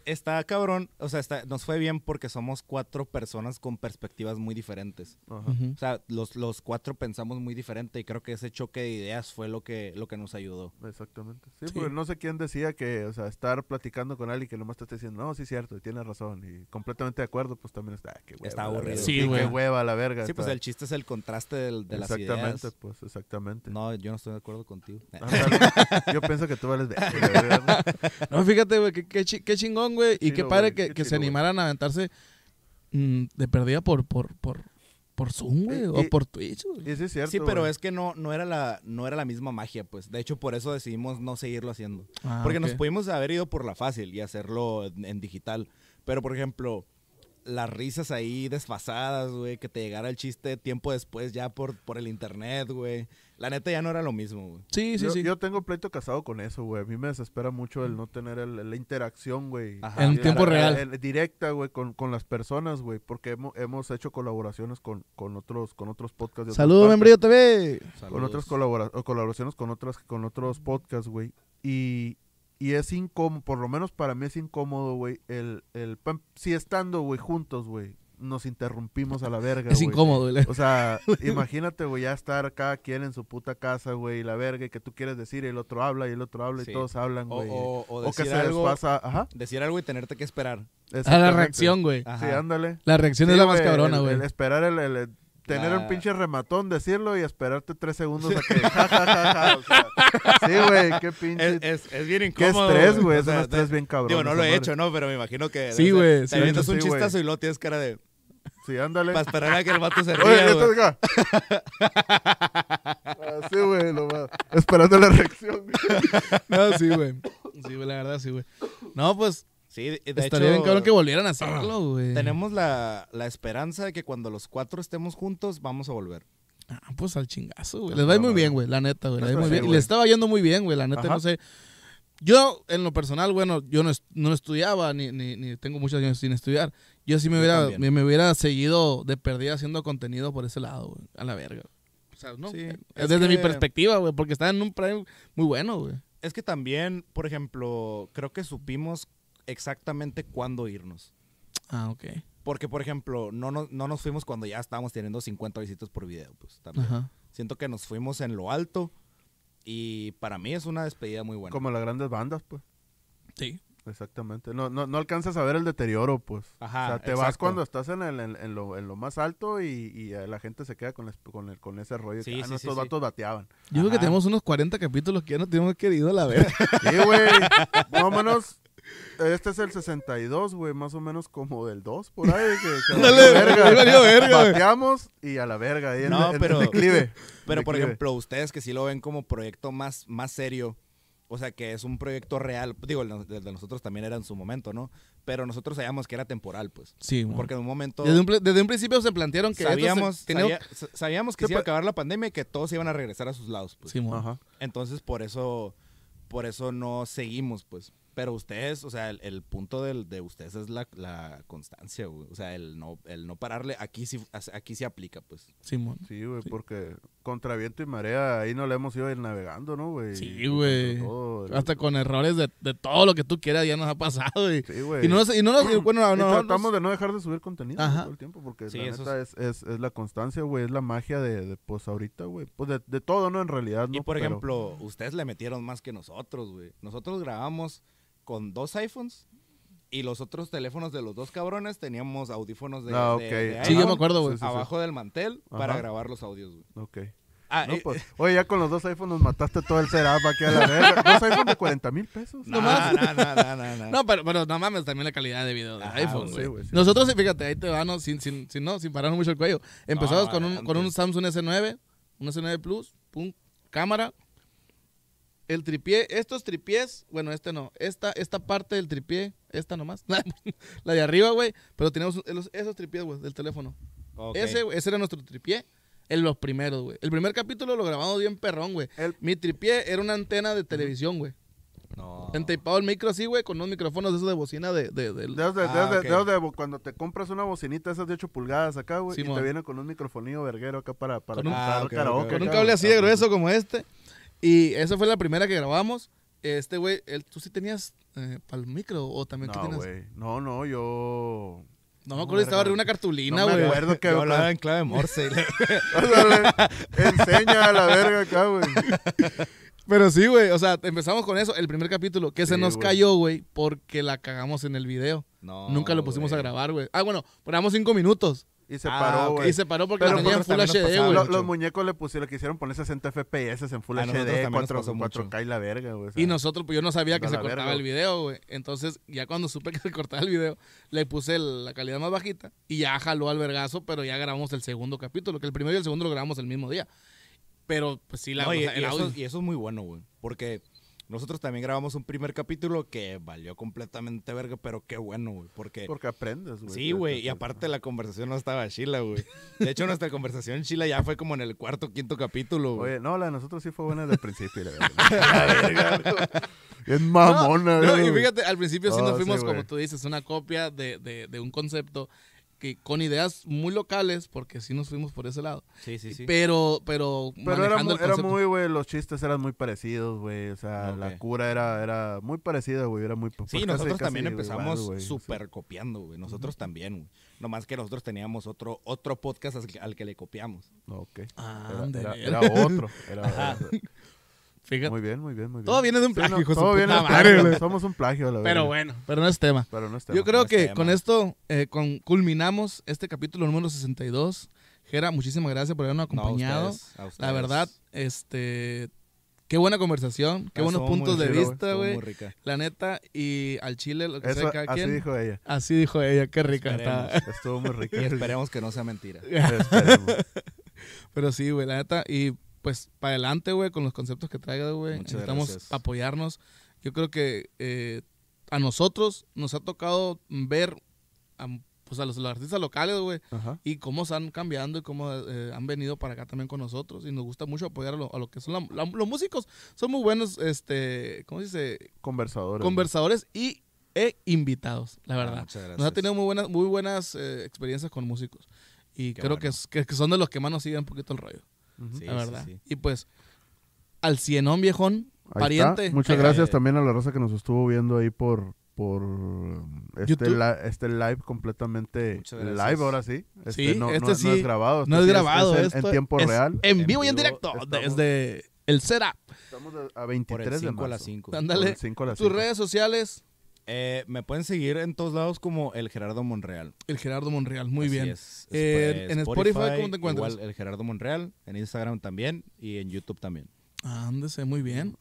está cabrón, o sea, está- nos fue bien porque somos cuatro personas con perspectivas muy diferentes. Ajá. Ujú. O sea, los, los cuatro pensamos muy diferente y creo que ese choque de ideas fue lo que, lo que nos ayudó. Exactamente. Sí, Sí. porque no sé quién decía que, o sea, estar platicando con alguien que nomás te esté diciendo, no, sí es cierto, y tiene razón, y completamente de acuerdo, pues también está, ah, qué hueva. Está aburrido. Sí, qué güey. hueva la verga. Sí, pues está. el chiste es el contraste del- de las Exactamente, ideas. pues, exactamente. No, yo no estoy de acuerdo contigo. Yo pienso que tú vales ¿verdad? No, fíjate, güey, qué, qué qué chingón, güey. Y qué padre güey, que, qué que se animaran a aventarse mm, de perdida por, por, por, por Zoom, güey, Y- o y- por Twitch, güey. Sí es cierto, Sí, pero güey. es que no, no, era la, no era la misma magia, pues. De hecho, por eso decidimos no seguirlo haciendo. Ah, Porque nos pudimos haber ido por la fácil y hacerlo en, en digital. Pero, por ejemplo, las risas ahí desfasadas, güey, que te llegara el chiste tiempo después ya por, por el internet, güey. La neta ya no era lo mismo, güey. Sí, sí, yo, sí. yo tengo pleito casado con eso, güey. A mí me desespera mucho el no tener el- la interacción, güey. Ajá. En tiempo la- real. en- directa, güey, con, con las personas, güey. Porque hemos, hemos hecho colaboraciones con, con otros con otros podcasts. de Saludos. Membrillo TV. Con Saludos. otras colabora- o colaboraciones con otras con otros podcasts, güey. Y, y es incómodo, por lo menos para mí es incómodo, güey. El, el, si estando, güey, juntos, güey, nos interrumpimos a la verga, Es incómodo, güey. O sea, imagínate, güey, ya estar cada quien en su puta casa, güey, y la verga, y que tú quieres decir, y el otro habla, y el otro habla, Sí. y todos hablan, O, güey. o- o O que decir, se les algo, pasa, ajá. decir algo y tenerte que esperar. A la reacción, güey. Sí, ándale. La reacción Sí, es la más güey, cabrona, güey. esperar el, el- el tener La- un pinche rematón, decirlo y esperarte tres segundos a que ja, ja, ja, ja, o sea, sí, güey, qué pinche. Es, es, es bien qué incómodo. estrés, güey. Es un estrés bien cabrón. Digo, no lo he madre. hecho, ¿no? Pero me imagino que... Sí, güey, Te sí, avientas un chistazo y luego tienes cara de... Sí, ándale. Para esperar a que el vato se Oye, ría, esto güey. es acá. Así, güey, lo va- esperando la reacción. No, sí, güey. Sí, güey, la verdad, sí, güey. No, pues, Sí, de estaría hecho, bien cabrón que volvieran a hacerlo, güey. tenemos la, la esperanza de que cuando los cuatro estemos juntos, vamos a volver. Ah, pues al chingazo, güey. Ah, Les va a ir muy bien, güey, la neta, güey. sí, le estaba yendo muy bien, güey, la neta, Ajá. no sé. Yo, en lo personal, bueno, yo no, no estudiaba, ni, ni, ni tengo muchos años sin estudiar. Yo sí me Yo hubiera, me, me hubiera seguido de perdida haciendo contenido por ese lado, güey. A la verga. O sea, no. Sí, eh, es desde mi perspectiva, güey, porque está en un prime muy bueno, güey. Es que también, por ejemplo, creo que supimos exactamente cuándo irnos. Ah, ok. Porque, por ejemplo, no, no, no nos fuimos cuando ya estábamos teniendo 50 visitas por video, pues también. Ajá. Siento que nos fuimos en lo alto y para mí es una despedida muy buena. Como las grandes bandas, pues. Sí. Exactamente. No, no, no alcanzas a ver el deterioro, pues. Ajá, o sea, te vas cuando estás en, el, en, en lo, en lo más alto y, y, eh, la gente se queda con, el- con ese rollo. Sí, que, ah, sí, no, sí, estos sí. vatos bateaban. Yo creo que tenemos unos 40 capítulos que ya no tenemos querido a la vez. Sí, güey. menos. Este es el 62, güey. Más o menos como del 2, por ahí. Que, que Dale, verga. valió verga. Bateamos y a la verga. Ahí en, No, en- en pero- declive. Pero, por Declive. ejemplo, ustedes que sí lo ven como proyecto más, más serio, o sea, que es un proyecto real, digo, el de nosotros también era en su momento, ¿no? Pero nosotros sabíamos que era temporal, pues. Sí. Porque en un momento desde, un, pl- desde un principio se plantearon que esto se- sabíamos, tenía- sabía- sa- sabíamos que se iba a acabar la pandemia y que todos iban a regresar a sus lados, pues. Sí. Ajá. Entonces, por eso, por eso no seguimos, pues. Pero ustedes, o sea, el, el punto del, de ustedes es la, la constancia, güey. O sea, el no, el no pararle, aquí sí, aquí sí aplica, pues. Simón. Sí, güey, Sí. porque contra viento y marea ahí no le hemos ido a ir navegando, ¿no, güey? Sí, güey. Hasta con errores de, de todo lo que tú quieras ya nos ha pasado. Y, Sí, güey. y no nos, y no nos- y bueno, Y no, tratamos nos- de no dejar de subir contenido Ajá. todo el tiempo, porque Sí, la eso neta es, es, es la constancia, güey, es la magia de, de, pues, ahorita, güey. Pues de, de todo, ¿no? En realidad, ¿no? Y por Pero- ejemplo, ustedes le metieron más que nosotros, güey. Nosotros grabamos con dos iPhones y los otros teléfonos de los dos cabrones teníamos audífonos de, Ah, de- de Sí, yo iPhone me acuerdo, güey. Sí, sí, sí. abajo del mantel para Ajá. grabar los audios, güey. Ok. Ah, No, y- pues, oye, ya con los dos iPhones nos mataste todo el setup aquí a la verga. Dos iPhones de 40 mil pesos. no, no, no, no, no, no. No, pero, pero no mames, también la calidad de video de Ajá, iPhone, sí, güey. güey, sí. Nosotros, fíjate, ahí te van, ¿no? sin, sin, sin, no, sin pararnos mucho el cuello. Empezamos No, con, un, con un Samsung S9, un S9 Plus, pum, cámara. El tripié, estos tripiés, bueno, este no, esta, esta parte del tripié, esta nomás, la de arriba, güey, pero tenemos los- esos tripiés, güey, del teléfono. Ese, ese era nuestro tripié, en los primeros, güey. El primer capítulo lo grabamos bien perrón, güey. El- Mi tripié era una antena de televisión, güey. No. Entapado el micro así, güey, con unos micrófonos de esos de bocina de... de, del- De, de, Ah, de- de- cuando te compras una bocinita esas de 8 pulgadas acá, güey, y te viene con un microfonillo verguero acá para, para Con un- Ah, karaoke con un cable así de grueso como este. Y esa fue la primera que grabamos. Este, güey, ¿tú sí tenías para el micro o también tú No, güey. No, no, yo... No me acuerdo, estaba arriba una cartulina, No me güey. acuerdo que... Yo hablaba en clave morse. Enseña a la verga acá, güey. Pero sí, güey, o sea, empezamos con eso, el primer capítulo, que se nos güey. cayó, güey, porque la cagamos en el video. No, Nunca lo pusimos a güey. grabar, güey. Ah, bueno, ponemos cinco minutos. Y se Ah, paró, güey. Y se paró porque Pero la tenía en Full HD, güey. Lo- los muñecos le pusieron, le quisieron poner 60 FPS en Full A HD, también nos 4, pasó mucho. 4K y la verga, güey. o sea. Y nosotros, pues yo no sabía que a se cortaba verga. el video, güey. Entonces, ya cuando supe que se cortaba el video, le puse la calidad más bajita y ya jaló al vergazo, pero ya grabamos el segundo capítulo, que el primero y el segundo lo grabamos el mismo día. Pero, pues sí, la No, y, o sea, el y audio- eso, y eso es muy bueno, güey. Porque nosotros también grabamos un primer capítulo que valió completamente verga, pero qué bueno, güey. Porque, Porque aprendes, güey. sí, güey. Y te- aparte la conversación no estaba chila, güey. De hecho, nuestra conversación chila ya fue como en el cuarto quinto capítulo, güey. Oye, no, la de nosotros sí fue buena desde el principio. la verga, Es mamona, No, güey. y fíjate, al principio sí Oh, nos sí, fuimos, como tú dices, una copia de, de- de un concepto que con ideas muy locales, porque sí nos fuimos por ese lado. Sí, sí, sí. Pero, pero, Pero era, manejando muy, el era concepto. muy, güey, los chistes eran muy parecidos, güey. O sea, la cura era, era muy parecida, güey. Era muy Sí, nosotros casi también empezamos sí. súper copiando, güey. Nosotros también, güey. Nomás que nosotros teníamos otro, otro podcast al que, al que le copiamos. Ok. Ah, Era, era- era otro. Era, Ajá. era- Fíjate. muy bien, muy bien, muy bien. Todo viene de un Sí, plagio, no, todo viene de madre, plagio. Somos un plagio, la verdad. Pero bueno, pero no es tema. Pero no es Yo tema. creo no es que tema. con esto eh, con- culminamos este capítulo número 62. Gera, muchísimas gracias por habernos No, a acompañado. ustedes, a La verdad, este, qué buena conversación, qué Ah, buenos puntos de chido, vista, güey. La neta, y al chile, lo que Eso, sea cada así quien. dijo ella. Así dijo ella, qué rica Esperemos. está. Estuvo muy rica. Y esperemos que no sea mentira. Esperemos. Pero sí, güey, la neta. Y pues para adelante, güey, con los conceptos que traiga, güey. Necesitamos gracias. apoyarnos. Yo creo que eh, a nosotros nos ha tocado ver a, pues a los, los artistas locales, güey, y cómo están cambiando y cómo eh, han venido para acá también con nosotros. Y nos gusta mucho apoyar a lo, a lo que son la- la- los músicos. Son muy buenos, este, ¿cómo se dice? Conversadores. Conversadores y e invitados, la Ah, verdad. muchas gracias. Nos ha tenido muy buenas, muy buenas eh, experiencias con músicos. Y Qué creo bueno. que, que son de los que más nos siguen un poquito el rollo. Sí, la verdad. sí, sí. Y pues, al cienón viejón, Ahí pariente. está. Muchas gracias eh, también a la raza que nos estuvo viendo ahí por por este, li- este live completamente live ahora sí. Este Sí, no, este no- no sí, es grabado. No este es sí grabado, en- en, esto tiempo es real. En En vivo y en directo, estamos- desde el setup. Estamos a- a Por 23 el de 5 a marzo. las 5. Por Ándale. el 5 a las Tus 5. redes sociales, Eh, me pueden seguir en todos lados como el Gerardo Monreal. el Gerardo Monreal. Muy Así bien. es. Eh, en Spotify, ¿cómo te encuentras? Igual el Gerardo Monreal, en Instagram también y en YouTube también. Ándese, muy bien.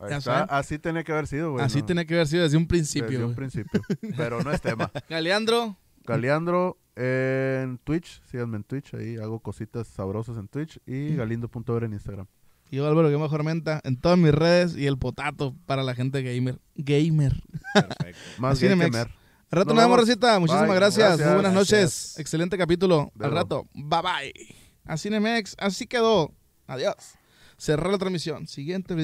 Así tenía que haber sido, güey. Así ¿no? tenía que haber sido desde un Desde principio. un güey. principio. Pero no es tema. Galeandro, Galeandro en Twitch. Síganme en Twitch. Ahí hago cositas sabrosas en Twitch. Y galindo.ver en Instagram. Y yo Álvaro Guillermo Armenta en todas mis redes y el potato para la gente gamer. Gamer. Perfecto. Más Así gay de que mex. mer. Al rato Nos nos vemos. Rosita. Muchísimas Bye. gracias. Muy buenas noches. Gracias. Excelente capítulo. Al rato. Bye bye. Así Nemex. Así quedó. Adiós. Cerrar la transmisión. Siguiente video.